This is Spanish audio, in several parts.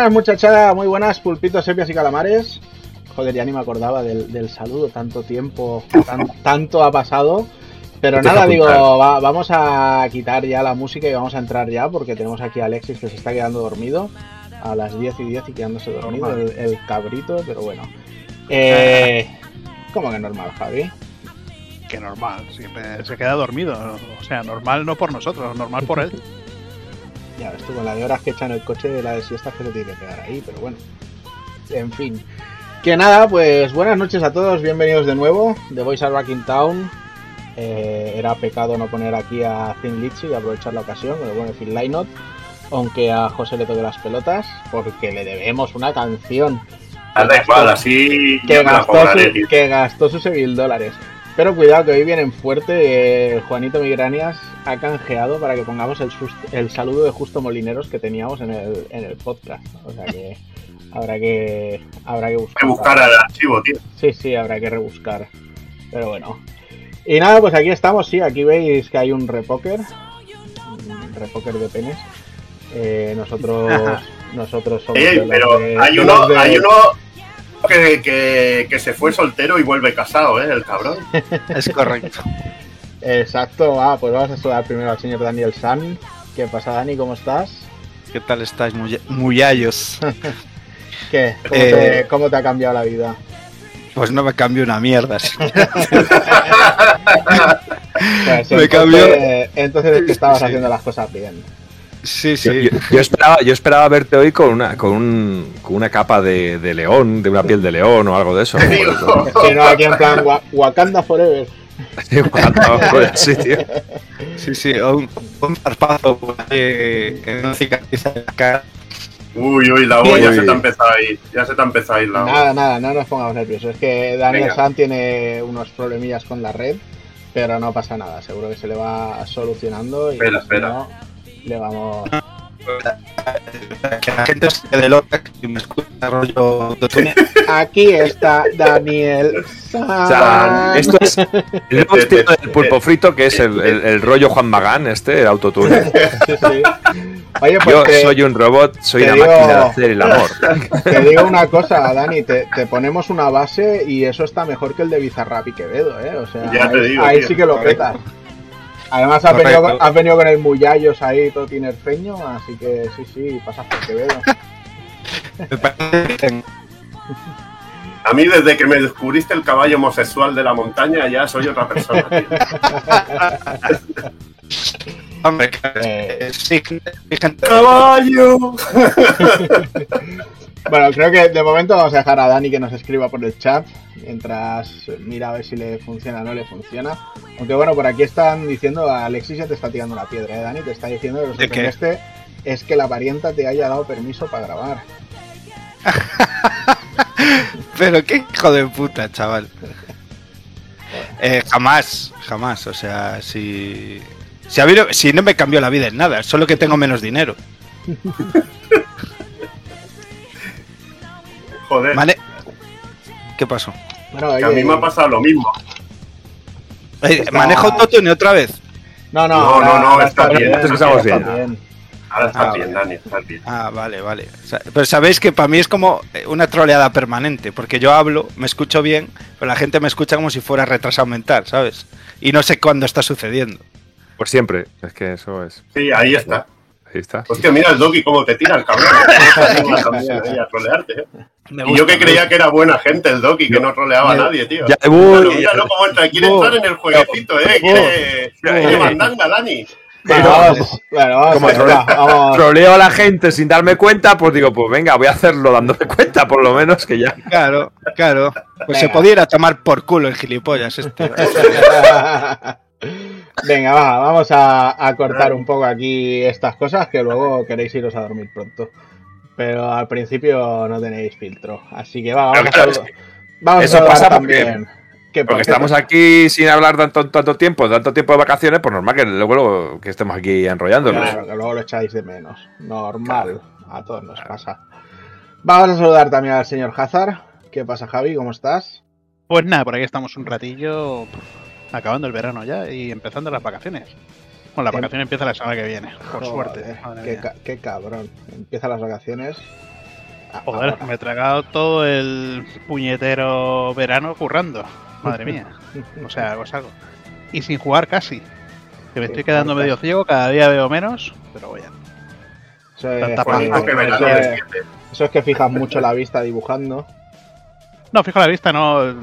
buenas, muchachada, muy buenas, pulpitos, sepias y calamares. Joder, ya ni me acordaba del, saludo, tanto tiempo, tanto ha pasado. Pero nada, digo, vamos a quitar ya la música y vamos a entrar ya porque tenemos aquí a Alexis que se está quedando dormido a las 10 y 10 y quedándose dormido el, cabrito, pero bueno. Eh, eh, ¿Cómo que normal, Javi? Que normal, siempre se queda dormido. O sea, normal no por nosotros, normal por él. Ya ves con la de horas que echan el coche de la de siestas que se tiene que pegar ahí, pero bueno. En fin. Que nada, pues buenas noches a todos, bienvenidos de nuevo. The Voice are Back Town. Eh, era pecado no poner aquí a Thin Litchi y aprovechar la ocasión, pero bueno, en fin, Aunque a José le toque las pelotas, porque le debemos una canción. Da igual, así. Que gastó, su, que gastó sus 6.000 dólares. Pero cuidado que hoy vienen fuerte eh, Juanito Migranias ha canjeado para que pongamos el, saludo de Justo Molineros que teníamos en el, en el podcast. O sea que habrá que habrá que Hay buscar. que buscar el archivo, tío. Sí, sí, habrá que rebuscar. Pero bueno. Y nada, pues aquí estamos, sí, aquí veis que hay un repoker. Un repoker de penes. Eh, nosotros nosotros somos pero de- hay de uno, de- hay uno que, que, que se fue soltero y vuelve casado, ¿eh? El cabrón. Es correcto. Exacto, ah, pues vamos a saludar primero al señor Daniel San. ¿Qué pasa, Dani? ¿Cómo estás? ¿Qué tal estáis, muya- muyallos? ¿Qué? ¿Cómo, Eh. te, cómo te ha cambiado la vida? Pues no me cambio una mierda. sí. Pues, Me entonces, cambió. entonces es que estabas Sí. haciendo las cosas bien. Sí, sí. yo- yo esperaba, yo esperaba verte hoy con una, con un- con una capa de, de león, de una piel de león o algo de eso. Si no, aquí en plan Wa- Wakanda Forever. Sí, sí, tío. Sí, sí. Un, un zarpazo que no cicatriza en la cara. Uy, uy, la olla Uy. se te ha empezado a ir. Ya se te ha empezado a ir la. Nada, nada, no nos pongamos nerviosos. Es que Daniel Venga. San tiene unos problemillas con la red, pero no pasa nada. Seguro que se le va solucionando y Espera, si espera. no, le vamos. Que la gente se quede loca y me escucha rollo autotune. Aquí está Daniel San. O sea, esto es el nuevo estilo del pulpo frito, que es el, el- el rollo Juan Magán, este, el autotune. Sí, sí. Oye, pues Yo te, soy un robot, soy una digo- máquina de hacer el amor. te digo una cosa, Dani, te, te ponemos una base y eso está mejor que el de Bizarrap y Quevedo, ¿eh? O sea, Ya te ahí, digo, ahí tío. sí que lo petas. Además has venido, con- has venido con el Muyallos ahí todo tinerfeño, así que sí, sí, pasas por Quevedo. A mí, desde que me descubriste el caballo homosexual de la montaña, ya soy otra persona, tío. Hombre, Eh. sí, ¡Caballo! Bueno, creo que de momento vamos a dejar a Dani que nos escriba por el chat mientras mira a ver si le funciona o no le funciona. Aunque bueno, por aquí están diciendo, Alexis ya te está tirando una piedra, ¿eh, Dani? Te está diciendo que lo sorprendente es que la parienta te haya dado permiso para grabar. Pero qué hijo de puta, chaval. Eh, jamás, jamás. O sea, si. Si, ha habido- si no me cambió la vida en nada, solo que tengo menos dinero. Joder, ¿Vale? ¿Qué pasó? Bueno, a mí me ha pasado lo mismo. Eh, Está- ¿Manejo autotune otra vez? No, no, No, ahora- no, no, ahora está bien, está bien. Ahora estás Ah, bien, Dani, estás bien. Ah, vale, vale. O sea, pero sabéis que para mí es como eh, una troleada permanente, porque yo hablo, me escucho bien, pero la gente me escucha como si fuera retrasado mental, ¿sabes? Y no sé cuándo está sucediendo. Pues siempre, es que eso es. Sí, ahí está. Ahí está. Hostia, mira el Doki cómo te tira el cabrón. A trolearte, ¿eh? Y yo que creía que era buena gente el Doki, que no troleaba a nadie, tío. Ya, uy, Míralo, míralo cómo entra. Quiere Uh, entrar en el jueguecito, ¿eh? Quiere, quiere mandanga, Dani. Bueno, vamos, bueno, vamos, Como a ver, trole- va, vamos. troleo a la gente sin darme cuenta, pues digo, pues venga, voy a hacerlo dándome cuenta, por lo menos que ya. Claro, claro. Pues se Venga. podía ir a tomar por culo el gilipollas este. Venga, va, vamos a, a cortar un poco aquí estas cosas que luego queréis iros a dormir pronto. Pero al principio no tenéis filtro. Así que va, vamos a saludar. Vamos eso a pasa también. ¿Qué Porque estamos aquí sin hablar tanto, tanto tiempo, tanto tiempo de vacaciones, pues normal que luego lo- que estemos aquí enrollándonos. Claro, que luego lo echáis de menos. Normal. A todos nos pasa. Vamos a saludar también al señor Hazard. ¿Qué pasa, Javi? ¿Cómo estás? Pues nada, por aquí estamos un ratillo acabando el verano ya y empezando las vacaciones. Bueno, la Em- vacación empieza la semana que viene, por Joder, suerte. madre Qué, mía. ca- qué cabrón. Empiezan las vacaciones. Joder, ahora. me he tragado todo el puñetero verano currando. Madre mía. O sea, os hago. Y sin jugar casi. Que me Sin estoy quedando medio casi. ciego, cada día veo menos, pero voy a. Eso es, Tanta Pues que verano eso es- eso es que fijas mucho la vista dibujando. No, fijo la vista, no.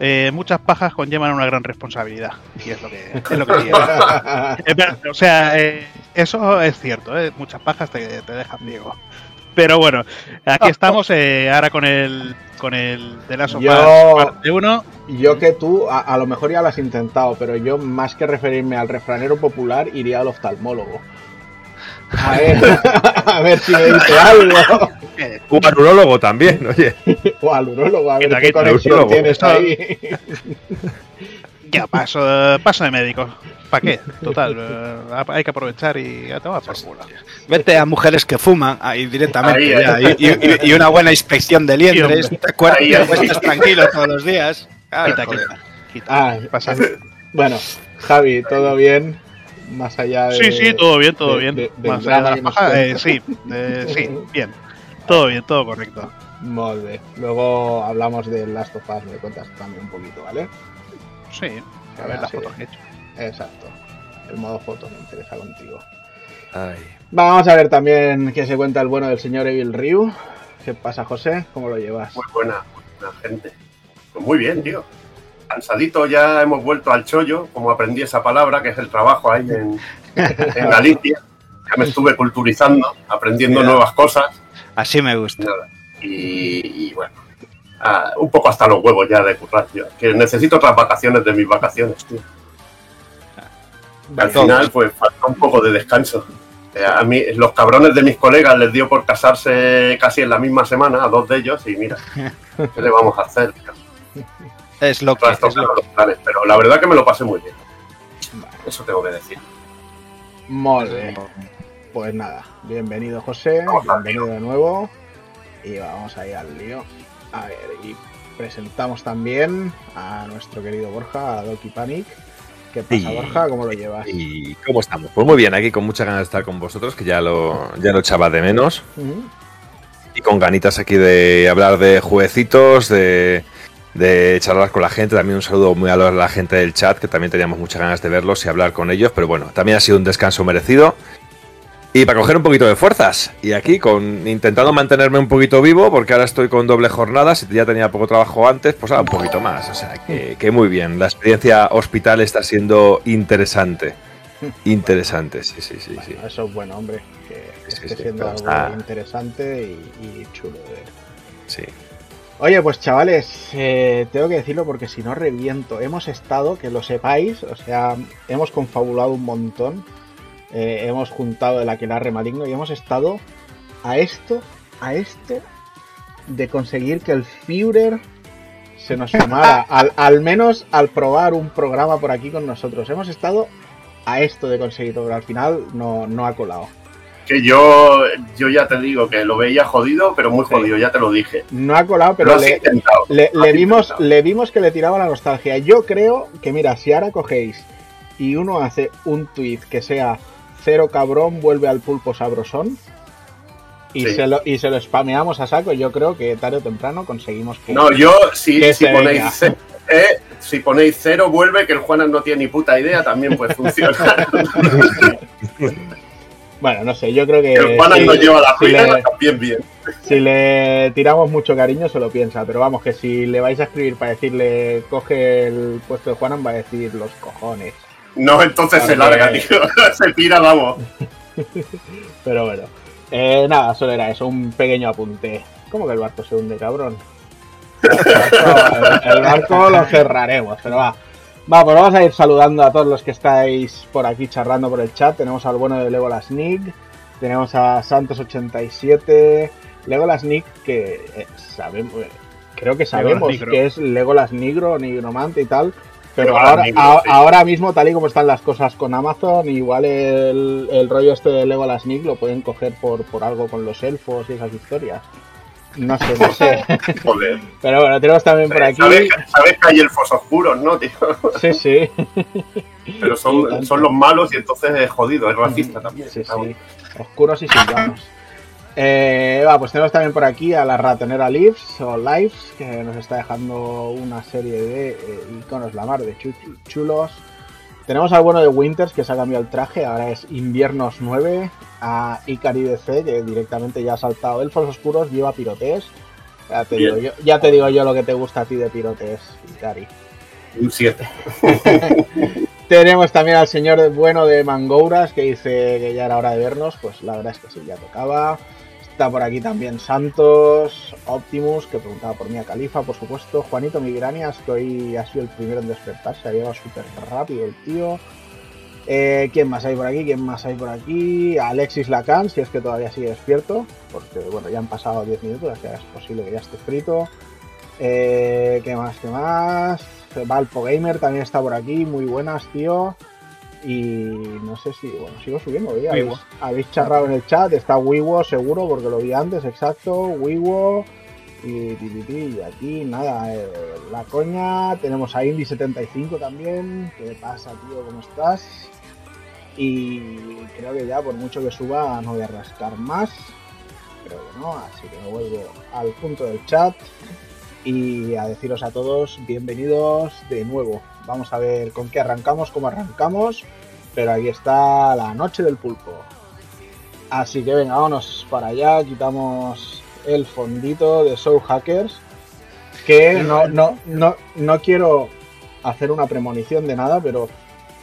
Eh, muchas pajas conllevan una gran responsabilidad. Y es lo que, es lo que. Eh, o sea, eh, eso es cierto, ¿eh? muchas pajas te, te dejan ciego. Pero bueno, aquí estamos eh, ahora con el con el de la Yo- parte 1. Yo que tú, a, a lo mejor ya lo has intentado, pero yo más que referirme al refranero popular, iría al oftalmólogo. A ver, a ver si me dice algo. Un urólogo también, oye. o al urólogo, a ver qué conexión urólogo. tienes ahí. Ya, paso, paso de médicos. ¿Para qué? Total, eh, hay que aprovechar y a tomar por culo. Vete a mujeres que fuman ahí directamente Ahí, ya, ahí. y, y- y una buena inspección de liendres, te acuerdas estás tranquilo todos los días. Claro, Quita, quita. quita. Ah, Pasa. Bueno, Javi, ¿todo bien? Más allá de... Sí, sí, todo bien, todo de- bien. de- Más allá de drama la que nos paja, eh, sí, eh, sí, bien. Todo bien, todo correcto. Molt bé. Luego hablamos de Last of Us, me cuentas también un poquito, ¿vale? Sí, a ver las Sí. fotos que he hecho. Exacto. El modo foto me interesa contigo. Ay. Vamos a ver también qué se cuenta el bueno del señor Evil Ryu. ¿Qué pasa, José? ¿Cómo lo llevas? Muy buena, muy buena gente. Pues muy bien, tío. Cansadito, ya hemos vuelto al chollo, como aprendí esa palabra, que es el trabajo ahí en, en Galicia. Ya me estuve culturizando, aprendiendo Mira. nuevas cosas. Así me gusta. Y, y bueno, ah, un poco hasta los huevos ya de currar, tío. Que necesito otras vacaciones de mis vacaciones, tío. Al final, pues falta un poco de descanso. Eh, A mí, los cabrones de mis colegas les dio por casarse casi en la misma semana a dos de ellos y mira, ¿qué le vamos a hacer? Es lo que Para es. lo planes, pero la verdad que me lo pasé muy bien. Vale. Eso tengo que decir. Pues nada, bienvenido José, bienvenido de nuevo. Y vamos ahí al lío. A ver, y presentamos también a nuestro querido Borja, a Doki Panic. ¿Qué pasa. Borja? ¿Cómo lo llevas? ¿Y cómo estamos? Pues muy bien, aquí con muchas ganas de estar con vosotros, que ya lo, ya lo echaba de menos. Y con ganitas aquí de hablar de jueguecitos, de, de charlar con la gente. También un saludo muy a la gente del chat, que también teníamos muchas ganas de verlos y hablar con ellos. Pero bueno, también ha sido un descanso merecido. Y para coger un poquito de fuerzas. Y aquí, con intentando mantenerme un poquito vivo, porque ahora estoy con doble jornada. Si ya tenía poco trabajo antes, pues ahora un poquito más. O sea, que, que muy bien. La experiencia hospital está siendo interesante. Interesante, sí, sí, sí. sí. Bueno, eso es bueno, hombre. Que Sí, esté sí, siendo algo está- interesante y, y chulo de ver. sí. Oye, pues chavales, eh, tengo que decirlo porque si no reviento. Hemos estado, que lo sepáis, o sea, hemos confabulado un montón. eh, hemos juntado el aquelarre maligno y hemos estado a esto, a esto, de conseguir que el Führer se nos sumara, al, al menos al probar un programa por aquí con nosotros. Hemos estado a esto de conseguirlo, pero al final no, no ha colado. Que yo, yo ya te digo que lo veía jodido, pero muy Sí. jodido, ya te lo dije. No ha colado, pero le, intentado. Le, le vimos, intentado. le vimos que le tiraba la nostalgia. Yo creo que, mira, si ahora cogéis y uno hace un tweet que sea cero cabrón, vuelve al pulpo sabrosón y, Sí. se lo, y se lo spameamos a saco, yo creo que tarde o temprano conseguimos que. No, yo, si, Que si se ponéis eh, si ponéis cero, vuelve, que el Juanas no tiene ni puta idea, también pues funciona. Bueno, no sé, yo creo que. el si- no lleva la si ruina, le- también bien. si le tiramos mucho cariño, se lo piensa. Pero vamos, que si le vais a escribir para decirle coge el puesto de Juanan, va a decir los cojones. No, entonces se larga, tío. se tira, vamos. Pero bueno. Eh, nada, solo era eso, un pequeño apunte. ¿Cómo que el barco se hunde, cabrón? El barco, el barco lo cerraremos, pero va. Va, pues vamos a ir saludando a todos los que estáis por aquí charlando por el chat. Tenemos al bueno de Legolas Nick, tenemos a Santos87, Legolas Nick, que eh, sabemos, eh, creo que sabemos que es Legolas Negro, Nigromante y tal. Pero ahora, Negro, a- sí. ahora mismo, tal y como están las cosas con Amazon, igual el, el rollo este de Legolas Nick lo pueden coger por, por algo con los elfos y esas historias. No sé, no sé. Joder. Pero bueno, tenemos también por aquí. ¿Sabes, que- sabes que hay elfos oscuros, ¿no, tío? Sí, sí. Pero son, son los malos y entonces es jodido, es racista también. Sí, sí. Oscuros y silvanos. Eh, va, pues tenemos también por aquí a la ratonera Lives o Lives, que nos está dejando una serie de eh, iconos la mar de chu- chulos. Tenemos al bueno de Winters, que se ha cambiado el traje, ahora es Inviernos 9. A Ikari DC, que directamente ya ha saltado Elfos Oscuros, lleva pirotes. Ya te, Bien. digo yo, ya te digo yo lo que te gusta a ti de pirotes, Ikari. Un 7. Tenemos también al señor bueno de Mangouras que dice que ya era hora de vernos. Pues la verdad es que sí, ya tocaba. Está por aquí también Santos, Optimus, que preguntaba por mí a Califa, por supuesto. Juanito Migrania, estoy, ha sido el primero en despertar, se ha llegado súper rápido el tío. Eh, ¿Quién más hay por aquí? ¿Quién más hay por aquí? Alexis Lacan, si es que todavía sigue despierto, porque bueno, ya han pasado 10 minutos, así que es posible que ya esté frito. Eh, ¿Qué más? ¿Qué más? Valpo Gamer también está por aquí, muy buenas, tío. Y no sé si, bueno, sigo subiendo, ¿eh? ¿Habéis, habéis charrado en el chat, está Wiwo seguro, porque lo vi antes, exacto, Wiwo. Y, y aquí nada, eh, la coña, tenemos a Indy75 también, ¿qué pasa tío? ¿Cómo estás? Y creo que ya por mucho que suba no voy a rascar más, creo que no, así que me vuelvo al punto del chat y a deciros a todos bienvenidos de nuevo. Vamos a ver con qué arrancamos, cómo arrancamos, pero aquí está la noche del pulpo. Así que venga, vámonos para allá, quitamos el fondito de Soul Hackers, que no, no, no, no quiero hacer una premonición de nada, pero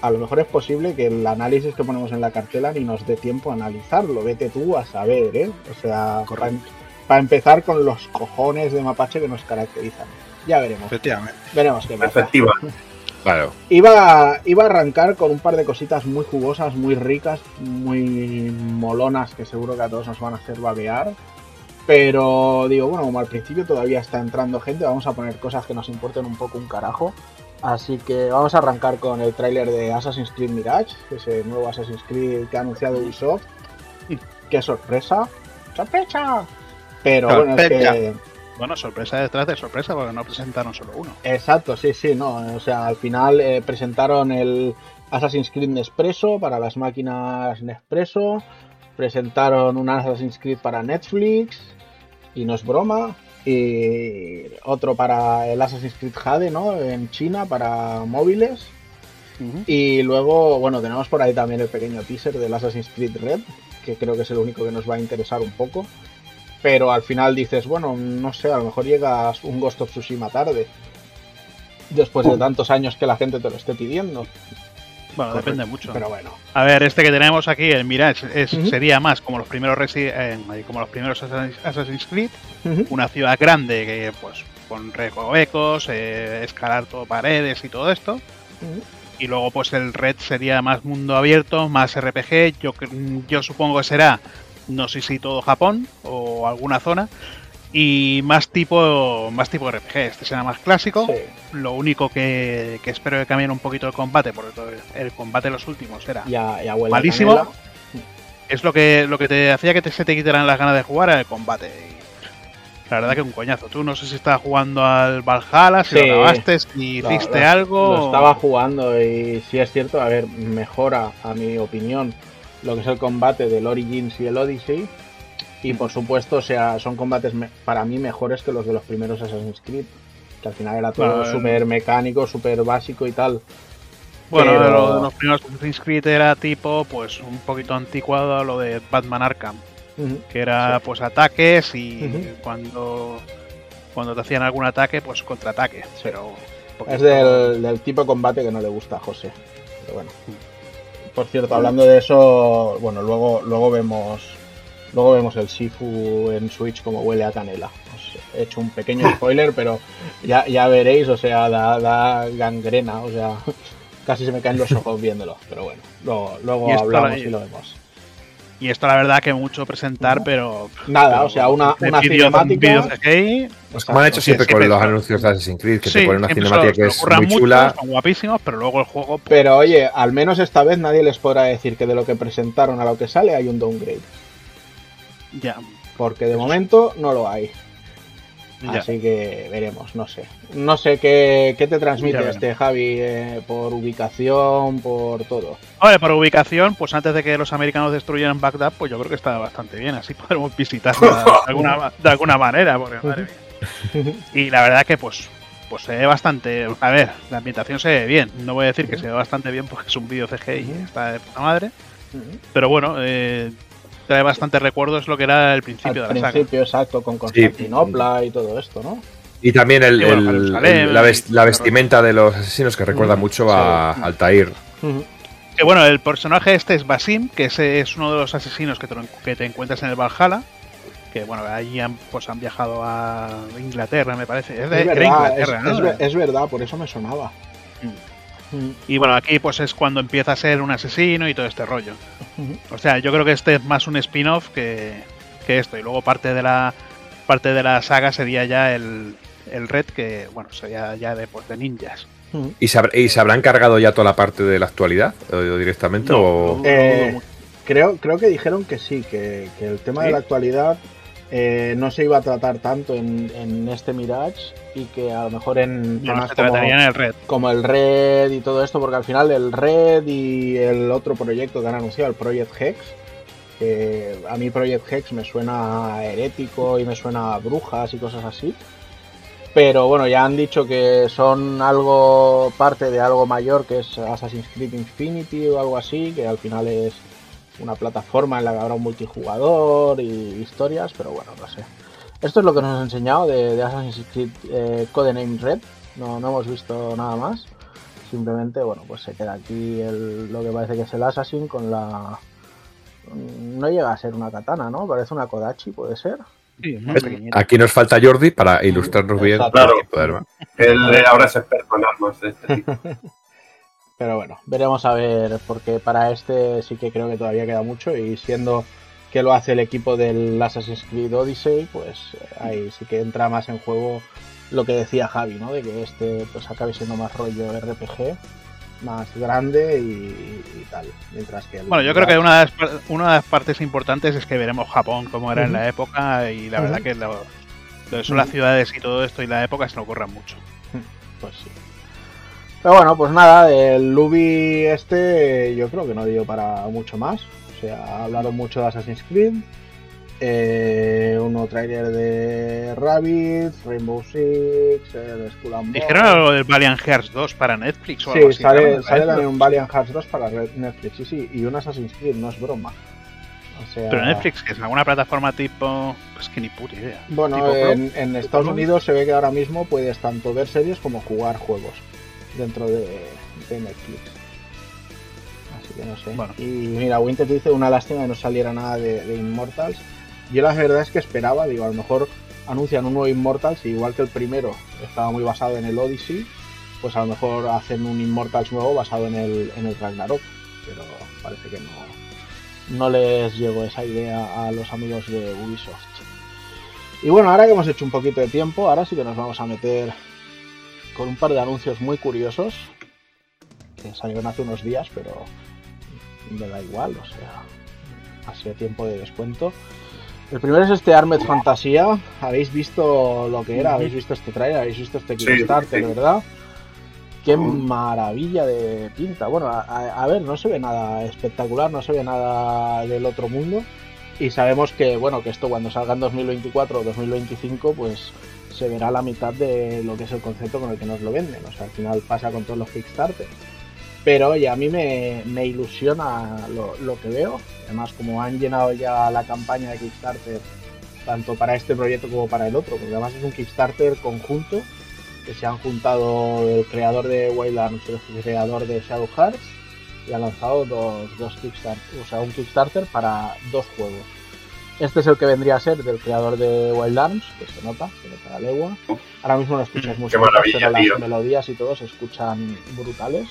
a lo mejor es posible que el análisis que ponemos en la cartela ni nos dé tiempo a analizarlo. Vete tú a saber, ¿eh? O sea, para empezar con los cojones de mapache que nos caracterizan. Ya veremos. Efectivamente. Veremos qué pasa. Efectiva. Claro. Iba, iba a arrancar con un par de cositas muy jugosas, muy ricas, muy molonas que seguro que a todos nos van a hacer babear. Pero digo, bueno, como al principio todavía está entrando gente, vamos a poner cosas que nos importen un poco un carajo. Así que vamos a arrancar con el tráiler de Assassin's Creed Mirage, ese nuevo Assassin's Creed que ha anunciado Ubisoft. ¡Qué sorpresa! ¡Sorpresa! Pero bueno, es Sorpresa. que Bueno, sorpresa detrás de sorpresa, porque no presentaron solo uno. Exacto, sí, sí, no. O sea, al final eh, presentaron el Assassin's Creed Nespresso para las máquinas Nespresso. Presentaron un Assassin's Creed para Netflix. Y no es broma. Y otro para el Assassin's Creed Jade, ¿no? En China para móviles. Y luego, bueno, tenemos por ahí también el pequeño teaser del Assassin's Creed Red, que creo que es el único que nos va a interesar un poco. Pero al final dices, bueno, no sé, a lo mejor llegas un Ghost of Tsushima tarde. Después de tantos años que la gente te lo esté pidiendo. Bueno, depende mucho. Pero bueno. A ver, este que tenemos aquí, el Mirage, es, sería más como los primeros Resi- eh, como los primeros Assassin's Creed, una ciudad grande que pues con recovecos, eh, escalar todo paredes y todo esto. Y luego pues el Red sería más mundo abierto, más RPG. Yo yo supongo que será, no sé si todo Japón o alguna zona. Y más tipo más tipo RPG. Este será más clásico. Sí. Lo único que, que espero que cambien un poquito el combate, porque todo- el combate de los últimos era Ya, ya malísimo. canela. Es lo que lo que te hacía que te, se te quitaran las ganas de jugar era el combate. Y la verdad que un coñazo. Tú no sé si estabas jugando al Valhalla, si Sí. lo acabaste, si Lo- hiciste lo- algo. Lo estaba jugando y si es cierto, a ver, mejora, a mi opinión, lo que es el combate del Origins y el Odyssey. Y por supuesto, o sea, son combates me- para mí mejores que los de los primeros Assassin's Creed. Que al final era todo Bueno, súper mecánico, súper básico y tal. Bueno, pero- lo de los primeros Assassin's Creed era tipo, pues un poquito anticuado a lo de Batman Arkham, que era pues ataques y cuando cuando te hacían algún ataque, pues contraataque. Pero Es del, del tipo de combate que no le gusta a José. Pero bueno. Por cierto, hablando de eso, bueno, luego, luego vemos. Luego vemos el Sifu en Switch como huele a canela. Os he hecho un pequeño spoiler, pero ya, ya veréis, o sea, da, da gangrena, o sea, casi se me caen los ojos viéndolo. Pero bueno, luego, luego hablamos la- y lo vemos. Y esto la verdad que mucho presentar, pero Nada, pero o sea, una, cinemática. CGI, Pues como han hecho siempre sí, con los anuncios de Assassin's Creed, que sí, te ponen una cinemática que es muy mucho, chula. son guapísimos, pero luego el juego pues, Pero oye, al menos esta vez nadie les podrá decir que de lo que presentaron a lo que sale hay un downgrade. ya, Porque de momento no lo hay. Ya. Así que veremos, no sé. No sé qué, qué te transmite este Javi eh, por ubicación, por todo. Hombre, por ubicación, pues antes de que los americanos destruyeran Bagdad, pues yo creo que está bastante bien. Así podremos visitarla de alguna, de alguna manera, porque madre mía. Y la verdad que pues pues se ve bastante. A ver, la ambientación se ve bien. No voy a decir que se ve bastante bien porque es un vídeo CGI y está de puta madre. Pero bueno, eh, trae bastante recuerdos lo que era el principio Al de la saga. principio, exacto, con Constantinopla y todo esto, ¿no? Y también el, Sí, bueno, el- Jerusalén, el- la, ves- y- la vestimenta de los asesinos que recuerda mucho a Sí. Altair. Que bueno, el personaje este es Basim, que ese es uno de los asesinos que te, que te encuentras en el Valhalla. Que bueno, allí han, pues han viajado a Inglaterra, me parece. Es de Es verdad, es, Inglaterra, ¿no? es ver- es verdad, por eso me sonaba. Mm. Y bueno, aquí pues es cuando empieza a ser un asesino y todo este rollo. O sea, yo creo que este es más un spin-off que, que esto. Y luego parte de la parte de la saga sería ya el, el Red, que bueno, sería ya de, pues, de ninjas. Mm. ¿Y se, habrá- ¿Y se habrán cargado ya toda la parte de la actualidad directamente? No, o... Eh. Creo, creo que dijeron que sí, que, que el tema de la actualidad eh, no se iba a tratar tanto en, en este Mirage y que a lo mejor en No, se como, en el Red. como el Red y todo esto, porque al final el Red y el otro proyecto que han anunciado, el Project Hex, que a mí Project Hex me suena a herético y me suena a brujas y cosas así. Pero bueno, ya han dicho que son algo parte de algo mayor que es Assassin's Creed Infinity o algo así, que al final es una plataforma en la que habrá un multijugador y historias, pero bueno, no sé. Esto es lo que nos han enseñado de, de Assassin's Creed eh, Codename Red. No, no hemos visto nada más. Simplemente, bueno, pues se queda aquí el- lo que parece que es el Assassin con la... No llega a ser una katana, ¿no? Parece una Kodachi, puede ser. Sí. Aquí nos falta Jordi para ilustrarnos bien. Claro. Él ahora es experto en armas de este tipo. Pero bueno, veremos a ver, porque para este sí que creo que todavía queda mucho y siendo que lo hace el equipo del Assassin's Creed Odyssey, pues eh, ahí sí que entra más en juego lo que decía Javi, ¿no? De que este pues acabe siendo más rollo RPG, más grande y, y tal. Mientras que Bueno, yo creo que una de, las, una de las partes importantes es que veremos Japón como era en la época y la verdad que lo, lo las ciudades y todo esto y la época se lo ocurran mucho. Pues sí. Pero bueno, pues nada, el Luby este yo creo que no dio para mucho más. O sea, hablaron mucho de Assassin's Creed. Eh, un nuevo trailer de Rabbit, Rainbow Six, el Skull and. Dijeron algo del Valiant Hearts 2 para Netflix o Sí, algo así. sale, también un Valiant Hearts 2 para Netflix, sí, sí, y un Assassin's Creed, no es broma. O sea, Pero Netflix, que es alguna plataforma tipo. Pues que ni puta idea. Bueno, en, en Estados. Unidos se ve que ahora mismo puedes tanto ver series como jugar juegos dentro de, de Netflix. Así que no sé. Bueno. Y mira, Winter dice una lástima que no saliera nada de, de Immortals. Yo la verdad es que esperaba, digo, a lo mejor anuncian un nuevo Immortals igual que el primero estaba muy basado en el Odyssey, pues a lo mejor hacen un Immortals nuevo basado en el, en el Ragnarok. Pero parece que no, no les llegó esa idea a los amigos de Ubisoft. Y bueno, ahora que hemos hecho un poquito de tiempo, ahora sí que nos vamos a meter con un par de anuncios muy curiosos que salieron hace unos días, pero me da igual, o sea, ha sido tiempo de descuento. El primero es este Armed Fantasía. ¿Habéis visto lo que era? ¿Habéis visto este trailer? ¿Habéis visto este Kickstarter, sí. verdad? Qué maravilla de pinta. Bueno, a, a- a ver, no se ve nada espectacular, no se ve nada del otro mundo. Y sabemos que, bueno, que esto cuando salga en 2024 o 2025, pues se verá la mitad de lo que es el concepto con el que nos lo venden. O sea, al final pasa con todos los Kickstarter. Pero oye, a mí me, me ilusiona lo, lo que veo. Además, como han llenado ya la campaña de Kickstarter, tanto para este proyecto como para el otro, porque además es un Kickstarter conjunto, que se han juntado el creador de Wildlands y el creador de Shadow Hearts, y han lanzado dos, dos Kickstarter, o sea, un Kickstarter para dos juegos. Este es el que vendría a ser del creador de Wildlands, que se nota, se nota la legua. Ahora mismo no escuchas mucho, pero las tío. melodías y todo se escuchan brutales.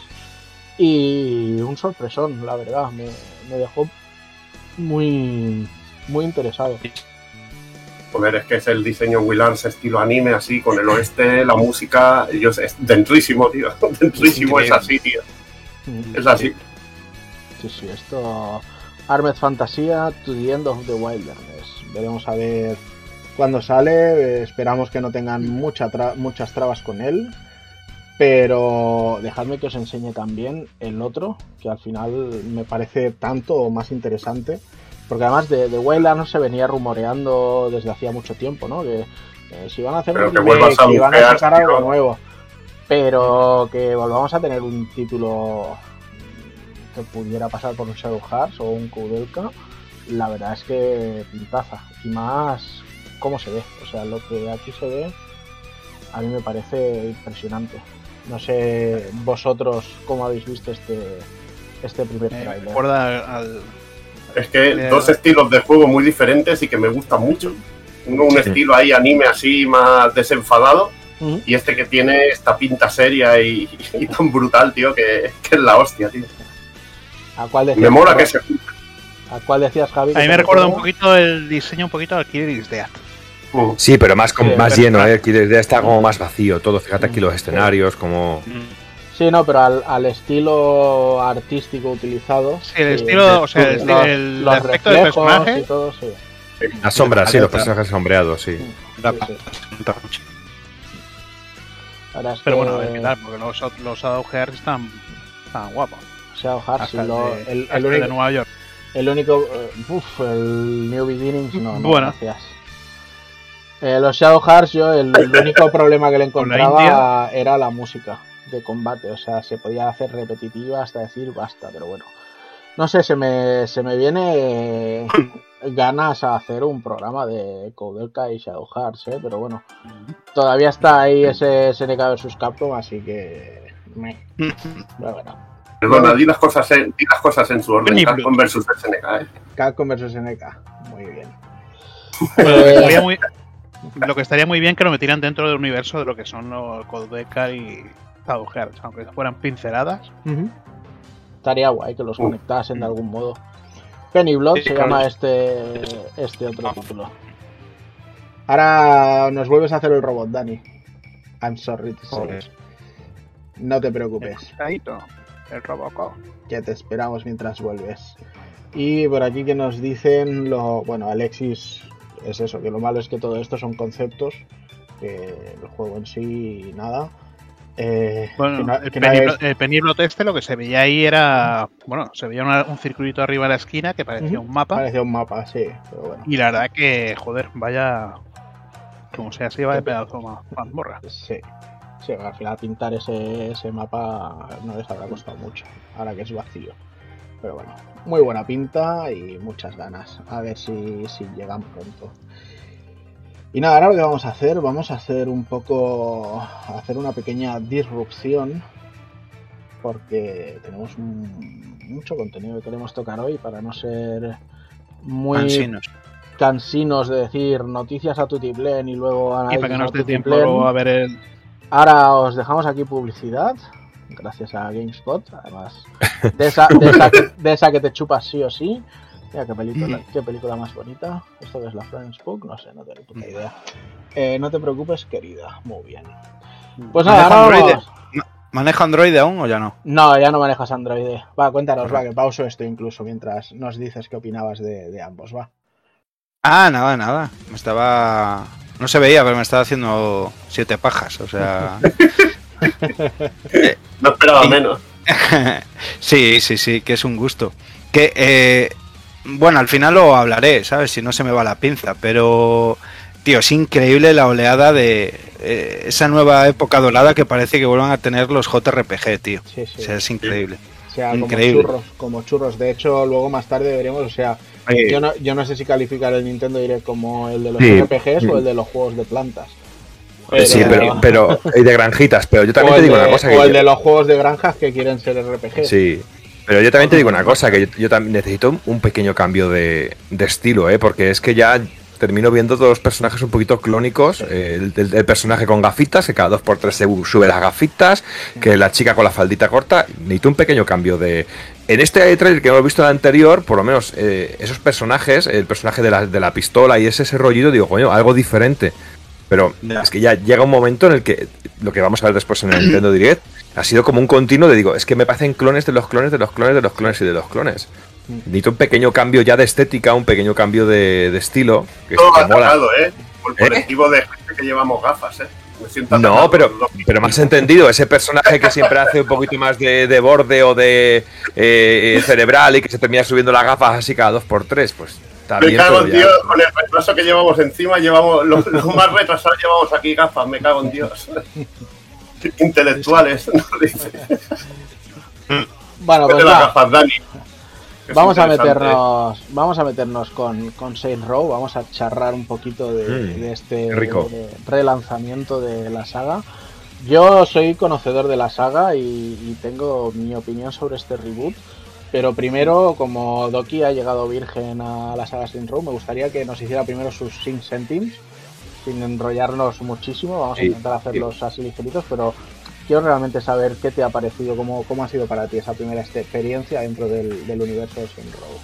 Y un sorpresón, la verdad, me, me dejó muy, muy interesado. Joder, es que es el diseño Willans estilo anime, así, con el oeste, la música. Yo sé, es dentrísimo, tío. Dentrísimo es, así, tío. Es así. Sí, sí, esto. Armed Fantasía to the End of the Wilderness. Veremos a ver cuándo sale. Esperamos que no tengan mucha tra- muchas trabas con él. Pero dejadme que os enseñe también el otro, que al final me parece tanto o más interesante. Porque además de, de Wildlands se venía rumoreando desde hacía mucho tiempo, ¿no? Que eh, si van a hacer Pero un remake, si van a sacar algo nuevo. Pero que volvamos a tener un título que pudiera pasar por un Shadow Hearts o un Koudelka, la verdad es que pintaza. Y más cómo se ve. O sea, lo que aquí se ve a mí me parece impresionante. No sé vosotros cómo habéis visto este, este primer Me trailer. recuerda al. Es que Eh, dos estilos de juego muy diferentes y que me gustan mucho. Uno, un Sí. estilo ahí anime así más desenfadado. Y este que tiene esta pinta seria y, y tan brutal, tío, que, que es la hostia, tío. ¿A cuál decías? Me mola que se ¿A cuál decías, Javi? A mí me recuerda un poquito el diseño, un poquito al Killer is Dead. Mm. Sí, pero más, con- Sí, más pero- lleno, ¿eh? Aquí desde está como más vacío todo. Fíjate aquí los escenarios, como. Sí, no, pero al, al estilo artístico utilizado. Sí, el estilo, o sea, el, los- el los aspecto del reflejos personaje. y todo, sí. Las sombras, sí, los personajes sombreados, sí. La Sí. Ahora es Pero bueno, a ver qué tal, porque los, los Shadow Hearts están, están guapos. Shadow Hearts, Hasta y el, lo- de, el, el de único, Nueva York. el único. uf, el New Beginnings, no, no, Bueno. gracias. Eh, los Shadow Hearts, yo el, el único problema que le la encontraba era la música de combate. O sea, se podía hacer repetitiva hasta decir basta, pero bueno. No sé, se me, se me viene eh, ganas a hacer un programa de Koudelka y Shadow Hearts, ¿eh? pero bueno. Todavía está ahí ese SNK vs Capcom, así que. meh. Pero bueno. Perdona, di las cosas en, di las cosas en su orden. Capcom versus SNK, ¿eh? Capcom vs SNK. Muy bien. Bueno, lo, que estaría muy, lo que estaría muy bien que lo metieran dentro del universo de lo que son los Codecard y Hearts, aunque fueran pinceladas. Estaría guay que los Uh. conectasen de algún modo. Penny Blood Sí, se claro. llama este este otro título. Ahora nos vuelves a hacer el robot, Dani. I'm sorry to say. No te preocupes, el Robocop. que te esperamos mientras vuelves. Y por aquí que nos dicen lo bueno, Alexis es eso, que lo malo es que todo esto son conceptos, que el juego en sí nada. Eh, Bueno, que no- el, que peniblo, es- el peniblo este lo que se veía ahí era. Bueno, se veía una- un circulito arriba de la esquina que parecía un mapa. Parecía un mapa, sí, pero bueno. Y la verdad que, joder, vaya. Como sea así, va de pedazo de ma- mazmorra. Sí. Sí, al final pintar ese, ese mapa no les habrá costado mucho, ahora que es vacío. Pero bueno, muy buena pinta y muchas ganas. A ver si, si llegan pronto. Y nada, ahora lo que vamos a hacer, vamos a hacer un poco, a hacer una pequeña disrupción, porque tenemos un- mucho contenido que queremos tocar hoy para no ser muy Cansinos. cansinos de decir noticias a tutiplén y luego Y análisis para que a nos dé tiempo luego a ver el. Ahora os dejamos aquí publicidad, gracias a GameSpot, además de esa, de esa, que- de esa que te chupas sí o sí. Mira qué película, qué película más bonita. ¿Esto que es la Florence Pugh? No sé, no tengo puta idea. Eh, no te preocupes, querida. Muy bien. Pues nada, ¿Maneja ahora vamos. ¿Maneja Android aún o ya no? No, ya no manejas Android. Va, cuéntanos, va, que pauso esto incluso mientras nos dices qué opinabas de, de ambos, va. Ah, nada, nada. Me estaba. No se veía, pero me estaba haciendo siete pajas. O sea. No esperaba menos. sí, sí, sí, que es un gusto. Que, eh, bueno, al final lo hablaré, ¿sabes? Si no se me va la pinza, pero, tío, es increíble la oleada de eh, esa nueva época dorada que parece que vuelvan a tener los JRPG, tío. Sí, sí. O sea, es increíble. O sea, como increíble. churros, como churros. De hecho, luego más tarde veremos, o sea, Yo no, yo no sé si calificar el Nintendo Direct como el de los Sí. RPGs o el de los juegos de plantas. Sí, pero, pero y de granjitas, pero yo también te digo de, una cosa o el yo- de los juegos de granjas que quieren ser RPGs. Sí. Pero yo también te digo una cosa, que yo, yo también necesito un- un pequeño cambio de, de estilo, ¿eh? Porque es que ya termino viendo todos los personajes un poquito clónicos. eh, el, el- el personaje con gafitas, que cada dos por tres se sube las gafitas, que la chica con la faldita corta. Necesito un pequeño cambio de... En este trailer que hemos visto en el anterior, por lo menos eh, esos personajes, el personaje de la, de la pistola y ese, ese rollito, digo, coño, algo diferente. Pero es que ya llega un momento en el que lo que vamos a ver después en el Nintendo Direct ha sido como un continuo de digo, es que me parecen clones de los clones de los clones de los clones y de los clones. Necesito un pequeño cambio ya de estética, un pequeño cambio de, de estilo. Que, Todo que mola. atacado, ¿eh? Por el ¿Eh? colectivo de gente que llevamos gafas, ¿eh? Me siento No, atacado pero, pero me has entendido, ese personaje que siempre hace un poquito más de, de borde o de eh, cerebral y que se termina subiendo las gafas así cada dos por tres, pues Me cago en Dios, con el retraso que llevamos encima, llevamos los, los más retrasados llevamos aquí gafas, me cago en Dios. Intelectuales, ¿no? Dice. Bueno, pues Vete las gafas, Dani. Que vamos a meternos, vamos a meternos con, con Saints Row, vamos a charrar un poquito de, Mm, de este qué rico. de relanzamiento de la saga. Yo soy conocedor de la saga y, y tengo mi opinión sobre este reboot. Pero primero, como Doki ha llegado virgen a la saga Saints Row, me gustaría que nos hiciera primero sus 5 céntimos sin enrollarnos muchísimo, vamos a intentar hacerlos así ligeritos, pero quiero realmente saber qué te ha parecido, cómo, cómo ha sido para ti esa primera experiencia dentro del, del universo de Row.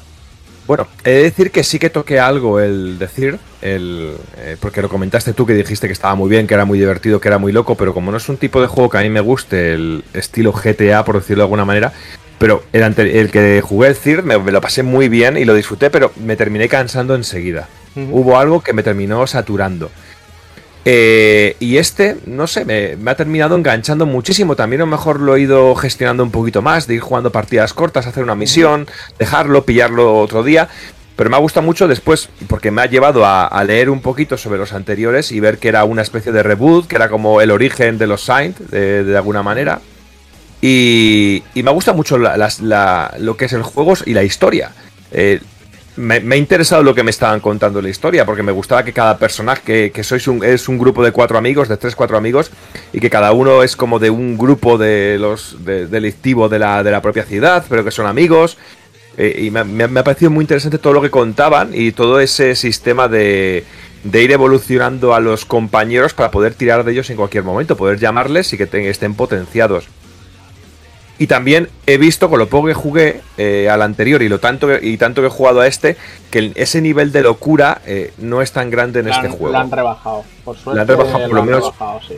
Bueno, he de decir que sí que toqué algo el decir, el, eh, porque lo comentaste tú que dijiste que estaba muy bien, que era muy divertido, que era muy loco, pero como no es un tipo de juego que a mí me guste, el estilo GTA, por decirlo de alguna manera, pero el, ante- el que jugué el CIR me, me lo pasé muy bien y lo disfruté, pero me terminé cansando enseguida. Hubo algo que me terminó saturando. Eh, y este, no sé, me, me ha terminado enganchando muchísimo. También a lo mejor lo he ido gestionando un poquito más, de ir jugando partidas cortas, hacer una misión, dejarlo, pillarlo otro día. Pero me ha gustado mucho después, porque me ha llevado a, a leer un poquito sobre los anteriores y ver que era una especie de reboot, que era como el origen de los Saint, de, de alguna manera. Y, y me gusta mucho la- las- la- lo que es el juego y la historia. Eh, me, ha interesado lo que me estaban contando la historia, porque me gustaba que cada personaje, que, que sois un, es un grupo de cuatro amigos, de tres, cuatro amigos, y que cada uno es como de un grupo de los de- delictivo de la, de la propia ciudad, pero que son amigos. Eh, y me, me- ha parecido muy interesante todo lo que contaban y todo ese sistema de, de ir evolucionando a los compañeros para poder tirar de ellos en cualquier momento, poder llamarles y que estén potenciados. Y también he visto con lo poco que jugué eh, al anterior y lo tanto que, y tanto que he jugado a este, que ese nivel de locura eh, no es tan grande en La este han- juego. la han rebajado, por suerte. La han rebajado, por lo han menos- rebajado, sí.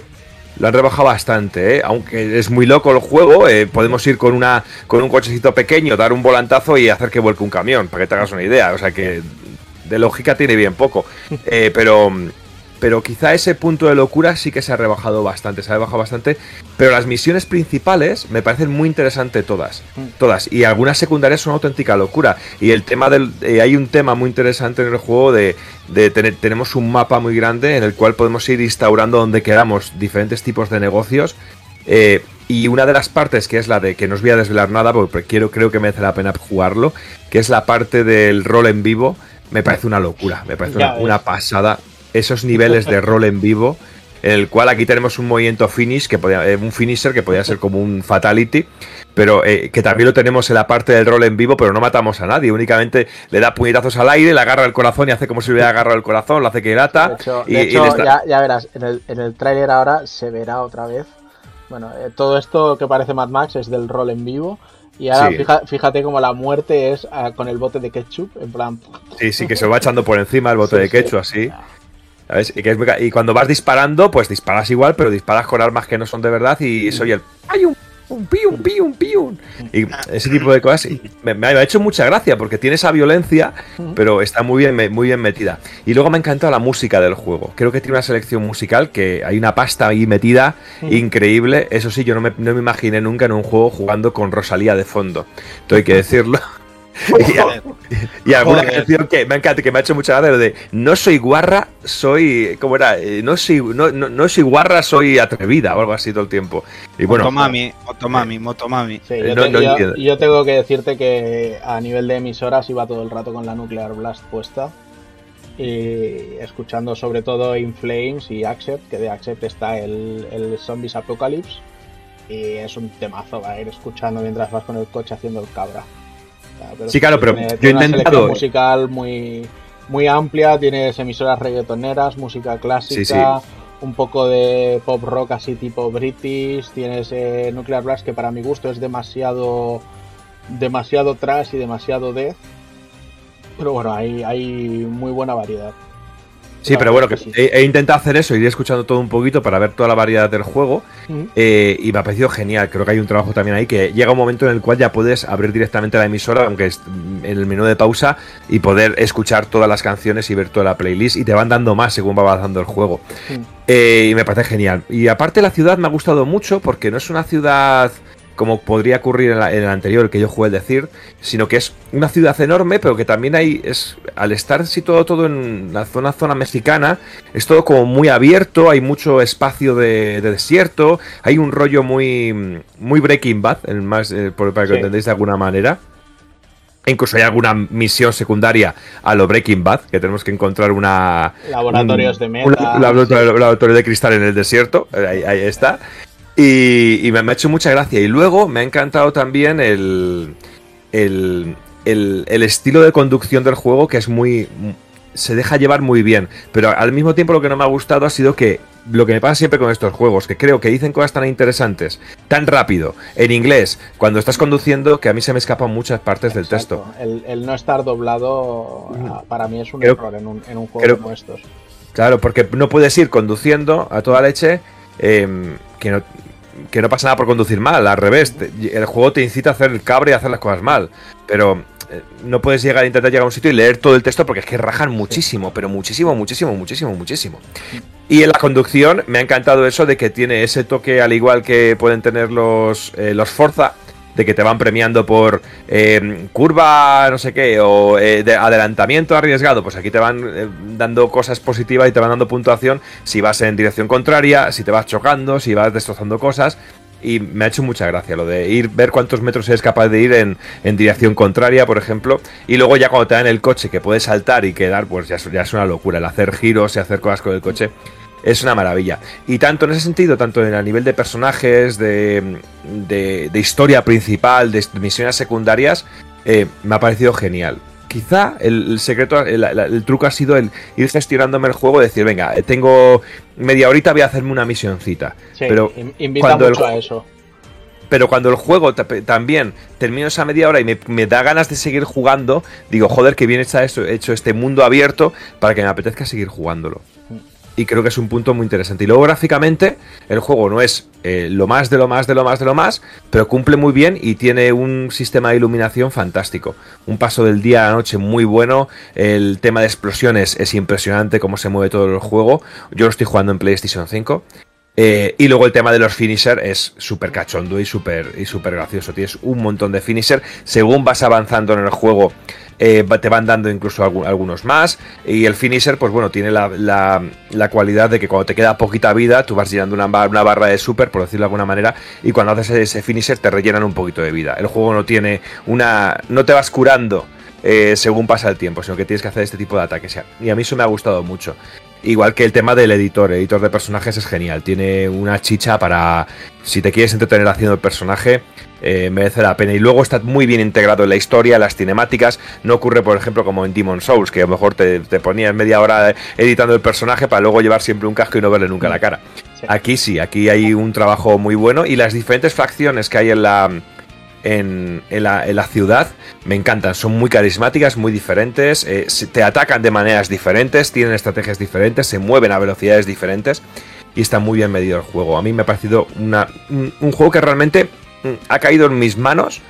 Lo han rebajado bastante, ¿eh? aunque es muy loco el juego. eh, podemos ir con una con un cochecito pequeño, dar un volantazo y hacer que vuelque un camión, para que te hagas una idea. O sea que de lógica tiene bien poco. Eh, pero, pero quizá ese punto de locura sí que se ha rebajado bastante, se ha rebajado bastante. Pero las misiones principales me parecen muy interesantes todas. Todas. Y algunas secundarias son auténtica locura. Y el tema del. eh, hay un tema muy interesante en el juego de, de tener. Tenemos un mapa muy grande en el cual podemos ir instaurando donde queramos diferentes tipos de negocios. Eh, y una de las partes, que es la de que no os voy a desvelar nada, porque quiero, creo que merece la pena jugarlo, que es la parte del rol en vivo, me parece una locura, me parece una pasada. Esos niveles de rol en vivo, en el cual aquí tenemos un movimiento finish, que podía, eh, un finisher que podía ser como un fatality, pero eh, que también lo tenemos en la parte del rol en vivo, pero no matamos a nadie, únicamente le da puñetazos al aire, le agarra el corazón y hace como si le hubiera agarrado el corazón, lo hace que lata. De hecho, y, de y hecho, le está- ya, ya verás, en el, en el tráiler ahora se verá otra vez. Bueno, eh, todo esto que parece Mad Max es del rol en vivo. Y ahora Sí. fija- fíjate como la muerte es ah, con el bote de ketchup, en plan... Sí, sí, que se va echando por encima el bote Sí, de sí. quechu, así. Y, cuando vas disparando, pues disparas igual, pero disparas con armas que no son de verdad y soy el. ¡Ay, un, un piun, piun, piun! Y ese tipo de cosas me, me ha hecho mucha gracia porque tiene esa violencia, pero está muy bien, muy bien metida. Y luego me ha encantado la música del juego. Creo que tiene una selección musical que hay una pasta ahí metida increíble. Eso sí, yo no me, no me imaginé nunca en un juego jugando con Rosalía de fondo. Esto hay que decirlo. Y, y alguna Joder. canción que me encanta, que me ha hecho mucha gracia, lo de no soy guarra, soy. ¿Cómo era? Eh, No soy, no, no, no soy guarra, soy atrevida o algo así todo el tiempo. Y bueno, Motomami, Motomami, Motomami. Sí, Eh, yo, no- te- no yo- entiendo. yo tengo que decirte que a nivel de emisoras iba todo el rato con la Nuclear Blast puesta. Y escuchando sobre todo In Flames y Accept, que de Accept está el, el Zombies Apocalypse. Y es un temazo va a ir escuchando mientras vas con el coche haciendo el cabra. Sí, claro, pero tiene- yo he una intentado- musical muy, muy amplia, tienes emisoras reggaetoneras, música clásica, Sí, sí. un poco de pop rock así tipo British, tienes eh, Nuclear Blast que para mi gusto es demasiado demasiado trash y demasiado death. Pero bueno, hay, hay muy buena variedad. Sí, pero bueno, que sí. he, he intentado hacer eso, ir escuchando todo un poquito para ver toda la variedad del juego. Eh, y me ha parecido genial. Creo que hay un trabajo también ahí que llega un momento en el cual ya puedes abrir directamente la emisora, aunque es en el menú de pausa, y poder escuchar todas las canciones y ver toda la playlist. Y te van dando más según va avanzando el juego. Eh, y me parece genial. Y aparte la ciudad me ha gustado mucho porque no es una ciudad como podría ocurrir en, la- en el anterior que yo jugué el decir, sino que es una ciudad enorme, pero que también hay, es al estar situado todo en la zona, zona mexicana, es todo como muy abierto, hay mucho espacio de, de desierto, hay un rollo muy, muy Breaking Bad, el más, eh, por- para que Sí. lo entendáis de alguna manera. Incluso hay alguna misión secundaria a lo Breaking Bad, que tenemos que encontrar una, Laboratorios un- de un meta. laboratorio, laboratorio de cristal en el desierto. Ahí, ahí está. Y, y me, me ha hecho mucha gracia. Y luego me ha encantado también el, el, el- el estilo de conducción del juego, que es muy. se deja llevar muy bien. Pero al mismo tiempo lo que no me ha gustado ha sido que lo que me pasa siempre con estos juegos, que creo que dicen cosas tan interesantes, tan rápido, en inglés, cuando estás conduciendo, que a mí se me escapan muchas partes del texto. El, no estar doblado ah, para mí es un Creo- error en un, en un juego creo- como estos. Claro, porque no puedes ir conduciendo a toda leche eh, que, no, que no pasa nada por conducir mal, al revés. el juego te incita a hacer el cabre y a hacer las cosas mal. Pero eh, no puedes llegar a intentar llegar a un sitio y leer todo el texto porque es que rajan muchísimo, pero muchísimo, muchísimo, muchísimo, muchísimo. Y en la conducción me ha encantado eso de que tiene ese toque al igual que pueden tener los, eh, los Forza. De que te van premiando por eh, curva, no sé qué, o eh, de adelantamiento arriesgado. Pues aquí te van eh, dando cosas positivas y te van dando puntuación si vas en dirección contraria, si te vas chocando, si vas destrozando cosas. Y me ha hecho mucha gracia lo de ir, ver cuántos metros eres capaz de ir en, dirección contraria, por ejemplo. Y luego ya cuando te dan el coche que puedes saltar y quedar, pues ya, ya es una locura. El hacer giros y hacer cosas con el coche es una maravilla. Y tanto en ese sentido, tanto en a nivel de personajes, de, de- de historia principal, de misiones secundarias, eh, me ha parecido genial. Quizá el, el secreto, el, el- el truco ha sido el ir gestionándome el juego, decir, venga, eh, tengo media horita, voy a hacerme una misioncita. Sí, pero in- invita cuando el mucho a eso. pero cuando el juego ta- también termino esa media hora y me, me da ganas de seguir jugando, digo, joder, que bien está hecho este mundo abierto para que me apetezca seguir jugándolo. Y creo que es un punto muy interesante. Y luego gráficamente, el juego no es eh, lo más de lo más de lo más de lo más, pero cumple muy bien y tiene un sistema de iluminación fantástico. Un paso del día a la noche muy bueno. El tema de explosiones es impresionante cómo se mueve todo el juego. Yo lo estoy jugando en PlayStation 5. Eh, y luego el tema de los finisher es súper cachondo y súper y súper gracioso. Tienes un montón de finisher. Según vas avanzando en el juego, eh, te van dando incluso algu- algunos más. Y el finisher, pues bueno, tiene la, la- la cualidad de que cuando te queda poquita vida, tú vas llenando una, una barra de super, por decirlo de alguna manera. Y cuando haces ese finisher, te rellenan un poquito de vida. El juego no tiene una. No te vas curando. eh, según pasa el tiempo, sino que tienes que hacer este tipo de ataques. Y a mí eso me ha gustado mucho. Igual que el tema del editor, el editor de personajes es genial, tiene una chicha para, si te quieres entretener haciendo el personaje, eh, merece la pena. Y luego está muy bien integrado en la historia, las cinemáticas, no ocurre por ejemplo como en Demon Souls, que a lo mejor te, te ponías media hora editando el personaje para luego llevar siempre un casco y no verle nunca la cara. Sí. Aquí sí, aquí hay un trabajo muy bueno y las diferentes facciones que hay en la... En, la, ciudad me encantan, son muy carismáticas, muy diferentes, eh, te atacan de maneras diferentes, tienen estrategias diferentes, se mueven a velocidades diferentes y está muy bien medido el juego. A mí me ha parecido una- un, un juego que realmente mm, ha caído en mis manos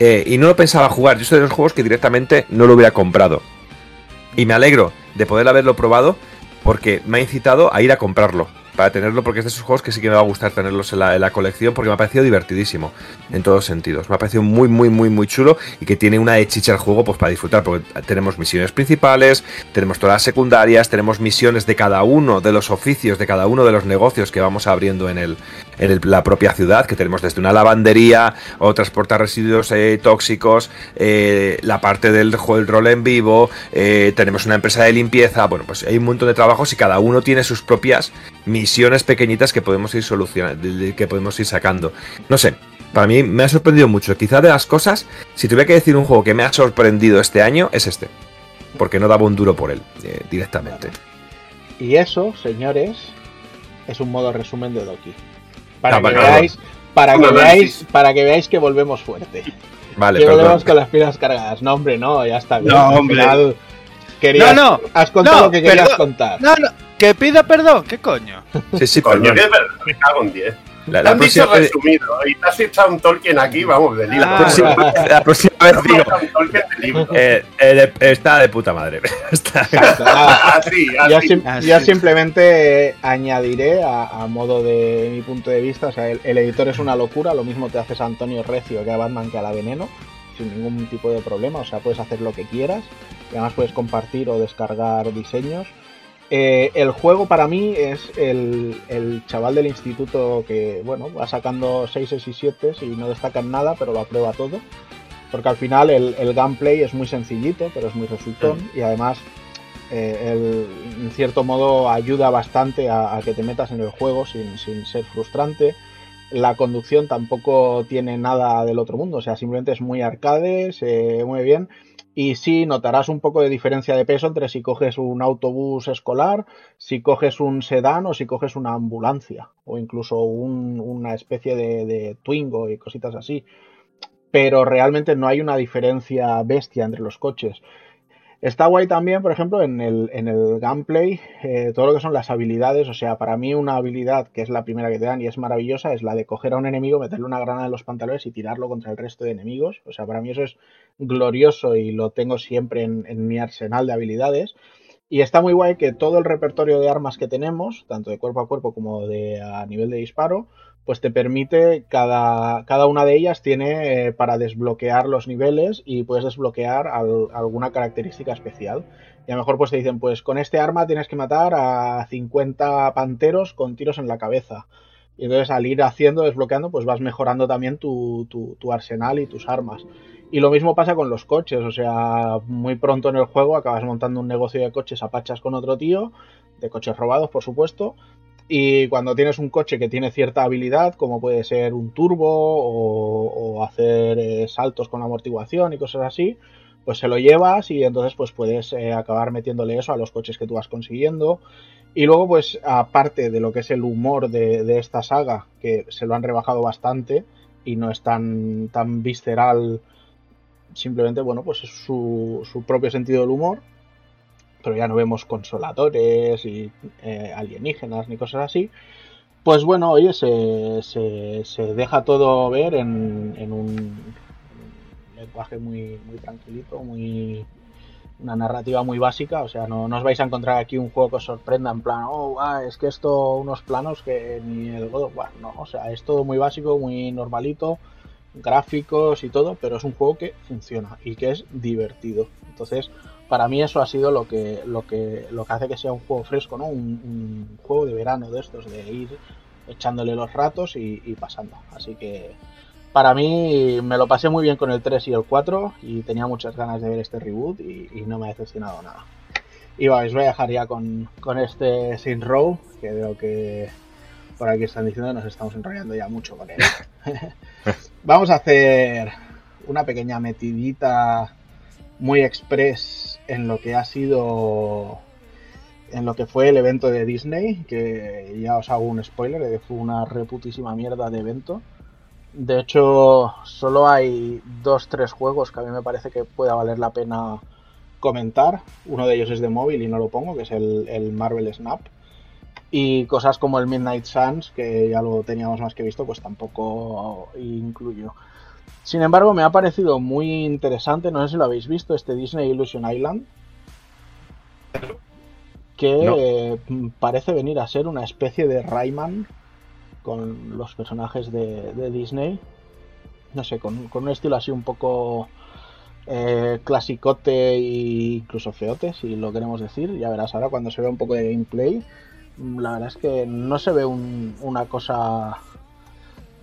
eh, y no lo pensaba jugar. Yo soy de los juegos que directamente no lo hubiera comprado. Y me alegro de poder haberlo probado porque me ha incitado a ir a comprarlo. Para tenerlo, porque es de esos juegos que sí que me va a gustar tenerlos en la, colección, porque me ha parecido divertidísimo, en todos sentidos. Me ha parecido muy, muy, muy, muy chulo y que tiene una de chicha el juego pues para disfrutar, porque tenemos misiones principales, tenemos todas las secundarias, tenemos misiones de cada uno de los oficios, de cada uno de los negocios que vamos abriendo en, el, en la propia ciudad, que tenemos desde una lavandería o transportar residuos eh, tóxicos, eh, la parte del juego del rol en vivo, eh, tenemos una empresa de limpieza, bueno, pues hay un montón de trabajos y cada uno tiene sus propias misiones pequeñitas que podemos ir solucionando, que podemos ir sacando. No sé, para mí me ha sorprendido mucho. Quizá de las cosas, si tuviera que decir un juego que me ha sorprendido este año, es este. Porque no daba un duro por él, eh, directamente. Y eso, señores, es un modo resumen de Doki. Para Ah, que veáis, para que veáis, para que veáis que volvemos fuerte. Vale, que volvemos con las pilas cargadas. No, hombre, no, ya está bien. No, hombre. querías- No, no, Has contado no, lo que querías perdón. contar. No, no, que pida perdón, ¿qué coño? Sí, sí, Coño, perdón. que es verdad, me cago en 10. La, la han dicho resumido y te has echado un Tolkien aquí, vamos, de libro. la próxima- la próxima Te vez digo, echado un Tolkien de libro. eh, eh, está de puta madre. Está-. Así, Yo, sim- Ah, simplemente añadiré a, a modo de mi punto de vista, o sea, el, el editor es una locura, lo mismo te haces a Antonio Recio que a Batman que a la Veneno, sin ningún tipo de problema, o sea, puedes hacer lo que quieras, y además puedes compartir o descargar diseños. Eh, el juego para mí es el, el chaval del instituto que, bueno, va sacando 6 y 7 y no destaca en nada, pero lo aprueba todo. Porque al final el, el gameplay es muy sencillito, pero es muy resultón. Y además, eh, el- en cierto modo, ayuda bastante a, a que te metas en el juego sin, sin ser frustrante. La conducción tampoco tiene nada del otro mundo, o sea, simplemente es muy arcade, se mueve bien. Y sí, notarás un poco de diferencia de peso entre si coges un autobús escolar, si coges un sedán o si coges una ambulancia o incluso un- una especie de, de Twingo y cositas así. Pero realmente no hay una diferencia bestia entre los coches. Está guay también, por ejemplo, en el, en el gameplay, eh, todo lo que son las habilidades. O sea, para mí una habilidad que es la primera que te dan y es maravillosa es la de coger a un enemigo, meterle una granada en los pantalones y tirarlo contra el resto de enemigos. O sea, para mí eso es glorioso y lo tengo siempre en, en mi arsenal de habilidades. Y está muy guay que todo el repertorio de armas que tenemos, tanto de cuerpo a cuerpo como de a nivel de disparo, pues te permite, cada, cada una de ellas tiene eh, para desbloquear los niveles y puedes desbloquear al- alguna característica especial. Y a lo mejor pues te dicen, pues con este arma tienes que matar a 50 panteros con tiros en la cabeza. Y entonces al ir haciendo, desbloqueando, pues vas mejorando también tu, tu- tu arsenal y tus armas. Y lo mismo pasa con los coches, o sea, muy pronto en el juego acabas montando un negocio de coches a pachas con otro tío, de coches robados, por supuesto. Y cuando tienes un coche que tiene cierta habilidad, como puede ser un turbo o, hacer eh, saltos con amortiguación y cosas así, pues se lo llevas y entonces pues puedes eh, acabar metiéndole eso a los coches que tú vas consiguiendo. Y luego pues aparte de lo que es el humor de, de esta saga, que se lo han rebajado bastante y no es tan, tan visceral, simplemente bueno pues es su, su propio sentido del humor, pero ya no vemos consoladores y eh, alienígenas ni cosas así. Pues bueno, oye, se, se, se deja todo ver en, en un lenguaje muy, muy tranquilito, muy una narrativa muy básica, o sea, no, no os vais a encontrar aquí un juego que os sorprenda en plan, oh, es que esto, unos planos que ni el God of War, no, o sea, es todo muy básico, muy normalito, gráficos y todo, pero es un juego que funciona y que es divertido. Entonces, para mí eso ha sido lo que, lo que, lo que hace que sea un juego fresco, ¿no? Un, un juego de verano de estos, de ir echándole los ratos y, y pasando. Así que para mí me lo pasé muy bien con el 3 y el 4 y tenía muchas ganas de ver este reboot y, y no me ha decepcionado nada. Y va, os voy a dejar ya con, con este Saint Row, que veo que por aquí están diciendo que nos estamos enrollando ya mucho con él. Vamos a hacer una pequeña metidita muy express en lo que ha sido en lo que fue el evento de Disney, que ya os hago un spoiler que fue una reputísima mierda de evento. De hecho, solo hay dos, tres juegos que a mí me parece que pueda valer la pena comentar. Uno de ellos es de móvil y no lo pongo, que es el, el Marvel Snap. Y cosas como el Midnight Suns, que ya lo teníamos más que visto, pues tampoco incluyo. Sin embargo, me ha parecido muy interesante, no sé si lo habéis visto, este Disney Illusion Island. Que No. eh, parece venir a ser una especie de Rayman con los personajes de, de Disney. No sé, con, con un estilo así un poco eh, clasicote e incluso feote, si lo queremos decir. Ya verás ahora cuando se ve un poco de gameplay. mm, La verdad es que no se ve un- una cosa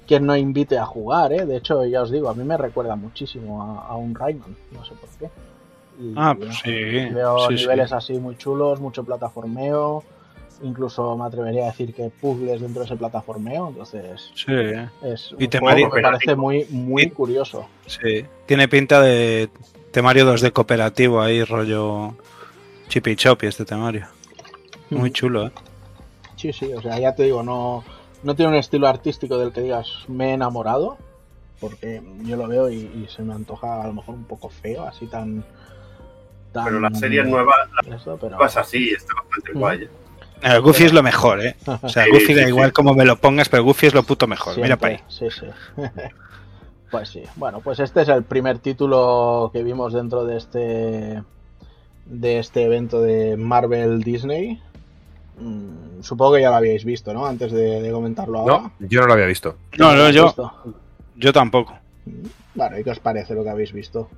que no invite a jugar, ¿eh? De hecho, ya os digo, a mí me recuerda muchísimo a, a un Rayman, no sé por qué. Y, Ah, pues sí, Veo sí, sí. niveles así muy chulos, mucho plataformeo, incluso me atrevería a decir que puzzles dentro de ese plataformeo, entonces Sí, es un Y juego temario que me parece muy, muy Y- curioso. sí. Tiene pinta de temario 2 de cooperativo ahí, rollo chip y chop y este temario. Muy chulo, ¿eh? Sí, sí, o sea, ya te digo, no, no tiene un estilo artístico del que digas me he enamorado, porque yo lo veo y, y se me antoja a lo mejor un poco feo, así tan... tan Pero la serie nueva, la pero- nueva es así, está bastante Mm. guay. ¿eh? El Goofy es lo mejor, ¿eh? O sea, Sí, Goofy da sí, igual sí. como me lo pongas, pero Goofy es lo puto mejor. Mira para ahí. Sí, sí. pues sí. Bueno, pues este es el primer título que vimos dentro de este de este evento de Marvel Disney. Mm, supongo que ya lo habíais visto, ¿no? Antes de, de comentarlo ahora. No, yo no lo había visto. No, ¿Lo no, yo, visto? yo tampoco. Bueno, ¿y qué os parece lo que habéis visto?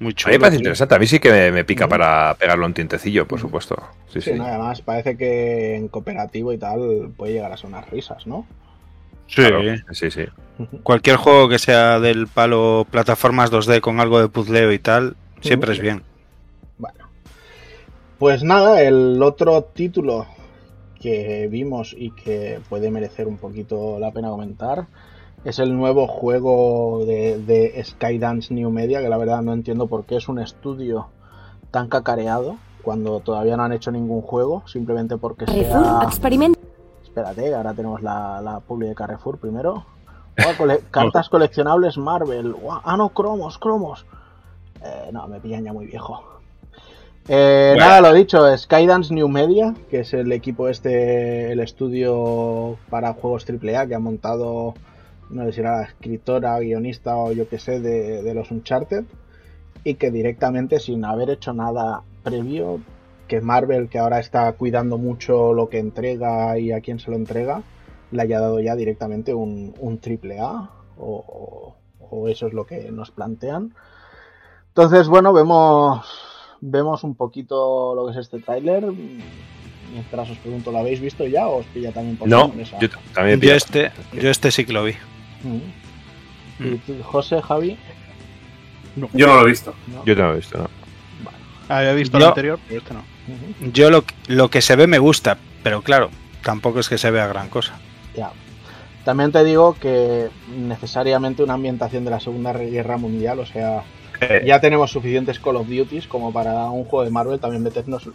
Muy A mí me parece tío. interesante. A mí sí que me, me pica Mm. para pegarle un tientecillo, por supuesto. Sí, Sí, sí. no, además parece que en cooperativo y tal puede llegar a sonar risas, ¿no? Sí, Claro, sí, sí. cualquier juego que sea del palo plataformas 2D con algo de puzzleo y tal, siempre es bien. Bueno, pues nada, el otro título que vimos y que puede merecer un poquito la pena comentar Es el nuevo juego de, de Skydance New Media, que la verdad no entiendo por qué es un estudio tan cacareado cuando todavía no han hecho ningún juego, simplemente porque Carrefour sea... experimenta. Espérate, ahora tenemos la, la publi de Carrefour primero. Cole- cartas coleccionables Marvel. Ah, no, cromos, cromos. Eh, no, me pillan ya muy viejo. Eh, Bueno. Nada, lo dicho, Skydance New Media, que es el equipo este, el estudio para juegos AAA que ha montado, no sé si era la escritora, guionista o yo que sé, de, de los Uncharted, y que directamente, sin haber hecho nada previo, que Marvel, que ahora está cuidando mucho lo que entrega y a quién se lo entrega, le haya dado ya directamente un, un triple A, o, o eso es lo que nos plantean. Entonces, bueno, vemos, vemos un poquito lo que es este tráiler. Mientras os pregunto, ¿lo habéis visto ya o os pilla también por No, sorpresa? yo también Yo este, yo este sí que lo vi. Mm. ¿Y tú, José, Javi? Yo no lo he visto. ¿No? Yo no lo he visto, no. Había visto Yo- el anterior, pero este no. Yo lo, lo que se ve me gusta, pero claro, tampoco es que se vea gran cosa. Ya. También te digo que necesariamente una ambientación de la Segunda Guerra Mundial, o sea, ya tenemos suficientes Call of Duties como para un juego de Marvel también meternos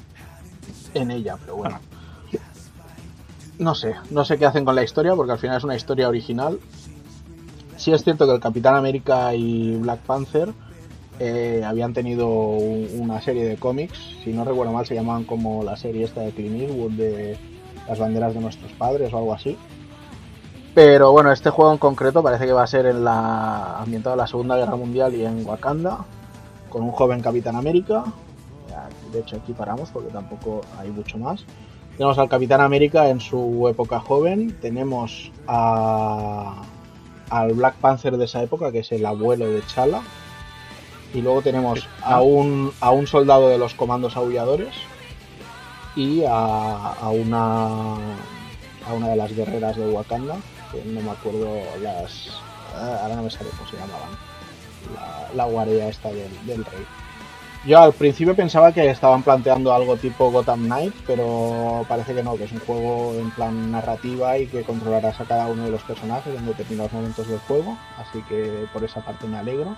en ella, pero bueno. No sé, no sé qué hacen con la historia porque al final es una historia original. Sí es cierto que el Capitán América y Black Panther eh, habían tenido un- una serie de cómics, si no recuerdo mal se llamaban como la serie esta de Clint Eastwood de las banderas de nuestros padres o algo así. Pero bueno, este juego en concreto parece que va a ser en la ambientado en la Segunda Guerra Mundial y en Wakanda, con un joven Capitán América. De hecho, aquí paramos porque tampoco hay mucho más. Tenemos al Capitán América en su época joven. Tenemos a, al Black Panther de esa época, que es el abuelo de Chala. Y luego tenemos a un, a un soldado de los comandos aulladores y a, a una a una de las guerreras de Wakanda, no me acuerdo las. ah, Ahora no me sale cómo se llamaban. La, la guardia esta del, del rey. Yo al principio pensaba que estaban planteando algo tipo Gotham Knight, pero parece que no, que es un juego en plan narrativa y que controlarás a cada uno de los personajes en determinados momentos del juego, así que por esa parte me alegro.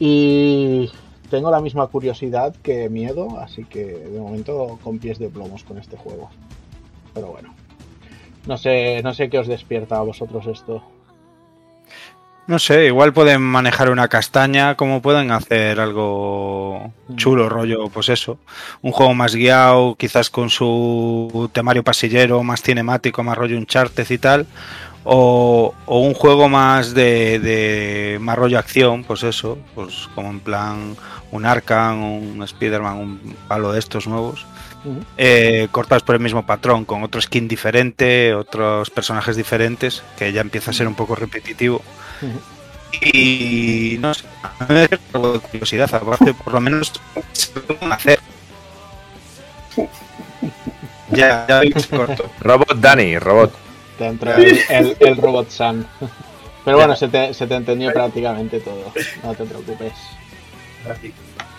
Y tengo la misma curiosidad que miedo, así que de momento con pies de plomos con este juego. Pero bueno. No sé, no sé qué os despierta a vosotros esto. No sé, igual pueden manejar una castaña, como pueden hacer algo chulo, rollo, pues eso. Un juego más guiado, quizás con su temario pasillero, más cinemático, más rollo Uncharted y tal. O, o un juego más de, de más rollo acción, pues eso, pues como en plan un Arkham, un Spider-Man, un palo de estos nuevos. Ujú. eh, cortados por el mismo patrón, con otro skin diferente, otros personajes diferentes, que ya empieza a ser un poco repetitivo. Y no sé, a mí me da algo de curiosidad, aparte por lo menos se pueden hacer. Ya, ya corto. Robot Danny, robot. Te entró el, el, el Robot Sun. Pero bueno, se te, se te entendió prácticamente todo. No te preocupes.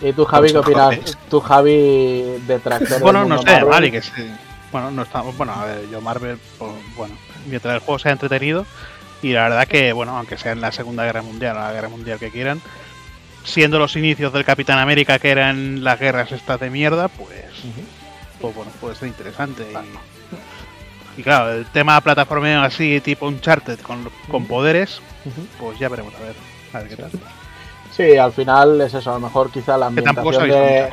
¿Y tú, Javi, qué opinas? Tú, Javi, detractor Bueno, no sé, Marvel? vale, que sí. Bueno, no estamos. Bueno, a ver, yo Marvel, pues, bueno, mientras el juego sea entretenido. Y la verdad que, bueno, aunque sea en la Segunda Guerra Mundial o la Guerra Mundial que quieran, siendo los inicios del Capitán América que eran las guerras estas de mierda, pues, pues bueno, puede ser interesante. Y, y claro, el tema plataformeo así, tipo Uncharted, con, con poderes, pues ya veremos a ver. A ver qué tal. Sí, al final es eso. A lo mejor quizá la ambientación de,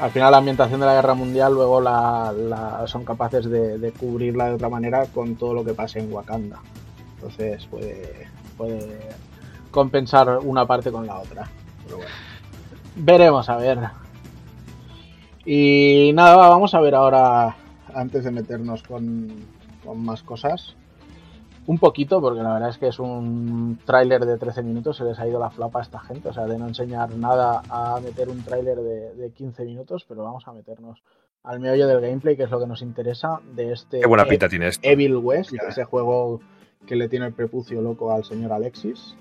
al final la ambientación de la guerra mundial luego la, la- son capaces de, de cubrirla de otra manera con todo lo que pase en Wakanda. Entonces puede, puede compensar una parte con la otra. Pero bueno. Veremos a ver. Y nada, va, vamos a ver ahora, antes de meternos con, con más cosas, un poquito, porque la verdad es que es un tráiler de 13 minutos, se les ha ido la flapa a esta gente, o sea, de no enseñar nada a meter un tráiler de, de 15 minutos, pero vamos a meternos al meollo del gameplay, que es lo que nos interesa de este Qué buena E- pinta tiene esto. Evil West, Ya. ese juego que le tiene el prepucio loco al señor Alexis.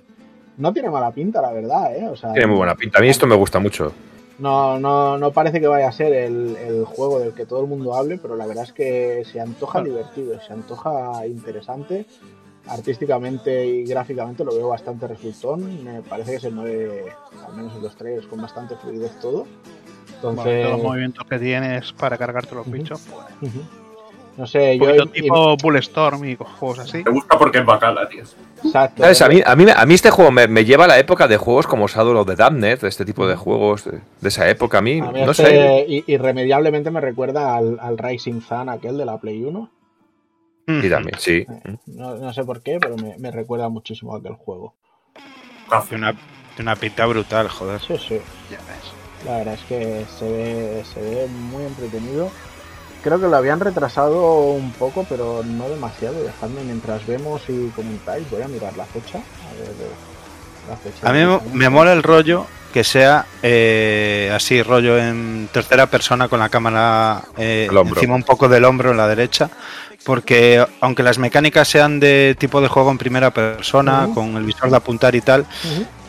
No tiene mala pinta, la verdad, ¿eh? O sea, Tiene muy buena pinta. A mí esto me gusta mucho. no, no, no parece que vaya a ser el, el juego del que todo el mundo hable, pero la verdad es que se antoja divertido, se antoja interesante. Artísticamente y gráficamente lo veo bastante resultón. Me parece que se mueve, al menos en los trailers, con bastante fluidez todo. Bueno, Entonces, todos los movimientos que tienes para cargarte los bichos. pues, no sé, un yo. tipo Bulletstorm y juegos así. Me gusta porque es bacala, tío. Exacto. ¿Sabes? A mí, a, mí, a mí este juego me, me lleva a la época de juegos como Shadow of the Damned, este tipo de juegos de, de esa época. A mí, A mí no este sé. irremediablemente me recuerda al, al Rising Sun, aquel de la Play 1. Y también, sí. No, no sé por qué, pero me, me recuerda muchísimo a aquel juego. De una, una pinta brutal, joder. Sí, sí. Ya ves. La verdad es que se ve, se ve muy entretenido. Creo que lo habían retrasado un poco, pero no demasiado. Dejadme mientras vemos y comentáis. Voy a mirar la fecha. A ver la fecha. A mí me- me mola el rollo que sea eh, así, rollo en tercera persona con la cámara eh, El hombro. encima un poco del hombro en la derecha. Porque aunque las mecánicas sean de tipo de juego en primera persona, con el visor de apuntar y tal,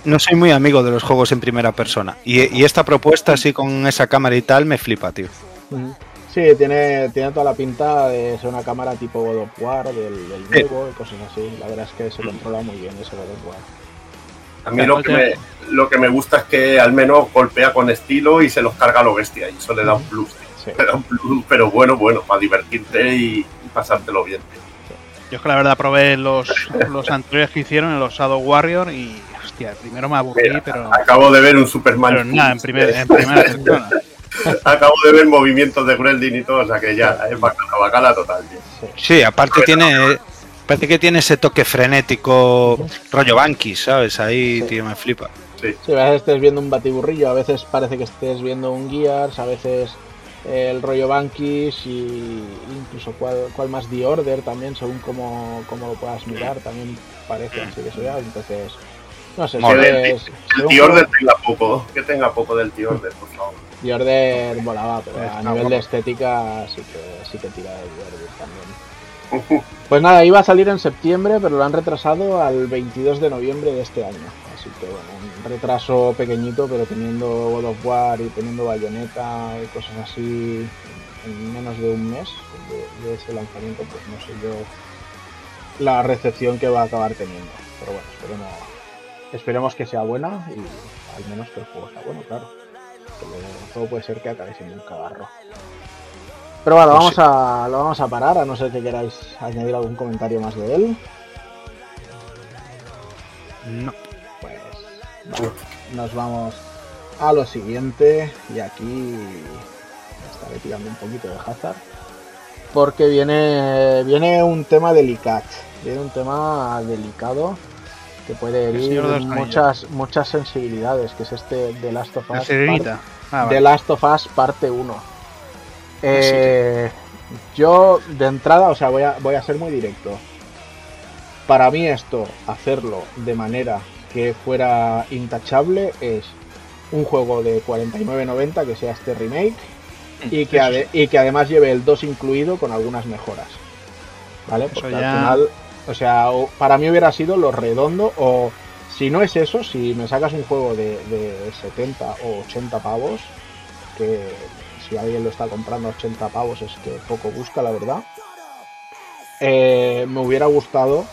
no soy muy amigo de los juegos en primera persona. Y, y esta propuesta así con esa cámara y tal me flipa, tío. Sí, tiene, tiene toda la pinta de ser una cámara tipo God of War, del, del Sí. y cosas así. La verdad es que se controla muy bien ese God of War. A mí lo que, me, lo que me gusta es que al menos golpea con estilo y se los carga a lo bestia. Y eso le da un plus. tío. Sí. Le da un plus, pero bueno, bueno, para divertirte y pasártelo bien. Yo es que la verdad probé los, los anteriores que hicieron en los Shadow Warrior y, hostia, primero me aburrí, Mira, pero, Acabo de ver un Superman. pero nada, en, primer, en primera persona. Acabo de ver movimientos de Greldin y todo, o sea que ya es bacala, bacala total. tío. Sí, aparte tiene. Parece que tiene ese toque frenético, rollo Banky, ¿sabes? Ahí, Sí. tío, me flipa. Sí, a veces estés viendo un batiburrillo, a veces parece que estés viendo un Gears, a veces el rollo Bankis y incluso cuál, cuál más The Order también, según cómo, cómo lo puedas mirar, también parece así que se. Entonces, no sé, ve El juego- tenga poco, que tenga poco del T-Order, por favor. The Order volaba, pero a nivel de estética sí que, sí que tira de The Order también. Pues nada, iba a salir en septiembre, pero lo han retrasado al 22 de noviembre de este año. Así que bueno, retraso pequeñito, pero teniendo God of War y teniendo Bayonetta y cosas así en menos de un mes de, de ese lanzamiento, pues no sé yo la recepción que va a acabar teniendo. Pero bueno, esperemos, esperemos que sea buena y al menos que el juego sea bueno, claro. Que luego todo puede ser que acabe siendo un cagarro. Pero bueno, Pues vamos a, lo vamos a parar, a no ser que queráis añadir algún comentario más de él. No. Pues nos vamos a lo siguiente y aquí estaré tirando un poquito de Hazard porque viene viene un tema delicado, viene un tema delicado que puede herir de muchas muchas sensibilidades, que es este The Last of Us sirenita. Ah, The. Last of Us parte 1. Eh, yo de entrada, o sea, voy a, voy a ser muy directo. Para mí esto, hacerlo de manera que fuera intachable es un juego de 49.90 que sea este remake y que, ade- y que además lleve el 2 incluido con algunas mejoras. ¿Vale? Porque ya- al final, o sea, para mí hubiera sido lo redondo o si no es eso, si me sacas un juego de, de 70 o 80 pavos, que si alguien lo está comprando a 80 pavos es que poco busca, la verdad. Eh, me hubiera gustado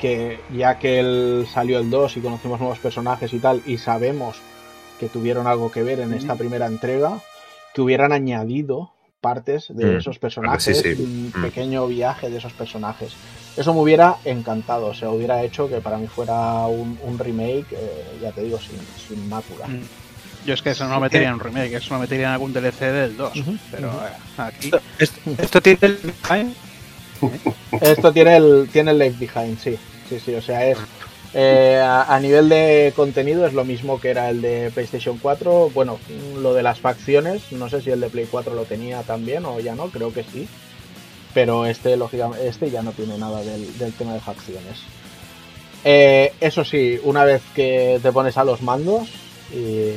que ya que él salió el 2 y conocemos nuevos personajes y tal, y sabemos que tuvieron algo que ver en esta primera entrega, que hubieran añadido partes de Mm, esos personajes, sí, sí. un Mm. pequeño viaje de esos personajes. Eso me hubiera encantado, o sea, hubiera hecho que para mí fuera un, un remake, eh, ya te digo, sin, sin mácula. Mm. Yo es que eso no lo metería en un remake, eso lo metería en algún DLC del 2. Ujú, pero eh, aquí. ¿Esto, esto tiene el? Esto tiene el, tiene el Left Behind, sí. Sí, sí, o sea, es. eh, a, nivel de contenido es lo mismo que era el de PlayStation 4. Bueno, lo de las facciones, no sé si el de Play 4 lo tenía también o ya no, creo que sí. Pero este, lógicamente, este ya no tiene nada del, del tema de facciones. Eh, eso sí, una vez que te pones a los mandos, y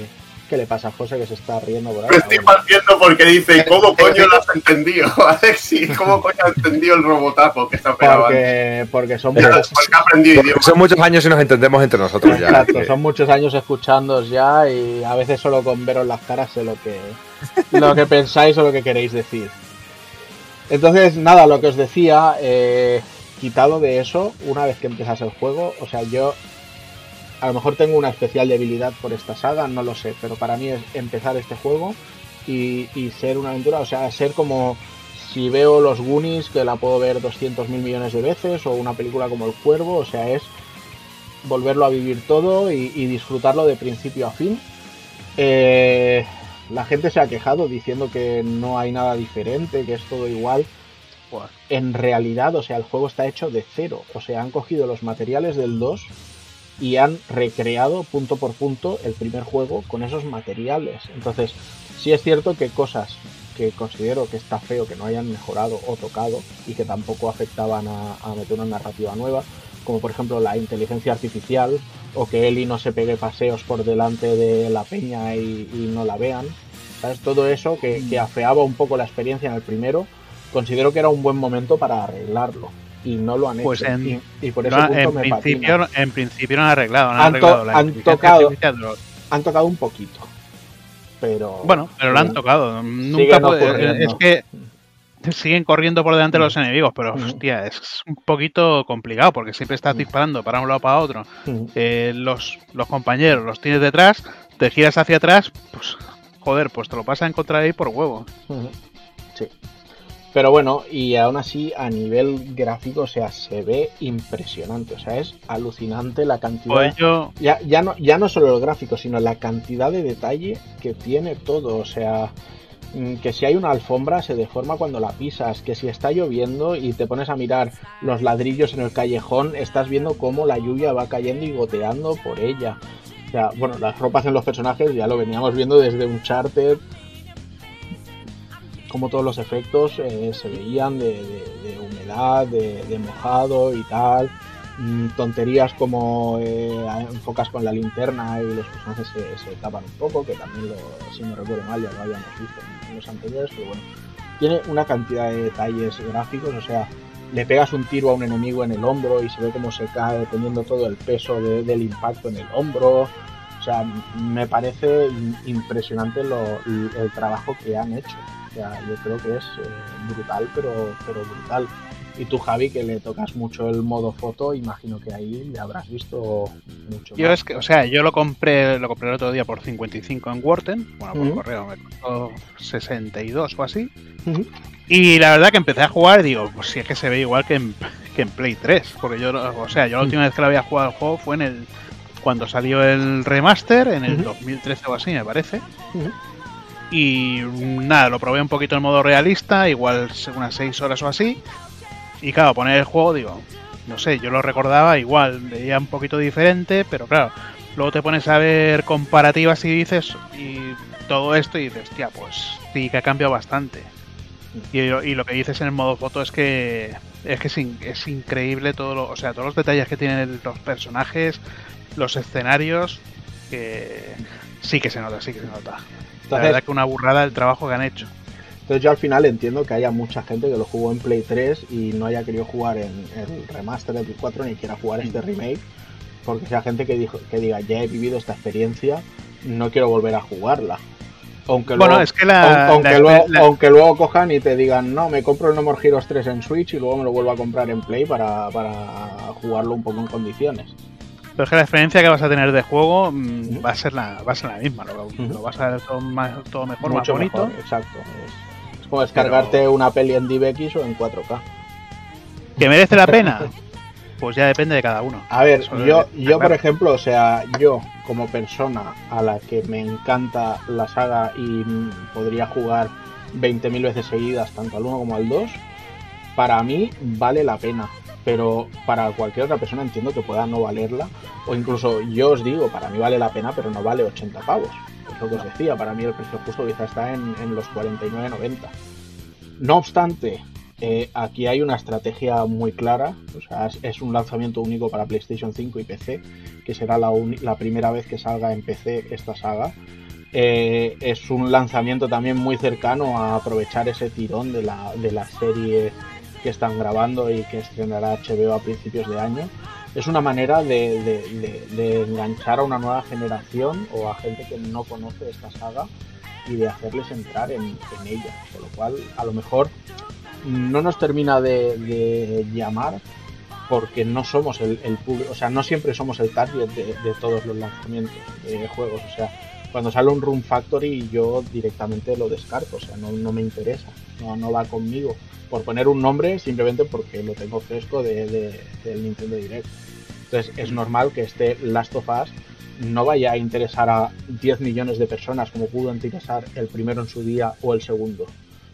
¿qué le pasa a José que se está riendo por ahí? Me estoy Ah, partiendo porque dice, ¿cómo coño lo has entendido, Alexi? ¿Cómo coño has entendido el robotazo que está pegado? Porque, porque son muchos, Porque son muchos años y nos entendemos entre nosotros ya. Exacto, que- son muchos años escuchándos ya y a veces solo con veros las caras sé lo que, lo que pensáis o lo que queréis decir. Entonces, nada, lo que os decía, eh, quitado de eso, una vez que empiezas el juego, o sea, yo a lo mejor tengo una especial debilidad por esta saga, no lo sé, pero para mí es empezar este juego y, y ser una aventura, o sea, ser como si veo los Goonies, que la puedo ver 200 mil millones de veces, o una película como El Cuervo, o sea, es volverlo a vivir todo y, y disfrutarlo de principio a fin. Eh, la gente se ha quejado diciendo que no hay nada diferente, que es todo igual. En realidad, o sea, el juego está hecho de cero. O sea, han cogido los materiales del 2 y han recreado punto por punto el primer juego con esos materiales. Entonces, sí es cierto que cosas que considero que está feo que no hayan mejorado o tocado y que tampoco afectaban a, a meter una narrativa nueva, como por ejemplo la inteligencia artificial o que Ellie no se pegue paseos por delante de la peña y, y no la vean. ¿Sabes? Todo eso que, que afeaba un poco la experiencia en el primero, considero que era un buen momento para arreglarlo. Y no lo han Pues hecho. en- y, y por ese No, punto en, me principio, patina. en principio no han arreglado, no han, Han to- arreglado la han tocado- artificial, lo- Han tocado un poquito. Pero. Bueno, pero lo han tocado. Nunca puede- es que siguen corriendo por delante de los enemigos, pero Ujú. hostia, es un poquito complicado porque siempre estás Ujú. disparando para un lado para otro. Eh, los, los compañeros los tienes detrás, te giras hacia atrás, pues joder, pues te lo vas a encontrar ahí por huevo. Sí. Pero bueno, y aún así a nivel gráfico, o sea, se ve impresionante. O sea, es alucinante la cantidad. Pues yo, Ya, ya, no, ya no solo el gráfico, sino la cantidad de detalle que tiene todo. O sea, mm, que si hay una alfombra se deforma cuando la pisas, que si está lloviendo y te pones a mirar los ladrillos en el callejón, estás viendo cómo la lluvia va cayendo y goteando por ella. O sea, bueno, las ropas en los personajes ya lo veníamos viendo desde Uncharted, como todos los efectos eh, se veían de, de- de humedad, de, de mojado y tal. Mm, tonterías como eh, enfocas con la linterna y los personajes se, se tapan un poco, que también, lo, si no recuerdo mal, ya lo habíamos visto en, los anteriores, pero bueno, tiene una cantidad de detalles gráficos, o sea, le pegas un tiro a un enemigo en el hombro y se ve cómo se cae teniendo todo el peso de- del impacto en el hombro. O sea, me parece impresionante lo- el trabajo que han hecho. Sea, yo creo que es eh, brutal, pero, pero brutal. Y tú, Javi, que le tocas mucho el modo foto, imagino que ahí ya habrás visto mucho. yo más. es que, o sea, yo lo compré, lo compré el otro día por 55 en Wharton, bueno, por Ujú. correo me costó 62 o así. Ujú. Y la verdad que empecé a jugar y digo, pues si es que se ve igual que en, que en Play 3. Porque yo, o sea, yo la última vez que lo había jugado al juego fue en el. Cuando salió el remaster, en el Ujú. 2013 o así, me parece. Y nada, lo probé un poquito en modo realista, igual unas 6 horas o así. Y claro, poner el juego, digo, no sé, yo lo recordaba igual, veía un poquito diferente, pero claro, luego te pones a ver comparativas y dices, y todo esto y dices, hostia, pues sí que ha cambiado bastante. Y, lo que dices en el modo foto es que es que es, es increíble todo lo, o sea, todos los detalles que tienen los personajes, los escenarios, que sí que se nota, sí que se nota. La Entonces, verdad que una burrada el trabajo que han hecho. Entonces yo al final entiendo que haya mucha gente que lo jugó en Play 3 y no haya querido jugar en el remaster de Play 4 ni quiera jugar este remake. Porque sea gente que, dijo, que diga, ya he vivido esta experiencia, no quiero volver a jugarla. Aunque Bueno, luego, es que la, aunque, la- luego, la- aunque luego cojan y te digan, no, me compro el No More Heroes 3 en Switch y luego me lo vuelvo a comprar en Play para, para jugarlo un poco en condiciones. Pero es que la experiencia que vas a tener de juego mm, va a ser la, va a ser la misma, lo, Ujú. lo vas a ver todo, más, todo mejor, Mucho más bonito. mejor, exacto. Es, es como descargarte una peli en DivX o en 4K. ¿Que merece la pena? Pues ya depende de cada uno. A ver, yo, yo por ejemplo, o sea, yo como persona a la que me encanta la saga y podría jugar 20.000 veces seguidas, tanto al 1 como al 2, para mí vale la pena. Pero para cualquier otra persona entiendo que pueda no valerla. O incluso yo os digo, para mí vale la pena, pero no vale 80 pavos. Es lo que os decía, para mí el precio justo quizá está en, en los 49.90. No obstante, eh, aquí hay una estrategia muy clara, es, un lanzamiento único para PlayStation 5 y PC, que será la, la primera vez que salga en PC esta saga. Eh, es un lanzamiento también muy cercano a aprovechar ese tirón de la, de la serie que están grabando y que estrenará HBO a principios de año. Es una manera de, de- de- de enganchar a una nueva generación o a gente que no conoce esta saga y de hacerles entrar en, en ella. Con lo cual, a lo mejor no nos termina de, llamar, porque no somos el, el público, o sea, no siempre somos el target de, de todos los lanzamientos de juegos. O sea, cuando sale un Room Factory yo directamente lo descarto, o sea, no, no me interesa, no, no va conmigo. Por poner un nombre simplemente porque lo tengo fresco de, de- del Nintendo Direct. Entonces es normal que este Last of Us no vaya a interesar a 10 millones de personas como pudo interesar el primero en su día o el segundo.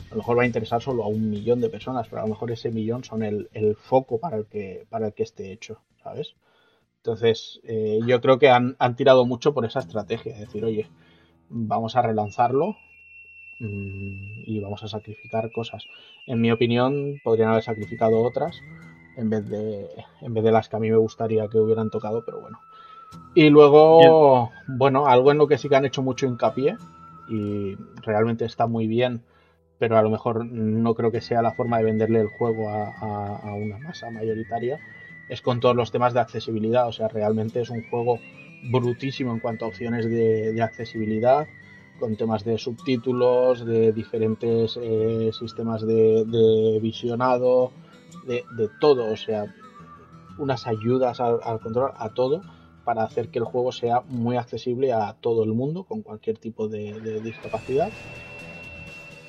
A lo mejor va a interesar solo a un millón de personas, pero a lo mejor ese millón son el, el foco para el que para el que esté hecho, ¿sabes? Entonces, eh, yo creo que han, han tirado mucho por esa estrategia, de decir, oye, vamos a relanzarlo mm, y vamos a sacrificar cosas. En mi opinión, podrían haber sacrificado otras en vez de, en vez de las que a mí me gustaría que hubieran tocado, pero bueno. Y luego, bueno, algo en lo que sí que han hecho mucho hincapié y realmente está muy bien, pero a lo mejor no creo que sea la forma de venderle el juego a, a- a una masa mayoritaria, es con todos los temas de accesibilidad. O sea, realmente es un juego brutísimo en cuanto a opciones de, de accesibilidad, con temas de subtítulos, de diferentes eh, sistemas de, visionado, de, todo. O sea, unas ayudas al, al control, a todo, para hacer que el juego sea muy accesible a todo el mundo, con cualquier tipo de, discapacidad.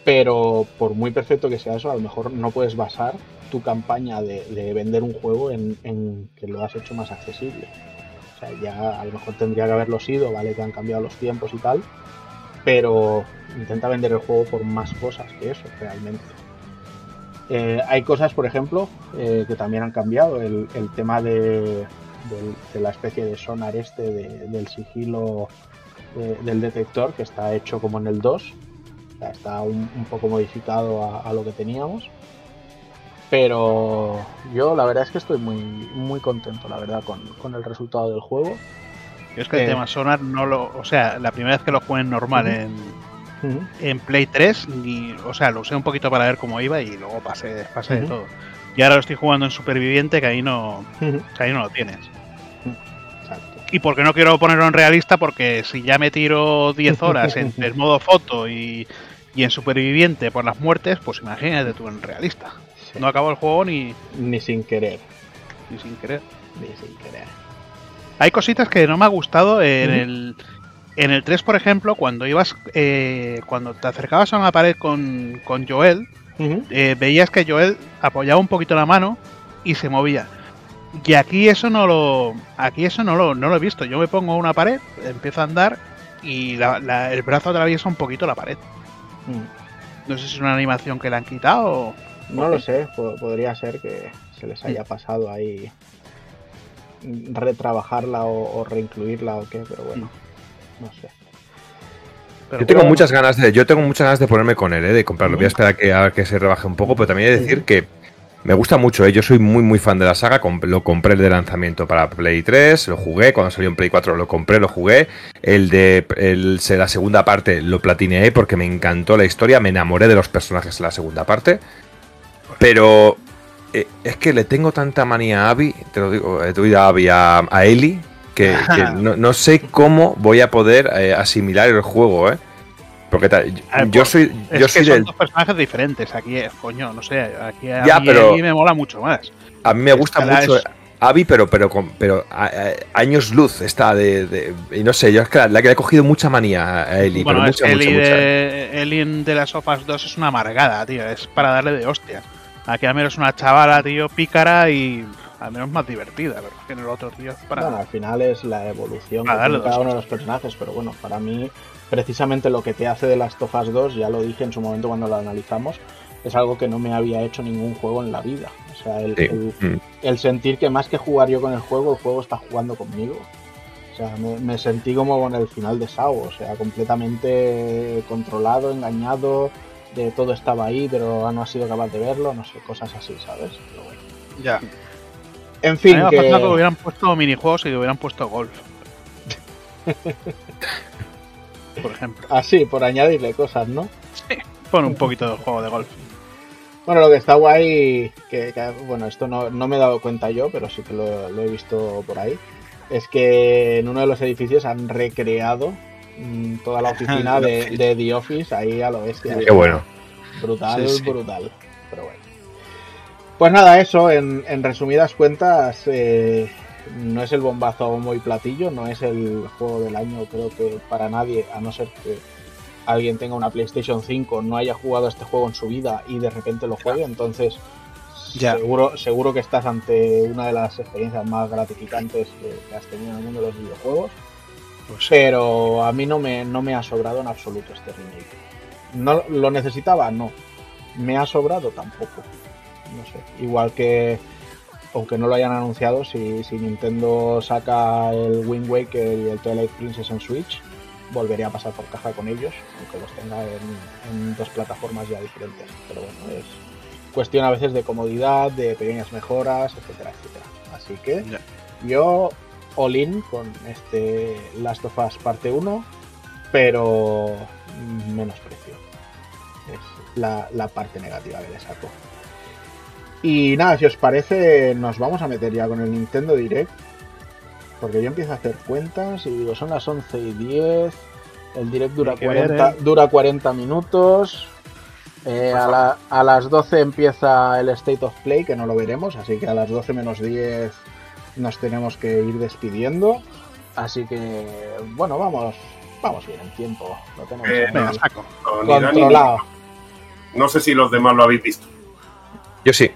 Pero por muy perfecto que sea eso, a lo mejor no puedes basar tu campaña de, de vender un juego en que lo has hecho más accesible. O sea, ya a lo mejor tendría que haberlo sido, ¿vale? Que han cambiado los tiempos y tal. Pero intenta vender el juego por más cosas que eso, realmente. Eh, hay cosas, por ejemplo, eh, que también han cambiado. El, tema de, la especie de sonar este de- del sigilo de- del detector, que está hecho como en el 2. O sea, está un, poco modificado a, lo que teníamos. Pero yo la verdad es que estoy muy, muy contento, la verdad, con el resultado del juego. Yo es que el tema Sonar no lo. O sea, la primera vez que lo jugué en normal en, en Play 3, ni, o sea, lo usé un poquito para ver cómo iba y luego pasé, pasé de todo. Y ahora lo estoy jugando en Superviviente, que ahí no, que ahí no lo tienes. Exacto. Y porque no quiero ponerlo en realista, porque si ya me tiro 10 horas en el modo foto y, y en Superviviente por las muertes, pues imagínate tú en realista. Sí. No acabo el juego ni, Ni sin querer. ni sin querer. Ni sin querer. Hay cositas que no me ha gustado en el en el 3, por ejemplo, cuando ibas eh, cuando te acercabas a una pared con, con Joel, eh, veías que Joel apoyaba un poquito la mano y se movía. Y aquí eso no lo aquí eso no lo, no lo he visto. Yo me pongo a una pared, empiezo a andar y la- la- el brazo atraviesa un poquito la pared. Mm. No sé si es una animación que le han quitado o... No lo sé, po- podría ser que se les haya pasado ahí retrabajarla o, o reincluirla o qué, pero bueno, no sé. pero Yo tengo bueno. muchas ganas de, yo tengo muchas ganas de ponerme con él, ¿eh? de comprarlo. Voy a esperar a que, a que se rebaje un poco, pero también he de decir que me gusta mucho, ¿eh? yo soy muy muy fan de la saga, lo compré el de lanzamiento para Play 3, lo jugué, cuando salió en Play 4 lo compré, lo jugué, el de el, la segunda parte lo platineé porque me encantó la historia, me enamoré de los personajes en la segunda parte, pero eh, es que le tengo tanta manía a Abby, te lo digo, eh, te digo a Abby, a, a Ellie, que, que no, no sé cómo voy a poder eh, asimilar el juego, ¿eh? Porque tal, yo, A ver, yo pues, soy, Es yo que soy son del, dos personajes diferentes. Aquí, eh, coño, no sé. Aquí a Ya, mí, pero- me mola mucho más. A mí me gusta mucho es- Abby, pero pero pero a- a- años luz está de, de- y no sé, yo es que la, que le he cogido mucha manía a Ellie, bueno, pero es mucha, que mucha, mucha. de, Ellie en de las Sofas 2 es una amargada, tío. Es para darle de hostias. Aquí al menos es una chavala, tío, pícara y al menos más divertida. Es que en el otro, tío, para... Bueno, al final es la evolución tiene cada dos uno de los personajes, pero bueno, para mí, precisamente lo que te hace de las Tofas 2, ya lo dije en su momento cuando lo analizamos, es algo que no me había hecho ningún juego en la vida. O sea, el, Sí. el- Mm. el sentir que más que jugar yo con el juego, el juego está jugando conmigo. O sea, me, me sentí como con el final de Sao, o sea, completamente controlado, engañado, de todo estaba ahí, pero no has sido capaz de verlo, no sé, cosas así, ¿sabes? Pero bueno. Ya. En A fin, mí me ha que... pasado que hubieran puesto minijuegos y que hubieran puesto golf. Por ejemplo. así, por añadirle cosas, ¿no? Pon un poquito de juego de golf. Bueno, lo que está guay, que, que, bueno, esto no, no me he dado cuenta yo, pero sí que lo, lo he visto por ahí, es que en uno de los edificios han recreado toda la oficina de, de The Office ahí a lo bestia. Qué bueno. Brutal, Sí, sí. brutal. Pero bueno. Pues nada, eso, en, en resumidas cuentas, eh, no es el bombazo a bombo y platillo, no es el juego del año, creo que para nadie, a no ser que alguien tenga una PlayStation 5, no haya jugado este juego en su vida y de repente lo juegue, entonces Ya. seguro, seguro que estás ante una de las experiencias más gratificantes que, que has tenido en el mundo de los videojuegos. Pues, Pero a mí no me, no me ha sobrado en absoluto este remake. ¿No lo necesitaba? No. ¿Me ha sobrado? Tampoco. No sé. Igual que, aunque no lo hayan anunciado, si, si Nintendo saca el Wind Waker y el Twilight Princess en Switch, volveré a pasar por caja con ellos, aunque los tenga en, en dos plataformas ya diferentes. Pero bueno, es cuestión a veces de comodidad, de pequeñas mejoras, etcétera, etcétera. Así que yo all in con este Last of Us parte 1, pero menos precio. Es la, la parte negativa que le saco. Y nada, si os parece, nos vamos a meter ya con el Nintendo Direct. Porque yo empiezo a hacer cuentas y digo, son las 11 y 10. El Direct dura, Hay que ver, 40, ¿eh? dura 40 minutos. Eh, a, la- a las 12 empieza el State of Play, que no lo veremos, así que a las 12 menos 10 nos tenemos que ir despidiendo. Así que, bueno, vamos vamos bien en tiempo. Lo tenemos Eh, aquí Venga, saco. No, ni Dani ni- controlado. No sé si los demás lo habéis visto. Yo sí.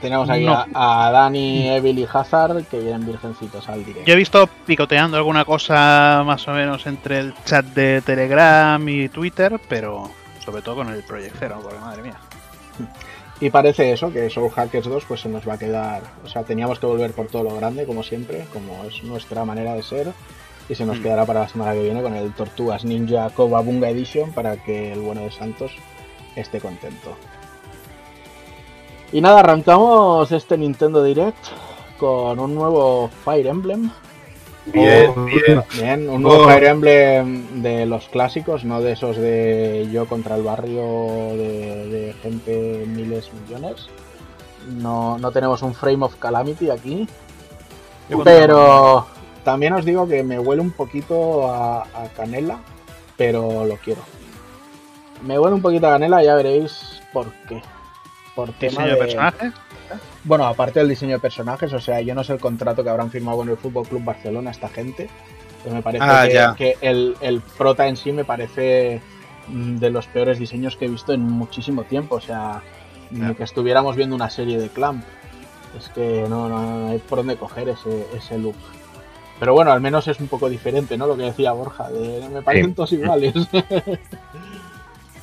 Tenemos aquí No. a, a Dani, Evil y Hazard que vienen virgencitos al directo. Yo he visto picoteando alguna cosa más o menos entre el chat de Telegram y Twitter, pero sobre todo con el Project Zero, porque madre mía. Y parece eso, que Soul Hackers 2 pues se nos va a quedar, o sea, teníamos que volver por todo lo grande, como siempre, como es nuestra manera de ser, y se nos Mm. quedará para la semana que viene con el Tortugas Ninja Bunga Edition para que el bueno de Santos esté contento. Y nada, arrancamos este Nintendo Direct con un nuevo Fire Emblem. Bien, bien. Bien, un nuevo Oh. Fire Emblem de los clásicos, no de esos de yo contra el barrio de, de gente miles, millones. No, no tenemos un Frame of Calamity aquí. Pero también os digo que me huele un poquito a, a canela, pero lo quiero. Me huele un poquito a canela, ya veréis por qué. Por tema de personajes. bueno, aparte del diseño de personajes, o sea, yo no sé el contrato que habrán firmado con el Fútbol Club Barcelona esta gente. Pero me parece Ah, que, que el, el prota en sí me parece mm, de los peores diseños que he visto en muchísimo tiempo. O sea, ni Ya. que estuviéramos viendo una serie de Clamp. Es que no, no, no hay por dónde coger ese, ese look. Pero bueno, al menos es un poco diferente, ¿no? Lo que decía Borja, de me parecen todos iguales.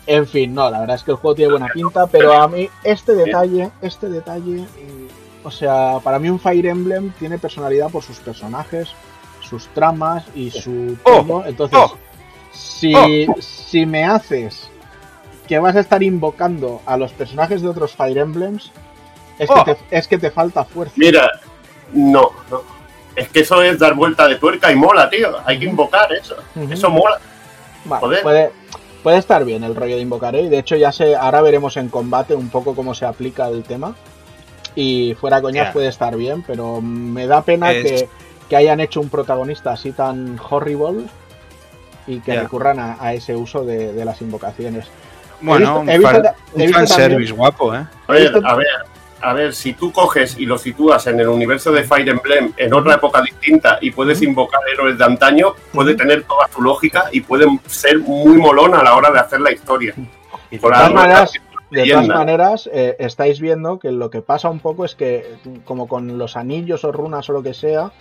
en fin, no, la verdad es que el juego tiene buena pinta, pero a mí este detalle, este detalle, mm, o sea, para mí un Fire Emblem tiene personalidad por sus personajes, sus tramas y su Oh, todo. Entonces, oh, si, si me haces que vas a estar invocando a los personajes de otros Fire Emblems, es, Oh. que, te, es que te falta fuerza. Mira, no, no. Es que eso es dar vuelta de tuerca y mola, tío. Hay que invocar eso. Eso mola. Vale, Joder. puede, puede estar bien el rollo de invocar, ¿eh? Y de hecho ya sé, ahora veremos en combate un poco cómo se aplica el tema. Y fuera coñas puede estar bien, pero me da pena Es- que, que hayan hecho un protagonista así tan horrible y que recurran a, a ese uso de, de las invocaciones. Bueno, he visto- he visto un, fan- un fanservice guapo, ¿eh? Esto- a ver, a ver, si tú coges y lo sitúas en el universo de Fire Emblem en otra época distinta y puedes invocar héroes de antaño, puede tener toda su lógica y puede ser muy molón a la hora de hacer la historia. Y De todas maneras, está de todas leyenda. maneras, eh, estáis viendo que lo que pasa un poco es que, como con los anillos o runas o lo que sea,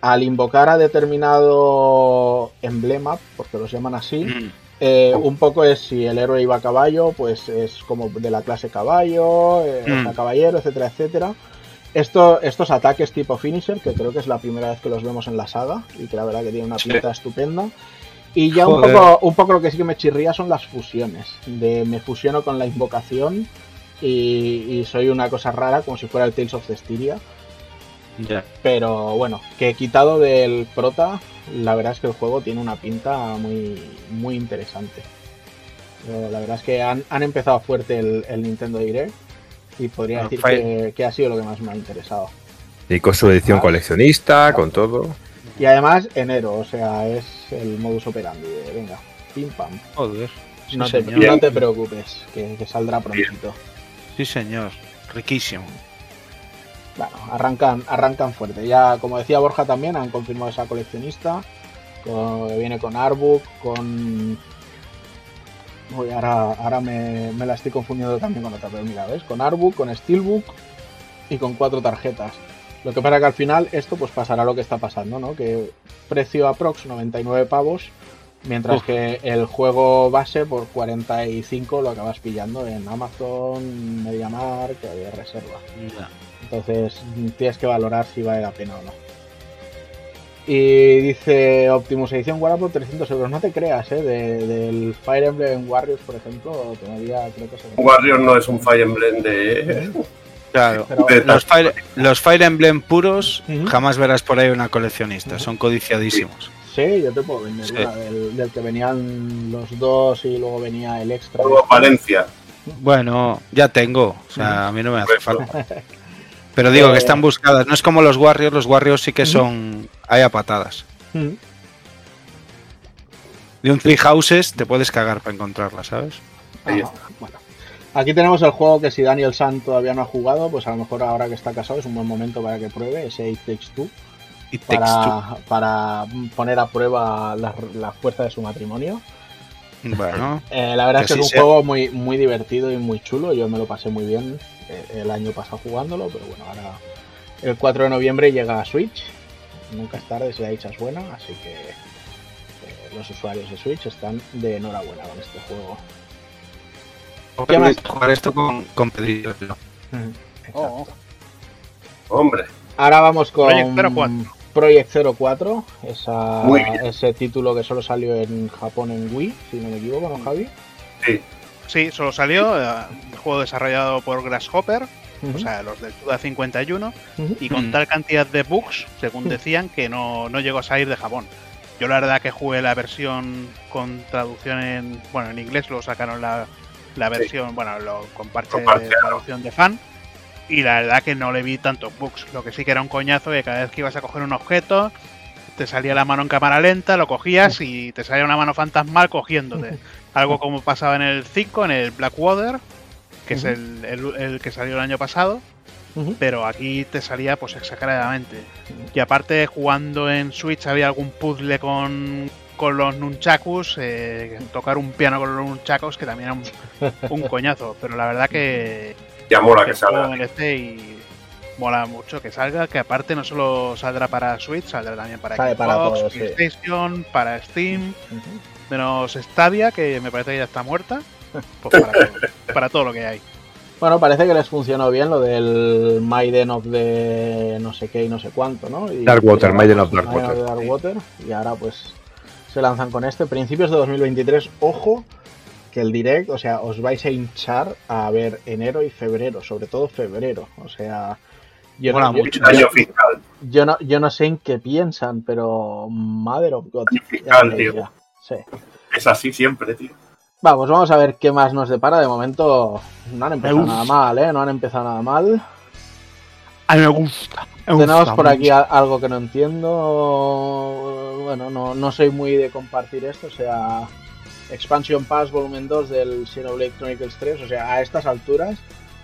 al invocar a determinado emblema, porque los llaman así, Mm, eh, un poco es si el héroe iba a caballo, pues es como de la clase caballo, eh, Mm. caballero, etcétera, etcétera. Esto, estos ataques tipo finisher, que creo que es la primera vez que los vemos en la saga, y que la verdad que tiene una Sí. pinta estupenda. Y ya un poco, un poco lo que sí que me chirría son las fusiones. De me fusiono con la invocación y, y soy una cosa rara, como si fuera el Tales of Cestiria. ya. Pero bueno, que quitado del prota, la verdad es que el juego tiene una pinta muy, muy interesante. Yo, la verdad es que han, han empezado fuerte el, el Nintendo Direct y podría Bueno, decir que, que ha sido lo que más me ha interesado. Y con su edición Ah. coleccionista, con todo. Y además enero, o sea, es el modus operandi de venga, pim pam. Joder. Sí, No te, no te preocupes, que, que saldrá prontito. Sí, señor. riquísimo. Bueno, arrancan, arrancan fuerte. Ya, como decía Borja también, han confirmado esa coleccionista. con- viene con Artbook, con. Uy, ahora, ahora me, me la estoy confundiendo también con otra, pero mira, ¿ves? Con Artbook, con Steelbook y con cuatro tarjetas. Lo que pasa que al final esto pues pasará lo que está pasando, ¿no? Que precio aprox 99 pavos, mientras Uf. que el juego base por 45 lo acabas pillando en Amazon, MediaMarkt, reserva. Entonces tienes que valorar si vale la pena o no. Y dice Optimus Edición Guara por 300 euros. No te creas, ¿eh? De- del Fire Emblem Warriors, por ejemplo, todavía creo que se Warrior no es un Fire Emblem de. Claro. De Los Fire, los Fire Emblem puros jamás verás por ahí una coleccionista, son codiciadísimos. Sí, yo te puedo vender Sí. una del, del que venían los dos y luego venía el extra. Juego Valencia. Bueno, ya tengo, o sea, a mí no me hace falta. Pero digo Eh, que están buscadas, no es como los Warriors, los Warriors sí que son hay a patadas. De un Three Houses te puedes cagar para encontrarla, ¿sabes? Ahí Ajá, bueno. Aquí tenemos el juego que si Daniel San todavía no ha jugado, pues a lo mejor ahora que está casado es un buen momento para que pruebe ese It Takes Two. Y Takes Para, para poner a prueba la, la fuerza de su matrimonio. Two. Bueno, Eh, la verdad es que es un sea. juego muy, muy divertido y muy chulo. Yo me lo pasé muy bien eh, el año pasado jugándolo, pero bueno, ahora el 4 de noviembre llega a Switch. Nunca es tarde si la dicha es buena, así que eh, los usuarios de Switch están de enhorabuena con este juego. ¿Qué más? jugar esto con, con Pedrito. Oh, Hombre, Ahora vamos con Project 04. Project 04, esa, Muy bien. ese título que solo salió en Japón en Wii, si no me equivoco, ¿no, Javi? sí. Sí, solo salió eh, un juego desarrollado por Grasshopper, o sea, los del Suda 51, ujú. y con tal cantidad de bugs, según decían, que no, no llegó a salir de Japón. Yo la verdad que jugué la versión con traducción en, bueno, en inglés, luego sacaron la, la versión, bueno, lo, Con de traducción de fan, y la verdad que no le vi tantos bugs. Lo que sí que era un coñazo que cada vez que ibas a coger un objeto, te salía la mano en cámara lenta, lo cogías y te salía una mano fantasmal cogiéndote. Algo como pasaba en el 5, en el Blackwater, que es el, el- el que salió el año pasado, pero aquí te salía pues exageradamente. Y aparte, jugando en Switch había algún puzzle con, con los nunchakus, eh, tocar un piano con los nunchakus, que también era un, un coñazo. Pero la verdad que, Ya mola que que salga. y mola mucho que salga, que aparte no solo saldrá para Switch, saldrá también para Sale Xbox, para todo, sí. PlayStation, para Steam, menos Stadia, que me parece que ya está muerta. Pues para todo, para todo lo que hay. Bueno, parece que les funcionó bien lo del Maiden of the no sé qué y no sé cuánto, ¿no? Y- Darkwater, Maiden of Darkwater. Darkwater, y ahora pues se lanzan con este. Principios de 2023, ojo, que el direct, o sea, os vais a hinchar a ver enero y febrero, sobre todo febrero. O sea, yo, Mola no, yo- mucho. yo- fiscal. yo no, yo no sé en qué piensan, pero Mother of God. Fiscal, tío. Sí. Es así siempre, tío. Vamos, vamos a ver qué más nos depara. De momento no han empezado Uf. nada mal, ¿eh? No han empezado nada mal. A mí me gusta. me Tenemos gusta por aquí algo que no entiendo. Bueno, no, no soy muy de compartir esto. O sea, Expansion Pass Volumen 2 del Xenoblade Chronicles 3. O sea, a estas alturas,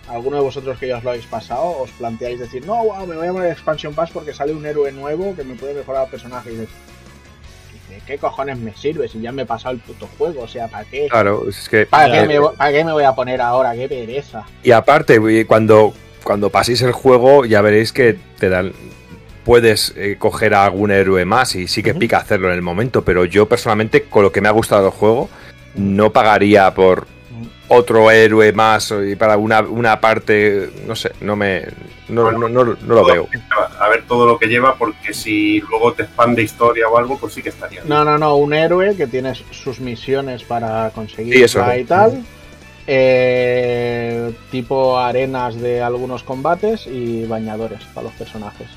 alguno de vosotros que ya os lo habéis pasado, os planteáis decir, no, wow, me voy a poner Expansion Pass porque sale un héroe nuevo que me puede mejorar al personaje. Y dices, ¿de qué cojones me sirve si ya me he pasado el puto juego? O sea, ¿para qué? Claro, es que. ¿Para qué, eh, me, ¿Para qué me voy a poner ahora? ¡Qué pereza! Y aparte, cuando, cuando paséis el juego, ya veréis que te dan. Puedes eh, coger a algún héroe más y sí que pica hacerlo en el momento, pero yo personalmente, con lo que me ha gustado del juego, no pagaría por otro héroe más y para una, una parte, no sé, no me. No, no, no, no lo veo. A ver todo lo que lleva, porque si luego te expande historia o algo, pues sí que estaría. No, no, no, un héroe que tiene sus misiones para conseguir Sí, eso. y tal. Eh, tipo arenas de algunos combates y bañadores para los personajes.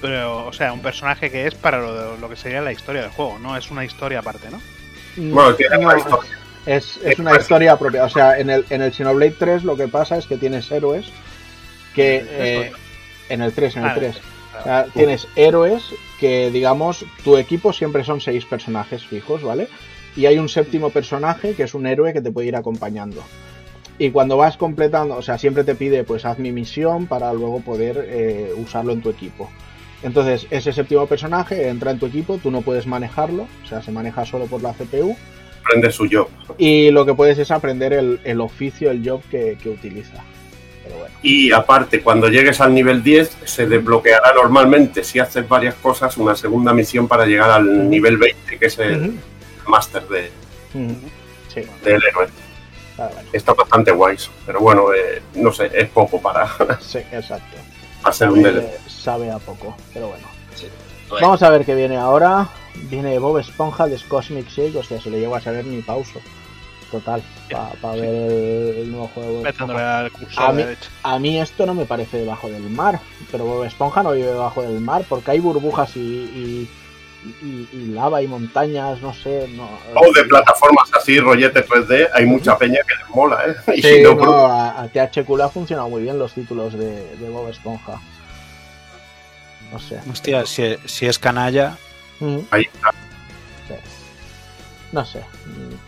Pero, o sea, un personaje que es para lo, lo que sería la historia del juego, no es una historia aparte, ¿no? Bueno, tiene una historia. Es, es una historia propia. O sea, en el, en el Xenoblade 3 lo que pasa es que tienes héroes que... eh, en el 3, en el Ah, 3. O sea, tienes héroes que, digamos, tu equipo siempre son seis personajes fijos, ¿vale? Y hay un séptimo personaje que es un héroe que te puede ir acompañando. Y cuando vas completando, o sea, siempre te pide, pues haz mi misión para luego poder eh, usarlo en tu equipo. Entonces, ese séptimo personaje entra en tu equipo, tú no puedes manejarlo, o sea, se maneja solo por la CPU. Su job. Y lo que puedes es aprender el, el oficio, el job que, que utiliza. Pero bueno. Y aparte, cuando llegues al nivel 10, se desbloqueará normalmente, si haces varias cosas, una segunda misión para llegar al nivel 20, que es el Ujú. máster de. Sí, del héroe. ah, bueno. Está bastante guay, pero bueno, eh, no sé, es poco para, Sí, exacto. ser un sabe a poco, pero bueno. Bueno, Vamos a ver qué viene ahora. Viene Bob Esponja de Cosmic Shake, hostia, se lo llevo a saber ni pauso. Total, para ver el, el nuevo juego. de Esponja. A mí- derecho. A mí esto no me parece debajo del mar, pero Bob Esponja no vive debajo del mar porque hay burbujas y, y, y- y lava y montañas, no sé. No, O de plataformas así, rollete 3D, hay mucha peña que les mola, ¿eh? Y Sí, no, no, a, a THQ le ha funcionado muy bien los títulos de, de Bob Esponja. No sé. Hostia, si, si es canalla. Mm, ahí está. sí. No sé.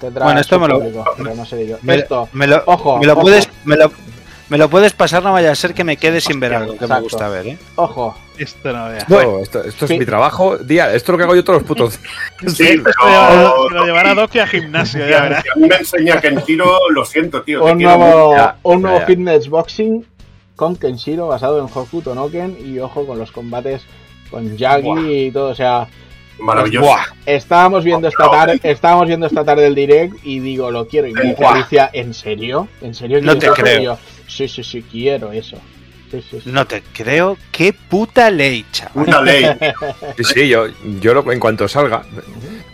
Tendrá Bueno, esto me lo- público, pero no sé yo. Me, Esto, me lo, ojo, me lo ojo. puedes. Me lo, me lo puedes pasar, no vaya a ser que me quede sin ver algo que me gusta ver, ¿eh? ojo. Esto no vea. No, esto, esto es Sí. mi trabajo. Día, esto es lo que hago yo todos los putos. Sí, Se lo pero... lo llevará Doki a gimnasio, ya verás. Si a mí me enseña que en tiro, lo siento, tío. Un quiero nuevo, Ya, un nuevo fitness boxing con Kenshiro basado en Hokuto no Ken y ojo con los combates con Yagi Buah. y todo, o sea. Maravilloso. Buah. estábamos viendo esta No, tarde, estábamos viendo esta tarde el direct y digo, lo quiero y me dice. Alicia, ¿en serio? ¿En serio No te eso?" creo. Yo, sí, sí, sí, quiero eso. Sí, sí, sí. No te creo. Qué puta ley, chaval. Una ley. Sí, sí, yo, yo lo- en cuanto salga,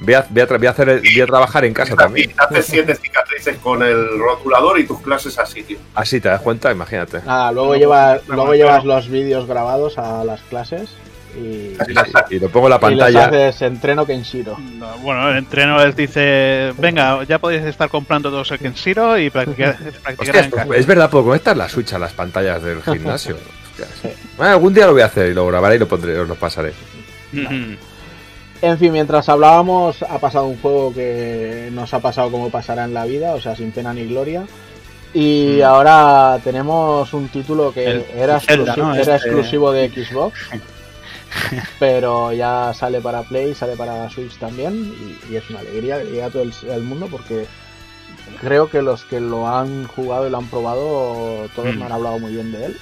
voy a, voy a tra- voy a hacer, voy a trabajar en casa también. Y haces siete cicatrices con el rotulador y tus clases así, tío. Así te das cuenta, imagínate. Nada, luego, No, lleva, no, luego no, llevas no. los vídeos grabados a las clases y, lo pongo en la y les pantalla. haces entreno Kenshiro. No, bueno, el entreno les dice, venga, ya podéis estar comprando todos el Kenshiro y practicar, practicar Hostia, en casa. es verdad, puedo conectar la Switch a las pantallas del gimnasio. Bueno, algún día lo voy a hacer y lo grabaré y lo pondré, os lo pasaré. En fin, mientras hablábamos, ha pasado un juego que nos ha pasado como pasará en la vida, o sea, sin pena ni gloria. Y ahora tenemos un título que El era, Zelda, exclusi- ¿no? era Este- exclusivo de Xbox, pero ya sale para Play, sale para Switch también, y, y es una alegría que a todo el, el mundo porque creo que los que lo han jugado y lo han probado, todos Mm. me han hablado muy bien de él.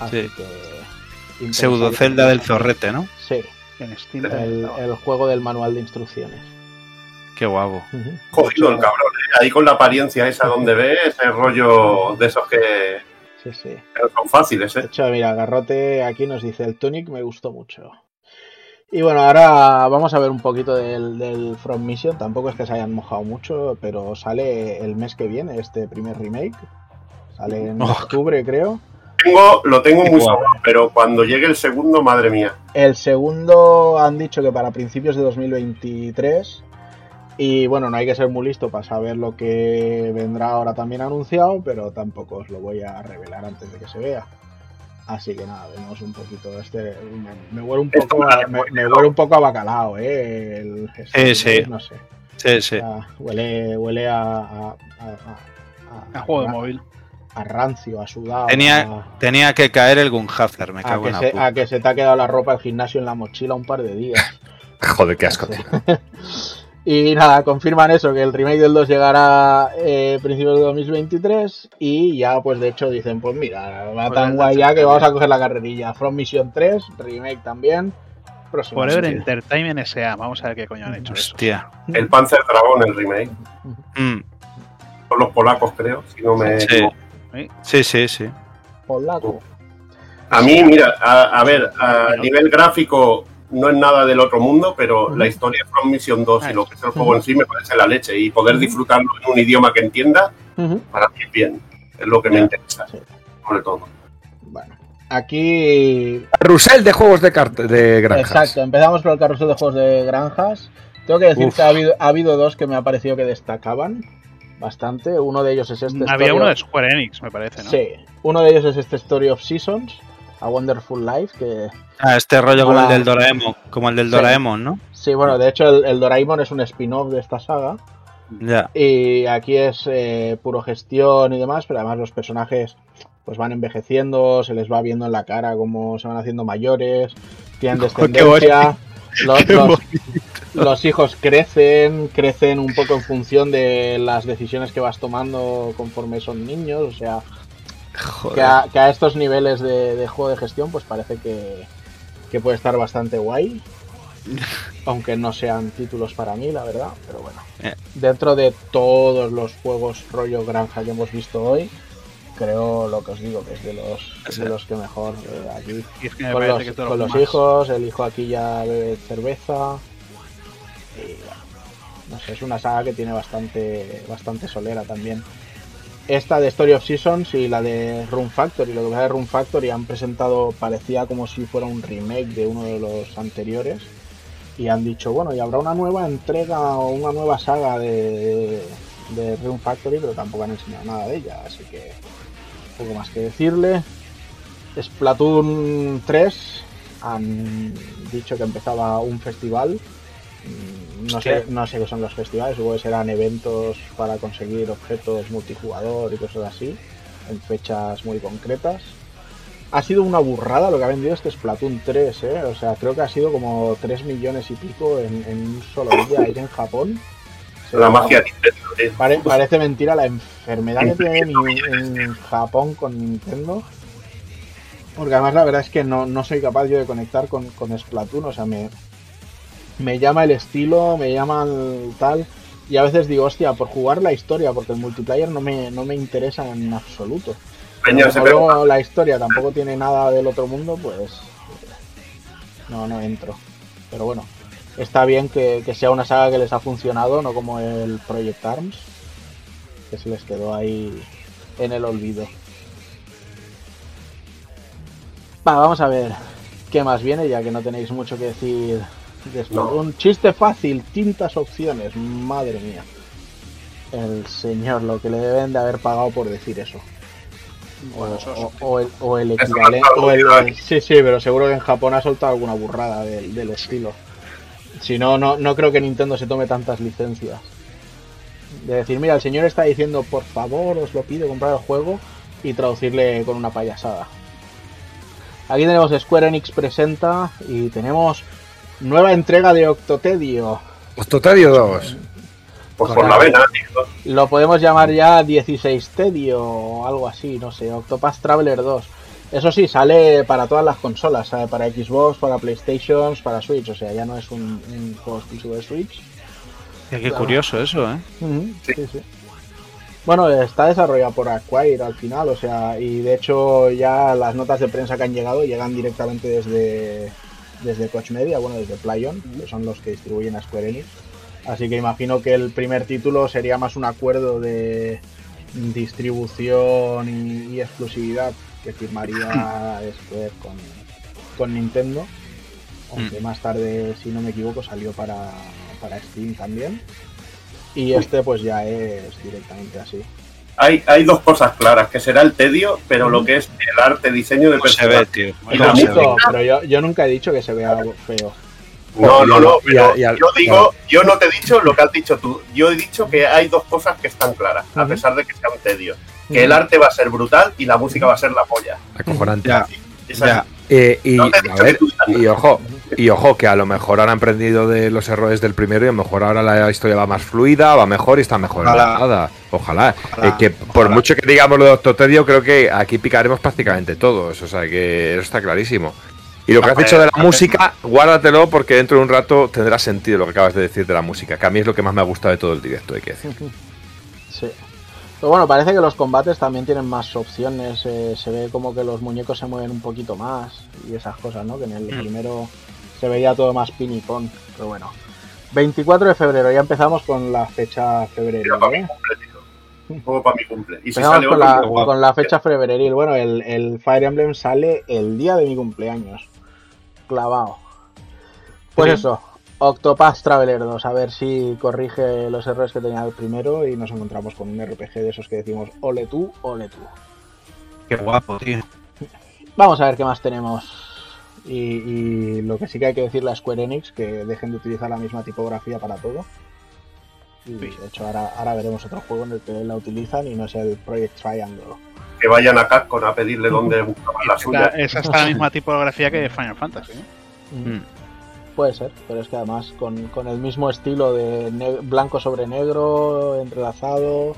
Así Sí. que... Pseudo del zorrete, ¿no? Sí, En Steam el, juego del manual de instrucciones. Qué guapo. Ujú. Jodido el cabrón, ¿eh? Ahí con la apariencia esa donde ves, el rollo de esos que, Sí, sí. que no son fáciles, De ¿eh? hecho, mira, Garrote aquí nos dice el Tunic me gustó mucho. Y bueno, ahora vamos a ver un poquito del, del From Mission. Tampoco es que se hayan mojado mucho, pero sale el mes que viene este primer remake. Sale en Oh. octubre, creo. Tengo, lo tengo muy sobrado, pero cuando llegue el segundo, madre mía. El segundo han dicho que para principios de 2023. Y bueno, no hay que ser muy listo para saber lo que vendrá ahora también anunciado, pero tampoco os lo voy a revelar antes de que se vea. Así que nada, vemos un poquito este. Me, me huele un poco a, me, me huele un poco a bacalao, eh. El, Sí, sí. No sé. Sí, sí. O sea, huele, huele a, a, a, a- A juego de móvil. A rancio, a sudado. Tenía, a- tenía que caer el Gunhazar, me a cago que, en la se, puta. a que se te ha quedado la ropa del gimnasio en la mochila un par de días. Joder, qué asco, tío. Y nada, confirman eso, que el remake del 2 llegará eh, principios de 2023 y ya pues de hecho dicen, pues mira, va Pues tan guay ya que vamos a coger la carrerilla. From Mission 3, remake también. Próximo. Forever. Entertainment S.A. Vamos a ver qué coño han hecho eso. Hostia. El Panzer Dragon, el remake. Mm, Son los polacos, creo, si no me Sí. Equivoco. Sí, sí, sí. Polaco. A mí, mira, a, a ver, a nivel gráfico no es nada del otro mundo, pero la historia de From Mission 2 y lo que es el juego en sí me parece la leche. Y poder disfrutarlo en un idioma que entienda, para mí es bien. Es lo que me interesa, Sí. sobre todo. Bueno, aquí Rusel de juegos de, de granjas. Exacto, empezamos por el carrusel de juegos de granjas. Tengo que decir Uf. que ha habido, ha habido dos que me ha parecido que destacaban bastante. Uno de ellos es este. Había Story uno of- de Square Enix, me parece, ¿no? Sí, uno de ellos es este Story of Seasons, A Wonderful Life, que Ah, este rollo como el del Doraemon, como el del Sí. Doraemon, ¿no? sí, bueno, de hecho el, el Doraemon es un spin-off de esta saga Ya. Y aquí es eh, puro gestión y demás, pero además los personajes pues van envejeciendo, se les va viendo en la cara cómo se van haciendo mayores, tienen descendencia, los, los- los hijos crecen, crecen un poco en función de las decisiones que vas tomando conforme son niños, o sea, que a, que a estos niveles de, de juego de gestión pues parece que, que puede estar bastante guay. Aunque no sean títulos para mí, la verdad, pero bueno. Eh. Dentro de todos los juegos rollo granja que hemos visto hoy, creo lo que os digo, que es de los, de los que mejor eh, aquí. Y es que me Con los, que con hijos, el hijo aquí ya bebe cerveza. Y no sé, es una saga que tiene bastante, bastante solera también. Esta de Story of Seasons y la de Room Factory. Lo que pasa de Room Factory han presentado, parecía como si fuera un remake de uno de los anteriores. Y han dicho, bueno, y habrá una nueva entrega o una nueva saga de, de Room Factory, pero tampoco han enseñado nada de ella. Así que poco más que decirle. Splatoon 3 han dicho que empezaba un festival. Mm, No sé, no sé qué son los festivales, supongo que serán eventos para conseguir objetos multijugador y cosas así, en fechas muy concretas. Ha sido una burrada lo que ha vendido este Splatoon 3, ¿eh? O sea, creo que ha sido como 3 millones y pico en, en un solo día ahí en Japón. La magia de Nintendo, tío. Pare- parece mentira la enfermedad que tienen en, en Japón con Nintendo. Porque además la verdad es que no, no soy capaz yo de conectar con, con Splatoon. O sea, me, me llama el estilo, me llama el tal. Y a veces digo, hostia, por jugar la historia, porque el multiplayer no me, no me interesa en absoluto. Peña Pero luego la historia tampoco tiene nada del otro mundo, pues no, no entro. Pero bueno, está bien que, que sea una saga que les ha funcionado, no como el Project Arms, que se les quedó ahí en el olvido. Va, vamos a ver qué más viene, ya que no tenéis mucho que decir de esto. No. Un chiste fácil, tintas opciones, madre mía. El señor, lo que le deben de haber pagado por decir eso. Bueno, o, el, o el Eso equivalente. el- sí, sí, pero seguro que en Japón ha soltado alguna burrada del, del estilo. Si no, no, no creo que Nintendo se tome tantas licencias. De decir, mira, el señor está diciendo, por favor, os lo pido, comprar el juego y traducirle con una payasada. Aquí tenemos Square Enix presenta y tenemos nueva entrega de Octotedio. Octotario 2. Pues por la vena, tío. Lo podemos llamar ya 16 Tedio o algo así, no sé, Octopath Traveler 2. Eso sí, sale para todas las consolas, sale para Xbox, para PlayStation, para Switch, o sea, ya no es un, un juego exclusivo de Switch. Qué curioso eso, ¿eh? Sí. sí, sí. Bueno, está desarrollado por Acquire al final, o sea, y de hecho ya las notas de prensa que han llegado llegan directamente desde, desde Koch Media, bueno, desde Playon, que son los que distribuyen a Square Enix. Así que imagino que el primer título sería más un acuerdo de distribución y, y exclusividad que firmaría Square con, con Nintendo. Aunque más tarde, si no me equivoco, salió para, para Steam también. Y este pues ya es directamente así. Hay, hay dos cosas claras, que será el tedio, pero lo que es el arte, diseño de ¿Cómo se ve, personaje. tío? Y pero yo, yo nunca he dicho que se vea algo feo. No, no, no, Y pero a- y al- yo digo, yo no te he dicho lo que has dicho tú. Yo he dicho que hay dos cosas que están claras, a pesar de que sea un tedio. Que el arte va a ser brutal y la música va a ser la polla. Acojonante. Ya. Eh, y, No a ver, ojo, y ojo, que a lo mejor ahora han aprendido de los errores del primero y a lo mejor ahora la historia va más fluida, va mejor y está mejor Ojalá. elaborada. Ojalá. Ojalá, Eh, que por mucho que digamos lo de Octotedio, creo que aquí picaremos prácticamente todos. O sea que eso está clarísimo. Y lo que has dicho de la música, guárdatelo porque dentro de un rato tendrá sentido lo que acabas de decir de la música, que a mí es lo que más me ha gustado de todo el directo, hay que decir. Pero bueno, parece que los combates también tienen más opciones. eh, se ve como que los muñecos se mueven un poquito más y esas cosas, ¿no? Que en el Mm. primero se veía todo más pin y pon. Pero bueno. 24 de febrero, ya empezamos con la fecha febrero. Para mi ¿eh? cumple, tío. Para mi cumple. Y si Empezamos sale con la, pues guapo. con la fecha febreril. Bueno, el, el Fire Emblem sale el día de mi cumpleaños. Clavado. Pues Sí. eso, Octopath Traveler 2. A ver si corrige los errores que tenía el primero y nos encontramos con un RPG de esos que decimos ole tú, ole tú. Qué guapo, tío. Vamos a ver qué más tenemos. Y, y lo que sí que hay que decirle a Square Enix, que dejen de utilizar la misma tipografía para todo. Y de hecho ahora, ahora veremos otro juego en el que la utilizan y no es el Project Triangle. Que vayan a Capcom a pedirle dónde buscaban la Esa, suya. esa está la misma tipografía que Final Fantasy. ¿eh? Mm. Puede ser, pero es que además con, con el mismo estilo de blanco sobre negro, entrelazado.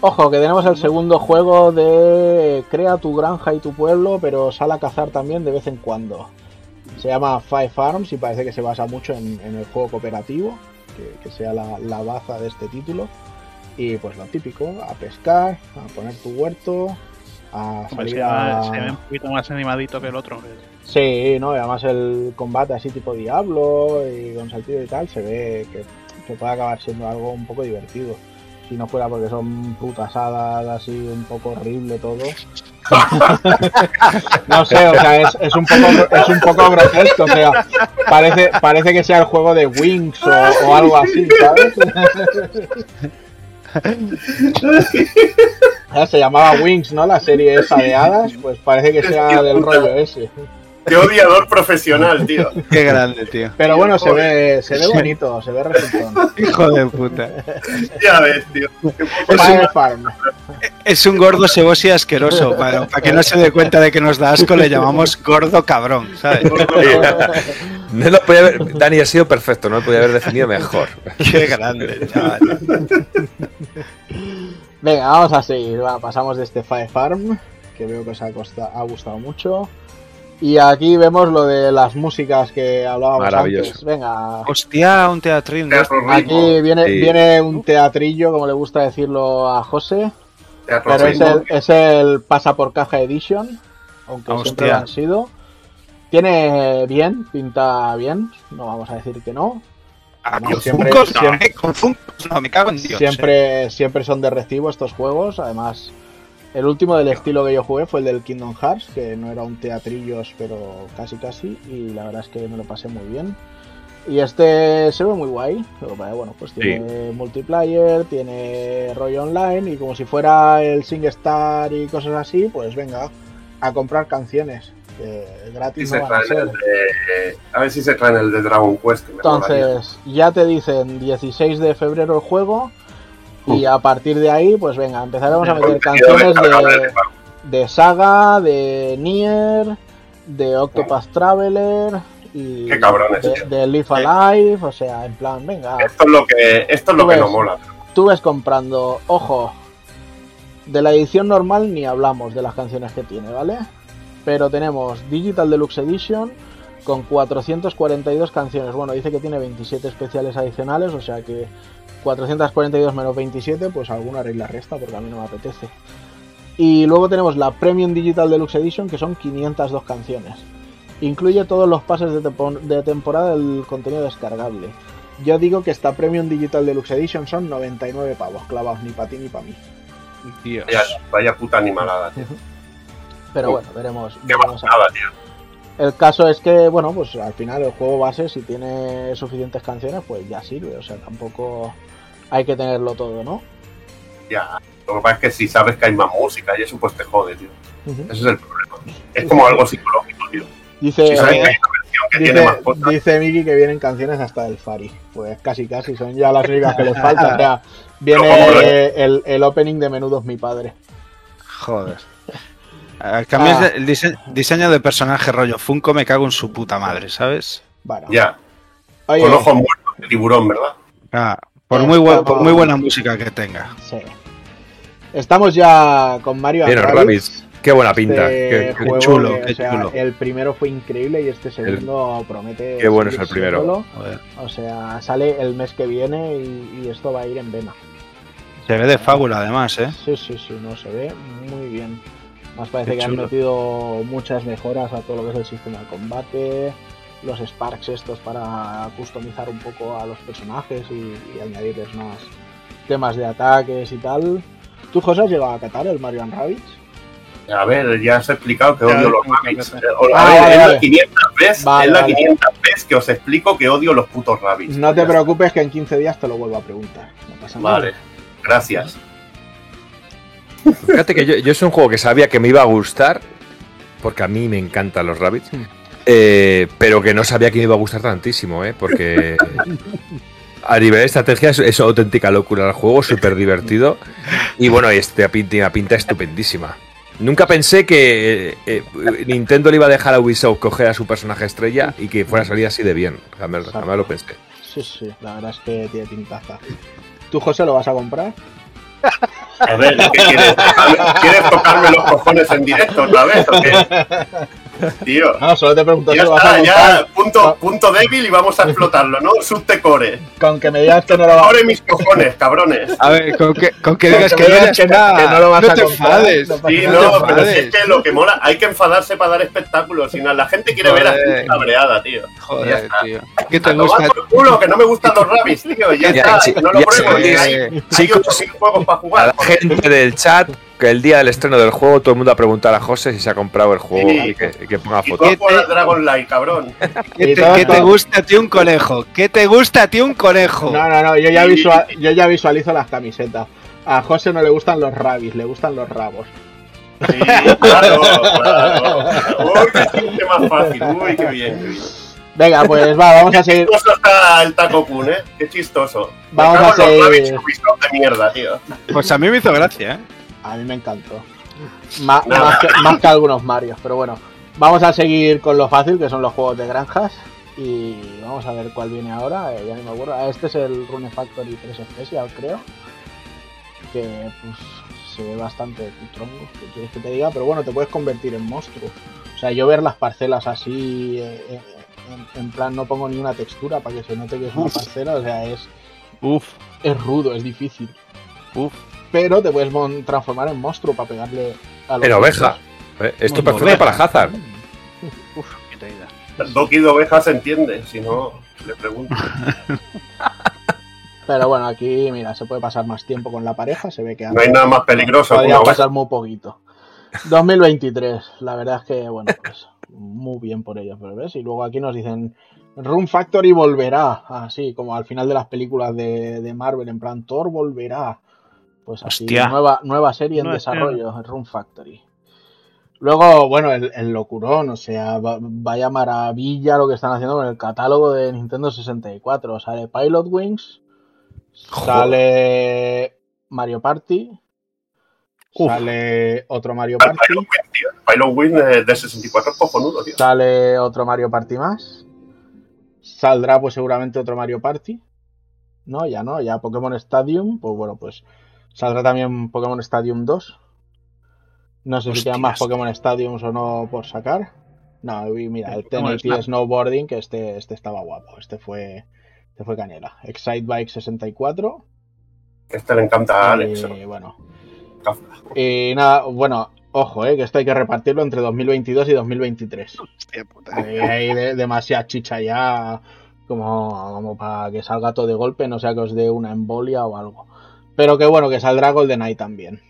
Ojo, que tenemos el segundo juego de crea tu granja y tu pueblo, pero sal a cazar también de vez en cuando. Se llama Five Farms y parece que se basa mucho en, en el juego cooperativo, que, que sea la, la baza de este título. Y pues lo típico, a pescar, a poner tu huerto, a salir se, a... se ve un poquito más animadito que el otro. Sí, no, además el combate así tipo Diablo y con saltillo y tal, se ve que, que puede acabar siendo algo un poco divertido. Si no fuera porque son putas hadas así un poco horrible todo. no sé, o sea, es, un poco es un poco grotesco, o sea, parece, parece que sea el juego de Wings o, o algo así, ¿sabes? Se llamaba Wings, ¿no? La serie esa de hadas, pues parece que sea del rollo ese. Qué odiador profesional, tío. Qué grande, tío. Pero bueno, se ve, se ve bonito, se ve resultón. Hijo de puta. Ya ves, tío. Fire Farm. Es un gordo ceboso y asqueroso. Para, para que no se dé cuenta de que nos da asco, le llamamos gordo cabrón, ¿sabes? No lo podía haber- Dani ha sido perfecto, no lo podía haber definido mejor. Qué grande, chaval. Venga, vamos a seguir. Va, pasamos de este Fire Farm, que veo que os ha, costa- ha gustado mucho. Y aquí vemos lo de las músicas que hablábamos Maravilloso. antes. Venga, Hostia, un ritmo. aquí viene, Sí. viene un teatrillo, como le gusta decirlo a José. Teatro Pero es el, es el pasa por caja edition, aunque Hostia. siempre lo han sido. Tiene bien, pinta bien, no vamos a decir que no. Ah, con siempre- no, eh, con Funkos no, me cago en Dios. eh. siempre, siempre son de recibo estos juegos. Además, el último del estilo que yo jugué fue el del Kingdom Hearts, que no era un teatrillos, pero casi casi. Y la verdad es que me lo pasé muy bien. Y este se ve muy guay. Pero bueno, pues tiene multiplayer, tiene rollo online. Y como si fuera el SingStar y cosas así, pues venga, a comprar canciones. Que gratis no van a traen ser. el de- A ver si se traen el de Dragon Quest. Que me molaría. Entonces, ya te dicen 16 de febrero el juego. Y a partir de ahí, pues venga, empezaremos a meter canciones de, de Saga, de Nier, de Octopath Traveler y Qué cabrones, de, de Live Alive. O sea, en plan, venga, Esto es lo que, esto es lo que ves. no mola. tú ves comprando, ojo, de la edición normal ni hablamos de las canciones que tiene, ¿vale? Pero tenemos Digital Deluxe Edition con 442 canciones. Bueno, dice que tiene 27 especiales adicionales, o sea que 442 menos 27, pues alguna haré la resta porque a mí no me apetece. Y luego tenemos la Premium Digital Deluxe Edition que son 502 canciones. Incluye todos los pases de, tempo- de temporada del contenido descargable. Yo digo que esta Premium Digital Deluxe Edition son 99 pavos clavados, ni para ti ni para mí. Dios. Vaya, vaya puta animalada, tío. Pero bueno, veremos. Qué veremos tío. El caso es que, bueno, pues al final el juego base, si tiene suficientes canciones, pues ya sirve. O sea, tampoco hay que tenerlo todo, ¿no? Ya. Lo que pasa es que si sabes que hay más música y eso, pues te jode, tío. Ese es el problema. Es como algo psicológico, tío. Dice, Si sabes que hay una versión que tiene dice, más cosas, dice Miki que vienen canciones hasta del Fari. Pues casi, casi, son ya las únicas que les faltan. O sea, viene Pero, ¿cómo lo- el, el opening de Menudos mi padre. Joder. Ah. de- el dise- diseño de personaje rollo Funko me cago en su puta madre, ¿sabes? Bueno, ya. oye, Con ojos muertos de tiburón, ¿verdad? Ah, por, muy buen- por estamos- muy buena música que tenga. sí. Estamos ya con Mario Bien, Rabbids. Qué buena pinta. Este Qué, qué juego chulo, que, qué o sea, chulo. El primero fue increíble y este segundo promete. Qué bueno es el primero. O sea, sale el mes que viene y, y esto va a ir en vena. Se ve de fábula además, ¿eh? Sí, sí, sí, no se ve muy bien. Más parece Qué que han metido muchas mejoras a todo lo que es el sistema de combate, los Sparks estos para customizar un poco a los personajes y, y añadirles más temas de ataques y tal. ¿Tú, José, has llegado a catar el Mario Rabbids? A ver, ya os he explicado que Ya, odio los rabbits. Eh, Ah, A ver, vale, es la 500 vez, Vale, es la vale. 500 vez que os explico que odio los putos rabbits. No te preocupes que en 15 días te lo vuelvo a preguntar. No pasa nada. Vale, gracias. Fíjate que yo, yo es un juego que sabía que me iba a gustar, porque a mí me encantan los rabbits, Hmm. Eh, pero que no sabía que me iba a gustar tantísimo, ¿eh? Porque A nivel de estrategia es, es auténtica locura el juego, súper divertido. Y bueno, este pinta, una pinta estupendísima. Nunca pensé que eh, eh, Nintendo le iba a dejar a Ubisoft coger a su personaje estrella y que fuera a salir así de bien. Jamás, jamás lo pensé. Sí, sí, la verdad es que tiene pintaza. ¿Tú, José, lo vas a comprar? A ver, ¿qué quieres? ¿Quieres tocarme los cojones en directo otra vez o qué? Tío. No, solo te pregunto Ya si lo vas a está, comprar. ya, punto, punto débil y vamos a explotarlo, ¿no? Subtecore. Con que me digas que no lo vas Ahora mis cojones, cabrones. A ver, con que, con que Con digas que que, me no, digas ya que no- está. que no lo vas a te enfades. no Sí, no no, te pero si es enfades. que lo que mola, hay que enfadarse para dar espectáculos. Si no, la gente quiere ver a Joder. gente cabreada, tío. Ya Joder, está. tío. ¿Qué A te gusta? por culo, que no me gustan los rabbits, tío. Ya, Ya, está, sí, que no lo ya pruebo. que ya hay, hay Chicos, 8.000 juegos para A jugar. Gente del chat, que el día del estreno del juego todo el mundo a preguntar a José si se ha comprado el juego Sí. y, que, y que ponga Y foto. tú a jugar al Dragon Light, cabrón. ¿Qué te, qué gusta a ti un conejo? ¿Qué te gusta a ti un conejo? No, no, no, yo ya, yo visualizo las camisetas. A José no le gustan los rabis, le gustan los rabos. Sí, claro, claro. Uy, qué chiste más fácil. Uy, qué bien. qué bien. Venga, pues va, vamos a seguir. chistoso está el Taco Kun, ¿eh? Qué chistoso. Vamos a seguir. de mierda, tío. Pues a mí me hizo gracia, ¿eh? A mí me encantó. Más, que, más que algunos Marios, pero bueno. Vamos a seguir con lo fácil, que son los juegos de granjas. Y vamos a ver cuál viene ahora. eh, ya ni me acuerdo. Ah, Este es el Rune Factory 3 Special, creo. Que pues se ve bastante tronco, que quieres que te diga. Pero bueno, te puedes convertir en monstruo. O sea, yo ver las parcelas así, eh, eh, en, en plan, no pongo ni una textura para que se note que es una parcela. O sea, es, Uf, es rudo, es difícil. uf. Pero te puedes transformar en monstruo para pegarle a los En oveja. Eh, Esto es perfecto oveja. para Hazard. Uf, qué traída. El Doki de oveja se entiende, si no, le pregunto. Pero bueno, aquí, mira, se puede pasar más tiempo con la pareja. Se ve que No hay nada más peligroso podría pasar muy poquito. 2023, la verdad es que, bueno, pues muy bien por ellos, pero ves. Y luego aquí nos dicen: Room Factory volverá. Así como al final de las películas de, de Marvel, en plan, Thor volverá. Pues así, Hostia. nueva, nueva serie en desarrollo, Room Factory. Luego, bueno, el, el locurón, o sea, va- vaya maravilla lo que están haciendo con el catálogo de Nintendo 64. Sale Pilot Wings, sale Mario Party, Uf. sale otro Mario Party. El Pilot Wing de, de 64 es cojonudo, tío. sale otro Mario Party más, saldrá pues seguramente otro Mario Party. No, ya no, ya Pokémon Stadium, pues bueno, pues saldrá también Pokémon Stadium 2. No sé si quedan más. Pokémon Stadiums o no por sacar. No, y mira, El 1080 Snap. Snowboarding, que este, este estaba guapo, este fue, este fue canela. Excite Bike 64. Este le encanta a Alex. Y bueno, Kafka. y nada, bueno, ojo, eh, que esto hay que repartirlo entre 2022 y 2023. Hostia puta. Hay, hay de- demasiada chicha ya como, como para que salga todo de golpe, no sea que os dé una embolia o algo. Pero que bueno, que saldrá GoldenEye también.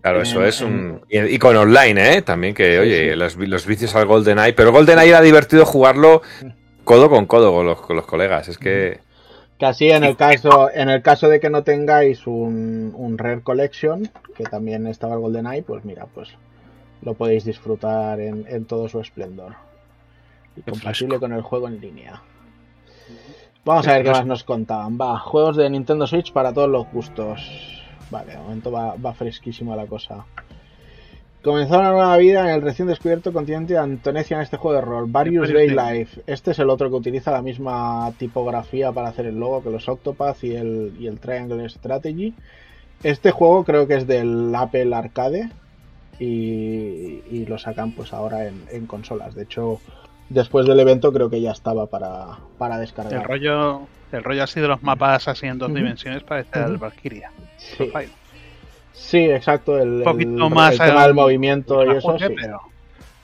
Claro, eso En- es un. Y, y con online, ¿eh? También que, oye. Los, los vicios al GoldenEye. Pero GoldenEye era divertido jugarlo codo con codo con los, con los colegas. Es que. Que así en el caso, en el caso de que no tengáis un, un Rare Collection, que también estaba el GoldenEye, pues mira, pues lo podéis disfrutar en, en todo su esplendor. Y compatible con el juego en línea. Vamos a ver qué más nos contaban. Va, juegos de Nintendo Switch para todos los gustos. Vale, de momento va, va fresquísima la cosa. Comenzó una nueva vida en el recién descubierto continente de Antonesia en este juego de rol, Various Day. Life. Este es el otro que utiliza la misma tipografía para hacer el logo que los Octopath y el, y el Triangle Strategy. Este juego creo que es del Apple Arcade y, y lo sacan pues ahora en, en consolas. De hecho, después del evento creo que ya estaba para, para El descargar. rollo, el rollo así de los mapas así en dos dimensiones parece el Ujú. Valkyria. Sí, sí, exacto. El, poquito el- más el tema del movimiento y eso, sí. pero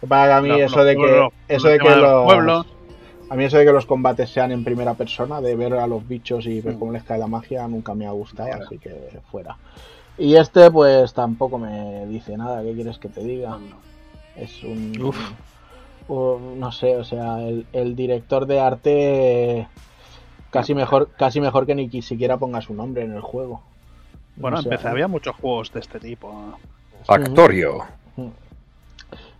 Para mí eso de que eso de que los los pueblos, a mí eso de que los combates sean en primera persona, de ver a los bichos y ver cómo les cae la magia, nunca me ha gustado, así que fuera. Y este pues tampoco me dice nada, ¿qué quieres que te diga? Es un, Uf. un- no sé, o sea, el, el director de arte casi mejor casi mejor que ni siquiera ponga su nombre en el juego. Bueno, O sea, empecé, había muchos juegos de este tipo. Factorio.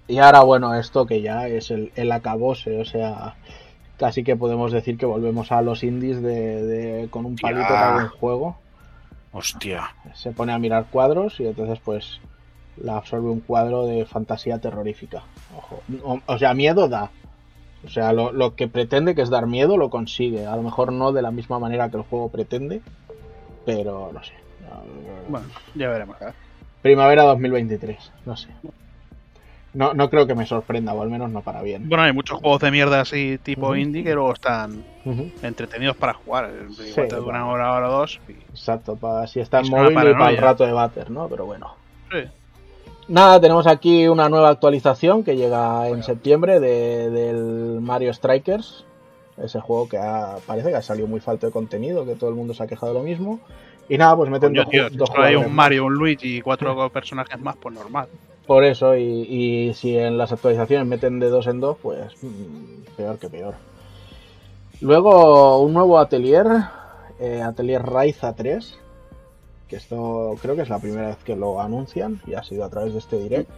Y ahora, bueno, esto que ya es el, el acabose, o sea, Casi que podemos decir que volvemos a los indies de, de- con un palito Ya. para un juego. Hostia. Se pone a mirar cuadros y entonces pues la absorbe un cuadro de fantasía terrorífica. Ojo. O, o sea, miedo da. O sea, lo, lo que pretende que es dar miedo lo consigue. A lo mejor no de la misma manera que el juego pretende, pero no sé. Bueno, ya veremos. Primavera 2023, no sé. No, no creo que me sorprenda, o al menos no para bien. Bueno, hay muchos juegos de mierda así tipo indie que luego están entretenidos para jugar. Igual Sí, te una hora, hora o dos. y- Exacto, para si está en Es una móvil y para el rato de bater, ¿no? Pero bueno. Sí. Nada, tenemos aquí una nueva actualización que llega en septiembre de- del Mario Strikers. Ese juego que ha- parece que ha salido muy falto de contenido, que todo el mundo se ha quejado de lo mismo. Y nada, pues meten Coño, dos, tío, dos hay un Mario, un Luigi y cuatro personajes más, pues normal. Por eso, y, y si en las actualizaciones meten de dos en dos, pues mm, peor que peor. Luego un nuevo atelier, eh, Atelier Raiza 3, que esto creo que es la primera vez que lo anuncian y ha sido a través de este direct.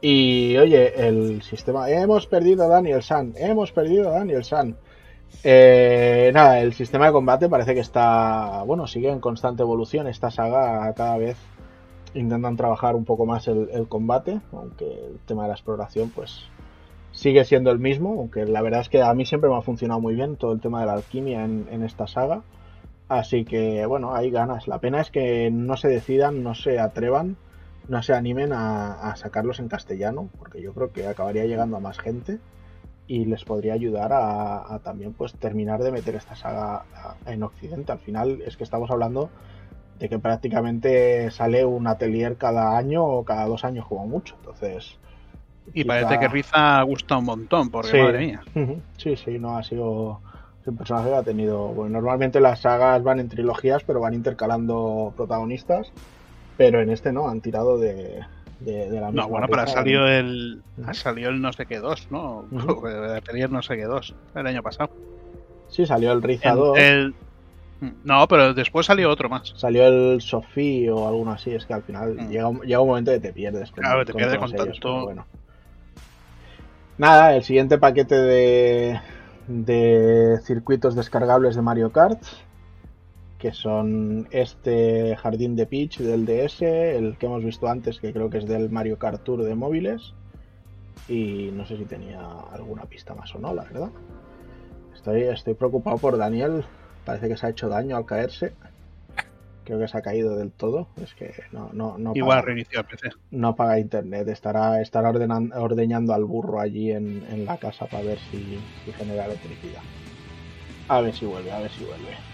Y oye, el sistema, hemos perdido a Daniel San, hemos perdido a Daniel San. Eh, nada, el sistema de combate parece que está, bueno, sigue en constante evolución. Esta saga cada vez intentan trabajar un poco más el, combate, aunque el tema de la exploración pues sigue siendo el mismo, aunque la verdad es que a mí siempre me ha funcionado muy bien todo el tema de la alquimia en, en esta saga. Así que bueno, hay ganas. La pena es que no se decidan, no se atrevan, no se animen a, a sacarlos en castellano, porque yo creo que acabaría llegando a más gente y les podría ayudar a, a también pues terminar de meter esta saga en Occidente. Al final es que estamos hablando de que prácticamente sale un atelier cada año o cada dos años como mucho. Entonces. Y quizá- parece que Riza gusta un montón, porque Sí. madre mía. Sí, sí, no ha sido un personaje que ha tenido. Bueno, normalmente las sagas van en trilogías, pero van intercalando protagonistas. Pero en este no, han tirado de, de, de la misma. No, bueno, pero ha salido el. Ha salido el no sé qué 2, ¿no? Ujú. El Atelier no sé qué 2, el año pasado. Sí, salió el Riza El- 2, el- No, pero después salió otro más. salió el Sofí o alguno así. Es que al final Mm. llega, un- llega un momento que te pierdes. con- Claro, te pierdes con tanto. bueno. Nada, el siguiente paquete de, de circuitos descargables de Mario Kart, que son este Jardín de Peach del DS, el que hemos visto antes, que creo que es del Mario Kart Tour de móviles, y no sé si tenía alguna pista más o no, la verdad. Estoy, estoy preocupado por Daniel, parece que se ha hecho daño al caerse. Creo que se ha caído del todo. Es que no, no, no Igual paga, reinició el PC. no paga internet. Estará, estará ordenan- ordeñando al burro allí en, en la casa para ver si, si genera electricidad. A ver si vuelve, a ver si vuelve.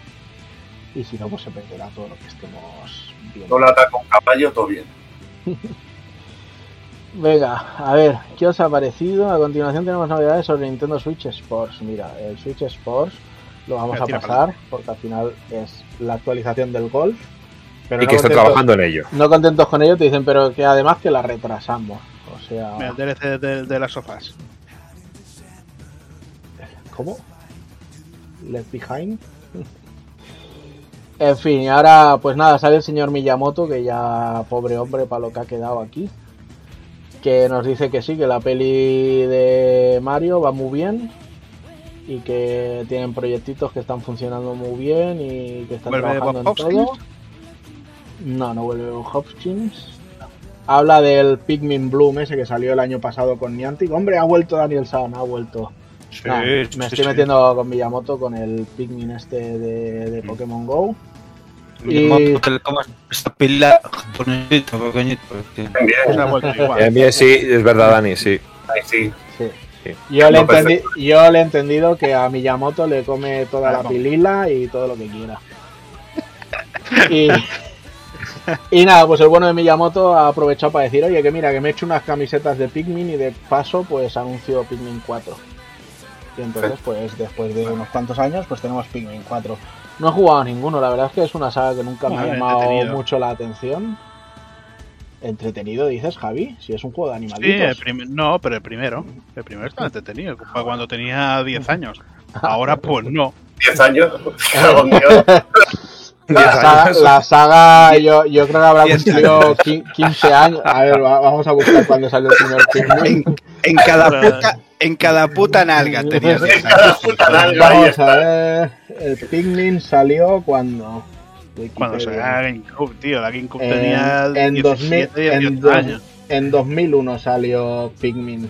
Y si no, pues se perderá todo lo que estemos viendo. No le ataca un caballo, todo bien. Venga, a ver, ¿qué os ha parecido? A continuación tenemos novedades sobre Nintendo Switch Sports. Mira, el Switch Sports lo vamos Mira, a pasar porque al final es la actualización del golf. Pero Y no que están trabajando en ello. No contentos con ello, te dicen, pero que además que la retrasamos. O sea, el DLC de, de las sofás. ¿cómo? Left Behind. En fin, y ahora pues nada, sale el señor Miyamoto, que ya pobre hombre para lo que ha quedado aquí. Que nos dice que sí, que la peli de Mario va muy bien. Y que tienen proyectitos que están funcionando muy bien y que están ¿Vuelve trabajando en todo. No, no vuelve Hopkins. Habla del Pikmin Bloom ese que salió el año pasado con Niantic. Hombre, ha vuelto Daniel San, ha vuelto. Sí, Nah, me sí, estoy sí. metiendo con Miyamoto con el Pikmin este de, de Pokémon Go. Tomas esta pila igual. Bien, bien, sí, es verdad, Dani, sí. ahí sí. Sí. Sí. Yo, le No, yo le he entendido que a Miyamoto le come toda la pilila y todo lo que quiera. Y, y nada, pues el bueno de Miyamoto ha aprovechado para decir, oye, que mira, que me he hecho unas camisetas de Pikmin y de paso pues anuncio Pikmin 4. Y entonces pues después de unos cuantos años pues tenemos Pikmin 4. No he jugado a ninguno, la verdad es que es una saga que nunca me ha llamado entretenido. mucho la atención. Entretenido, dices, Javi, si es un juego de Sí, el animalitos. prim- no, pero el primero. El primero está entretenido. Fue cuando tenía 10 años. Ahora, pues no. 10 años. En. La saga, la saga yo, yo creo que habrá cumplido qui- 15 años. A ver, va- vamos a buscar cuándo salió el primer Pikmin. En, en cada puta, en cada puta nalga tenías En cada puta nalga Vamos a ver. El Pikmin salió cuando. Cuando se Wikipedia. la GameCube, tío. La GameCube En, tenía en 2000, 17, en, 18 dos- años. en 2001 salió Pikmin.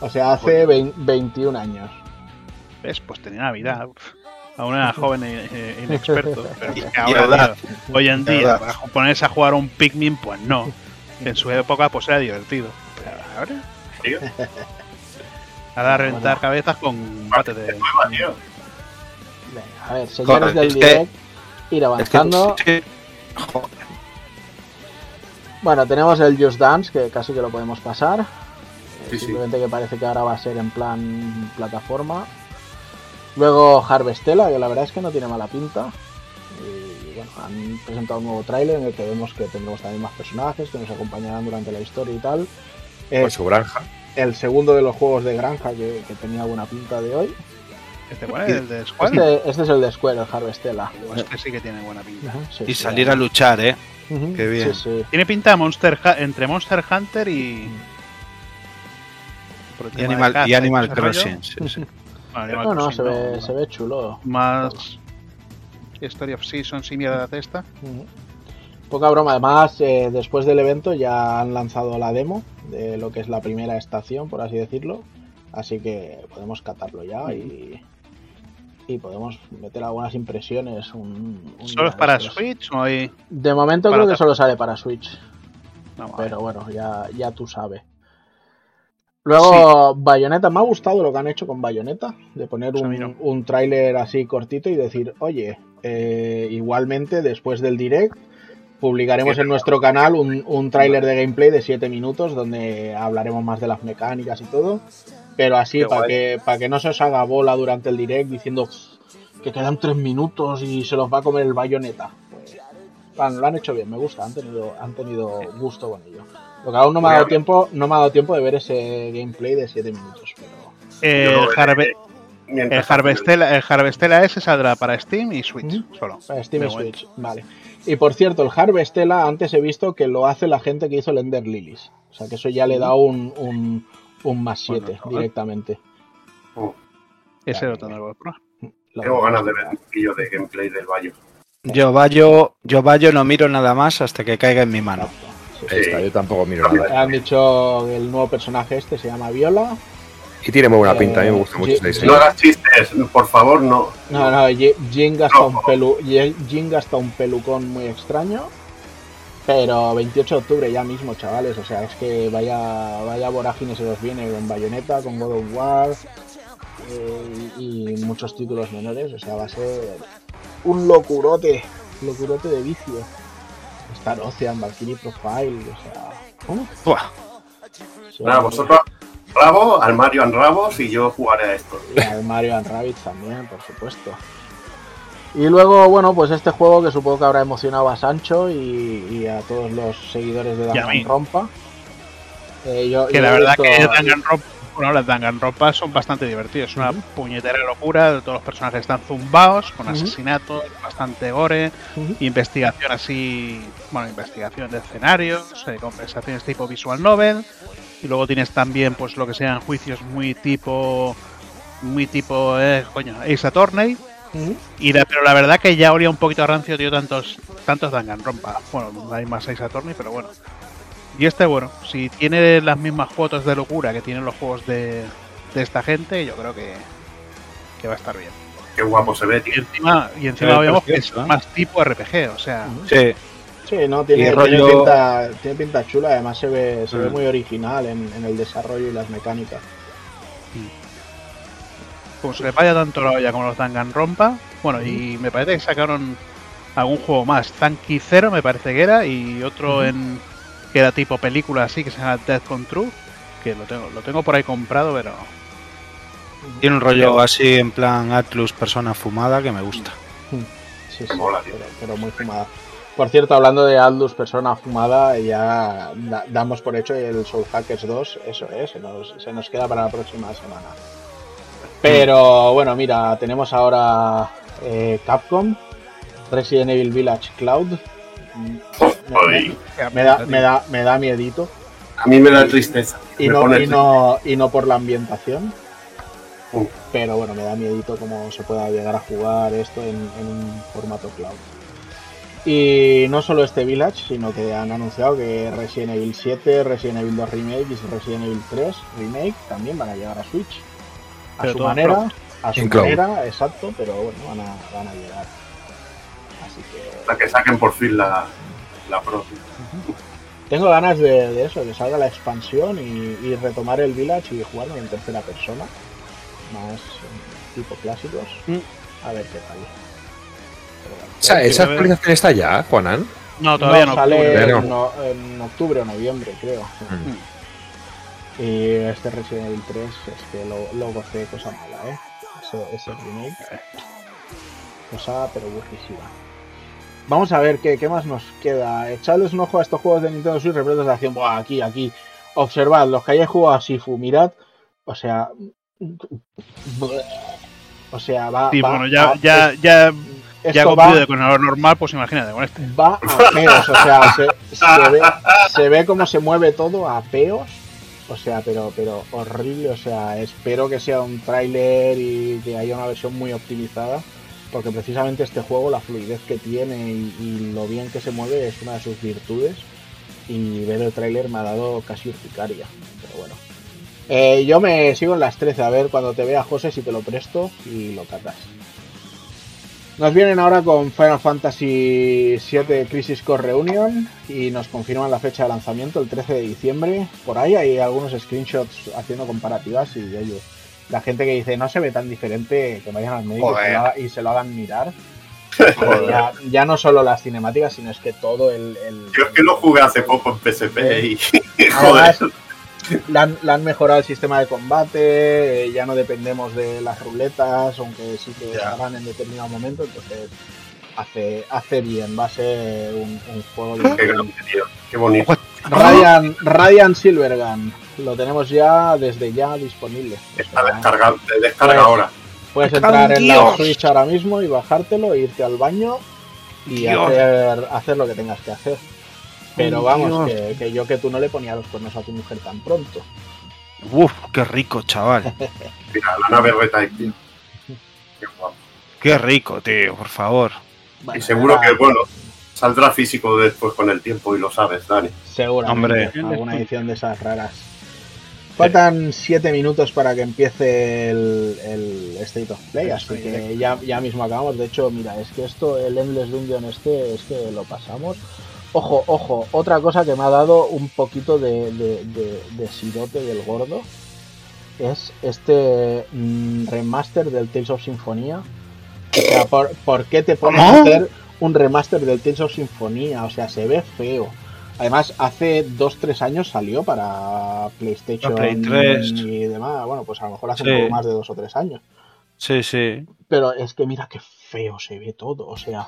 O sea, hace vein- 21 años. ¿Ves? Pues tenía Navidad. Uf. Aún era joven e e inexperto. Pero es que Y ahora, tío, hoy en día, para ponerse a jugar a un Pikmin, pues no. En su época, pues era divertido. Pero ahora, Tío, ahora a reventar cabezas con bate de. Venga, a ver, señores Joder, del que- direct, ir Es que- avanzando. joder, Bueno, tenemos el Just Dance, que casi que lo podemos pasar. Eh, sí. Simplemente que parece que ahora va a ser en plan plataforma. Luego Harvestella, que la verdad es que no tiene mala pinta. Y bueno, han presentado un nuevo tráiler en el que vemos que tendremos también más personajes que nos acompañarán durante la historia y tal. Con Es su granja. el segundo de los juegos de granja que, que tenía buena pinta de hoy. Este, ¿cuál es? El de Square. Este, este es el de Square, el Harvestella. Este sí que tiene buena pinta. Sí, Y sí, salir a luchar, ¿eh? Ujú, qué bien. Sí, sí. Tiene pinta de Monster entre Monster Hunter y. por Y Animal, y Animal. Crossing. sí, sí. Animal No, no, Crossing se ve, no, se ve chulo. Más. Story of Seasons y mierda de esta. Poca broma, además, eh, después del evento ya han lanzado la demo de lo que es la primera estación, por así decirlo. Así que podemos catarlo ya y, y podemos meter algunas impresiones. Un, un ¿Solo es para estos. Switch o hay.? De momento creo que solo sale para Switch, No, vale. pero bueno, ya, ya tú sabes. Luego, Bayonetta, me ha gustado lo que han hecho con Bayonetta, de poner un, no. un tráiler así cortito y decir, oye, eh, igualmente después del direct publicaremos en nuestro canal un, un tráiler de gameplay de 7 minutos donde hablaremos más de las mecánicas y todo, pero así para que, para que no se os haga bola durante el direct diciendo que quedan 3 minutos y se los va a comer el Bayonetta. Pues, bueno, lo han hecho bien, me gusta, han tenido, han tenido gusto con ello. Lo que aún no me ha dado tiempo, no me ha dado tiempo de ver ese gameplay de 7 minutos, pero El, lo veré Harve- el mientras- Harvestella, el Harvestella S saldrá para Steam y Switch solo. para Steam y. Switch, vale. Y por cierto, el Harvestella antes he visto que lo hace la gente que hizo el Ender Lilies. O sea que eso ya le da un, un, un más Bueno, 7 chaval. directamente. Ese lo tendré que probar. Lo Tengo ganas de ver un poquillo de gameplay del Bayo. Yo Bayo, yo Bayo no miro nada más hasta que caiga en mi mano. Exacto, sí. Ahí está, yo tampoco miro nada. Han dicho que el nuevo personaje este se llama Viola. Y tiene muy buena Eh, pinta, a mí me gusta mucho diseño. No hagas chistes, por favor, no. No, no, Ye- Jin gasta, No. un pelu, gasta un pelucón muy extraño. Pero 28 de octubre ya mismo, chavales. O sea, es que vaya, vaya vorágine se nos viene con Bayonetta, con God of War eh, y muchos títulos menores. O sea, va a ser un locurote, locurote de vicio. Star Ocean, Valkyrie Profile, o sea... ¿cómo? Buah, O sea, Nada, vosotros Rabo, al Mario and Rabos y yo jugaré a esto. Y al Mario and Rabbids también, por supuesto. Y luego, bueno, pues este juego que supongo que habrá emocionado a Sancho y, y a todos los seguidores de. Danganronpa. Eh, yo- Que yo la verdad visto- que Danganronpa, bueno, las Danganronpa son bastante divertidos. Es una puñetera locura. Todos los personajes están zumbados, con asesinatos, bastante gore, Ujú. investigación así, bueno, investigación de escenarios, eh, conversaciones tipo visual novel. Y luego tienes también, pues, lo que sean juicios muy tipo, muy tipo, eh, coño, Ace Attorney. Y la- pero la verdad que ya olía un poquito a rancio, tío, tantos, tantos Danganronpa. Bueno, hay más Ace Attorney, pero bueno. Y este, bueno, si tiene las mismas cuotas de locura que tienen los juegos de, de esta gente, yo creo que, que va a estar bien. Qué guapo se ve, Y encima, y encima ve vemos que es ¿eh? más tipo RPG, o sea, sí. Sí, no, tiene, Y tiene rollo- pinta, tiene pinta chula, además se ve, se ve Mm. muy original en, en el desarrollo y las mecánicas. como se le vaya tanto la olla como los Danganronpa. Bueno, y me parece que sacaron algún juego más. Zanky Zero me parece que era, y otro en que era tipo película así, que se llama Death Control, que lo tengo, lo tengo por ahí comprado, pero Tiene un rollo así en plan Atlus persona fumada que me gusta. Sí, Qué sí, mola, tío. pero, pero muy fumada. Por cierto, hablando de Aldus, persona fumada, ya da- damos por hecho el Soul Hackers 2, eso es, se nos, se nos queda para la próxima semana. Pero bueno, mira, tenemos ahora eh, Capcom Resident Evil Village Cloud. Ay, Me da, me da, me da miedito. a mí me da tristeza. Y no, y, no, y no por la ambientación. Mm. Pero bueno, me da miedito cómo se pueda llegar a jugar esto en, en un formato cloud. Y no solo este Village, sino que han anunciado que Resident Evil 7, Resident Evil 2 Remake y Resident Evil 3 Remake también van a llegar a Switch. A Pero su manera, a su manera, exacto, pero bueno, van a, van a llegar. Así que Hasta que saquen por fin la, la Pro. Tengo ganas de, de eso, de que salga la expansión y, y retomar el Village y jugarlo en tercera persona. Más eh, tipo clásicos. Mm. A ver qué tal. ¿esa a ver. actualización está ya, Juanan? No, todavía no. sale octubre. Verga. en, no- en octubre o noviembre, creo. Mm. Y este Resident Evil 3 es que lo, lo gocé cosa mala, ¿eh? Ese, ese remake. Cosa pero burrísima. Vamos a ver qué, qué más nos queda. Echadles un ojo a estos juegos de Nintendo Switch repletos de acción. Buah, aquí, aquí. Observad, los que hayáis jugado a Sifu, mirad. O sea. O sea, va. Sí, va bueno, ya, a- ya, ya, esto ya va- cumplido con lo normal, pues imagínate con este. va a peos, o sea, se, se ve, se ve cómo se mueve todo a peos, o sea, pero, pero horrible, o sea, espero que sea un tráiler y que haya una versión muy optimizada, porque precisamente este juego, la fluidez que tiene y, lo bien que se mueve es una de sus virtudes, y ver el tráiler me ha dado casi urticaria, pero bueno. Eh, yo me sigo en las 13, a ver cuando te vea José si te lo presto y lo catas. Nos vienen ahora con Final Fantasy VII Crisis Core Reunion y nos confirman la fecha de lanzamiento el 13 de diciembre. Por ahí hay algunos screenshots haciendo comparativas y oye, la gente que dice no se ve tan diferente que vayan al médico y se, lo haga- y se lo hagan mirar. Ya, ya no solo las cinemáticas, sino es que todo el... el- Yo es que lo jugué hace poco en PSP y. Además, Joder. le han, le han mejorado el sistema de combate, eh, ya no dependemos de las ruletas, aunque sí que hagan en determinado momento, entonces hace, hace bien, va a ser un, un juego Qué de... grande, tío. Qué bonito. Radiant, Radiant Silvergun, lo tenemos ya desde ya disponible. O Está sea, descargado, de descarga Pues- ahora. puedes entrar en la. Switch ahora mismo y bajártelo, irte al baño y hacer, hacer lo que tengas que hacer. Pero vamos, que, que yo que tú no le ponía los cuernos a tu mujer tan pronto. Uf, qué rico, chaval. Mira, la nave Reta, tío. Qué guapo. Qué rico, tío, por favor. Y seguro era- que, bueno, saldrá físico después con el tiempo y lo sabes, Dani. Seguramente, Hombre. alguna edición de esas raras. Faltan 7 minutos para que empiece el, el State of Play, así que ya, ya mismo acabamos. De hecho, mira, es que esto, el Endless Dungeon este, es que lo pasamos. Ojo, ojo, otra cosa que me ha dado un poquito de, de, de- de sirote del gordo es este mm, remaster del Tales of Symphonia. O sea, ¿por, por qué te pones a ¿Cómo? hacer un remaster del Tales of Symphonia? O sea, se ve feo. Además, hace 2-3 años salió para PlayStation Play 3. y demás. Bueno, pues a lo mejor hace Sí. un poco más de 2 o 3 años. Sí, sí. Pero es que mira qué feo se ve todo. O sea,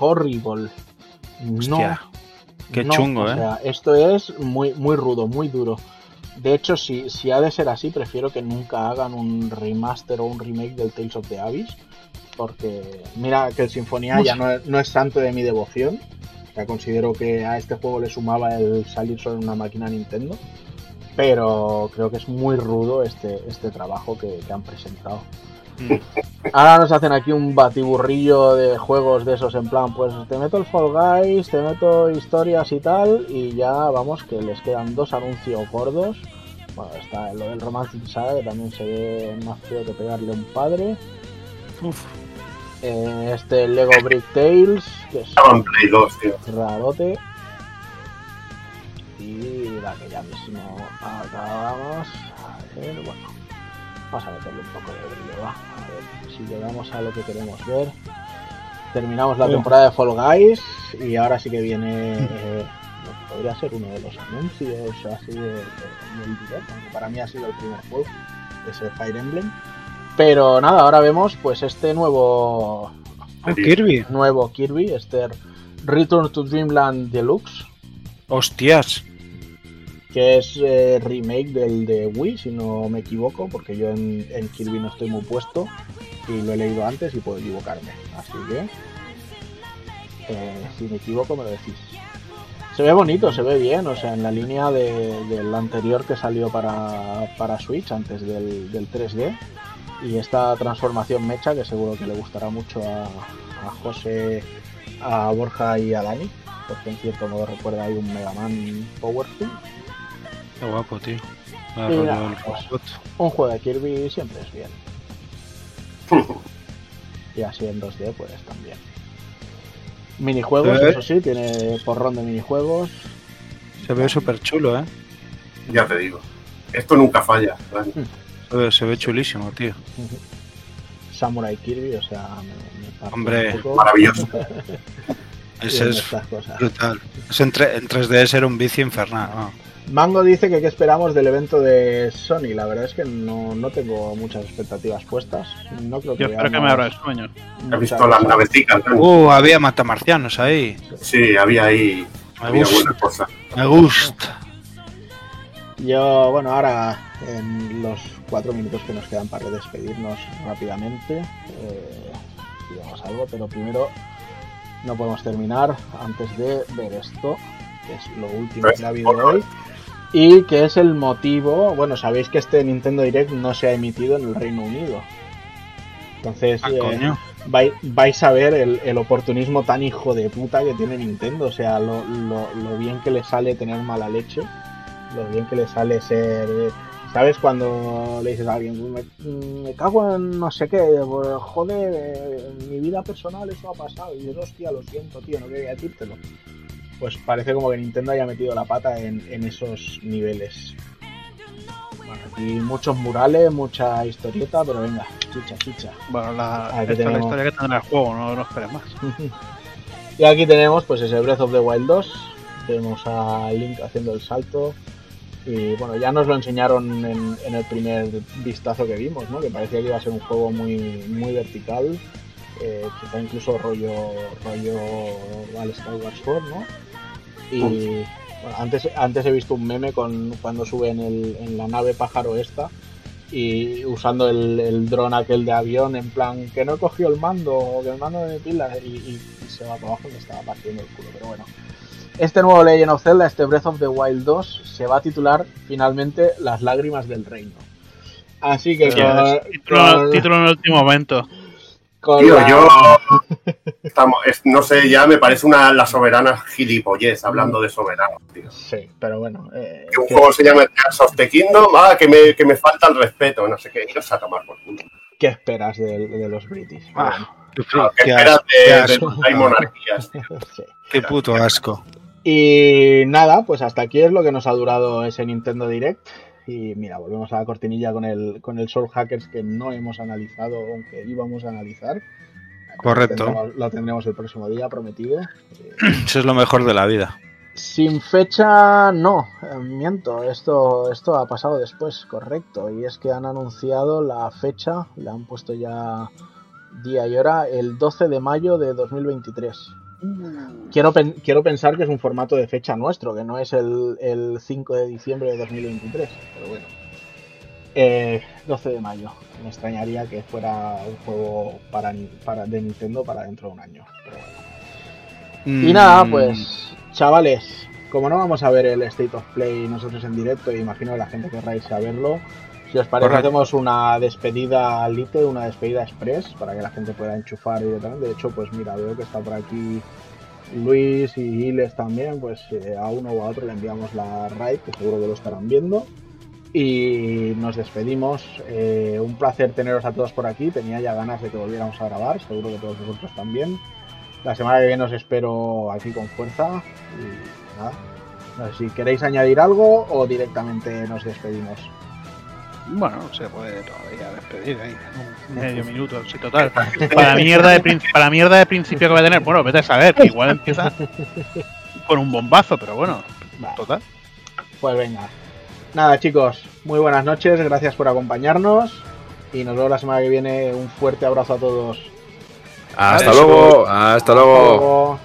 horrible. No. Qué no, chungo, o ¿eh? sea, esto es muy, muy rudo, muy duro. De hecho, si, si ha de ser así, prefiero que nunca hagan un remaster o un remake del Tales of the Abyss. Porque mira que el Sinfonía ya no es, no es santo de mi devoción. Ya considero que a este juego le sumaba el salir solo en una máquina Nintendo. Pero creo que es muy rudo este, este trabajo que, que han presentado. Mm. Ahora nos hacen aquí un batiburrillo de juegos de esos en plan, pues te meto el Fall Guys, te meto historias y tal, y ya vamos que les quedan dos anuncios gordos. Bueno, está lo del Romance Saga, que también se ve más feo que pegarle a un padre. Uf. Eh, este Lego Brick Tales, que es en Play 2, tío. rarote. Y la que ya mismo acabamos. A ver, bueno. Vamos a meterle un poco de brillo, va. A ver si llegamos a lo que queremos ver. Terminamos la temporada de Fall Guys y ahora sí que viene eh, lo que podría ser uno de los anuncios así de, de- del directo, para mí ha sido el primer juego, ese Fire Emblem. Pero nada, ahora vemos pues este nuevo Oh, Kirby. nuevo Kirby, este Return to Dreamland Deluxe, Hostias. que es eh, remake del de Wii, si no me equivoco, porque yo en, en Kirby no estoy muy puesto y lo he leído antes y puedo equivocarme. Así que Eh, si me equivoco, me lo decís. Se ve bonito, se ve bien, o sea, en la línea de- del anterior que salió para, para Switch, antes del, del 3D. Y esta transformación mecha, que seguro que le gustará mucho a, a José, a Borja y a Dani, porque en cierto modo recuerda ahí un Mega Man Powerful. Qué guapo, tío. Nada, pues. Un juego de Kirby siempre es bien. Y así en 2D, pues también. Minijuegos, ¿Eh? eso sí, tiene porrón de minijuegos. Se ve súper chulo, ¿eh? Ya te digo. Esto nunca falla. Dani. Se ve, se ve chulísimo, tío. Samurai Kirby, o sea, me, me Hombre, un poco Maravilloso. Ese es brutal. Es en, en 3D ser un vicio infernal. ¿no? Mango dice que qué esperamos del evento de Sony. La verdad es que no, no tengo muchas expectativas puestas. No creo que Yo espero que me abra el sueño. He visto las navecitas. Dani. Uh, había matamarcianos ahí. Sí, había ahí. Me Había gusta. Me gusta. Yo, bueno, ahora en los cuatro minutos que nos quedan para despedirnos rápidamente, eh, digamos algo, pero primero no podemos terminar antes de ver esto, que es lo último que ha habido hoy, y que es el motivo, bueno, sabéis que este Nintendo Direct no se ha emitido en el Reino Unido. Entonces, Ah, eh, vais a ver el, el oportunismo tan hijo de puta que tiene Nintendo. O sea, lo, lo- lo bien que le sale tener mala leche. Lo bien que le sale ser. ¿Sabes? Cuando le dices a alguien, me, me cago en no sé qué, pues, joder, eh, en mi vida personal eso ha pasado. Y dices, hostia, lo siento, tío, no quería decírtelo. Pues parece como que Nintendo haya metido la pata en, en esos niveles. Bueno, aquí muchos murales, mucha historieta, pero venga, chicha, chicha. Bueno, la, esta es la historia que tendrá el juego, no, no esperes más. Y aquí tenemos pues ese Breath of the Wild 2. Tenemos a Link haciendo el salto. Y bueno, ya nos lo enseñaron en, en el primer vistazo que vimos, ¿no? Que parecía que iba a ser un juego muy, muy vertical. Eh, quizá incluso rollo, rollo al Skyward Sword, ¿no? Y bueno, antes, antes he visto un meme con cuando sube en, el, en la nave pájaro esta y usando el, el dron aquel de avión en plan que no he cogido el mando o que el mando me pila y, y- y se va para abajo y me estaba partiendo el culo pero bueno este nuevo Legend of Zelda este Breath of the Wild 2 se va a titular finalmente Las lágrimas del reino así que con, Título, con- título en el último momento. con Tío, la- yo. Estamos, es- no sé, ya me parece una la soberana gilipollez hablando de soberanos, tío. sí pero bueno eh, Que un ¿qué, juego se llama Tears of the Kingdom, ah, que me, que me falta el respeto, no sé qué, iros a tomar por culo. qué esperas de, de los British Ah, qué, No, ¿Qué qué esperas de, de los hay monarquías, tío? bueno, sí. Qué puto asco. Y nada, pues hasta aquí es lo que nos ha durado ese Nintendo Direct. Y mira, volvemos a la cortinilla con el, con el Soul Hackers que no hemos analizado, aunque íbamos a analizar. Correcto. Lo tendremos, lo tendremos el próximo día, prometido. Eso es lo mejor de la vida. Sin fecha, no, eh, miento, esto, esto ha pasado después, correcto. Y es que han anunciado la fecha, le han puesto ya día y hora, el 12 de mayo de 2023. Quiero, pen- quiero pensar que es un formato de fecha nuestro, que no es el, el 5 de diciembre de 2023, pero bueno. Eh, 12 de mayo. Me extrañaría que fuera un juego para, para, de Nintendo para dentro de un año. Pero bueno. Y nada, Mm, pues, chavales, como no vamos a ver el State of Play nosotros en directo, imagino que la gente querrá irse a verlo, si os parece Correcto. hacemos una despedida lite, una despedida express, para que la gente pueda enchufar directamente. De hecho, pues mira, veo que está por aquí Luis y Giles también, pues eh, a uno o a otro le enviamos la raid, que seguro que lo estarán viendo. Y nos despedimos. Eh, un placer teneros a todos por aquí. Tenía ya ganas de que volviéramos a grabar, seguro que todos vosotros también. La semana que viene os espero aquí con fuerza. Y nada. No sé si queréis añadir algo o directamente nos despedimos. Bueno, se puede todavía despedir ahí. Un medio minuto, sí, total. Para mierda, de para mierda de principio que va a tener, bueno, vete a saber, que igual empieza con un bombazo, pero bueno, Vale, total. pues venga. Nada, chicos, muy buenas noches. Gracias por acompañarnos. Y nos vemos la semana que viene. Un fuerte abrazo a todos. Hasta Adiós. luego, hasta luego. luego.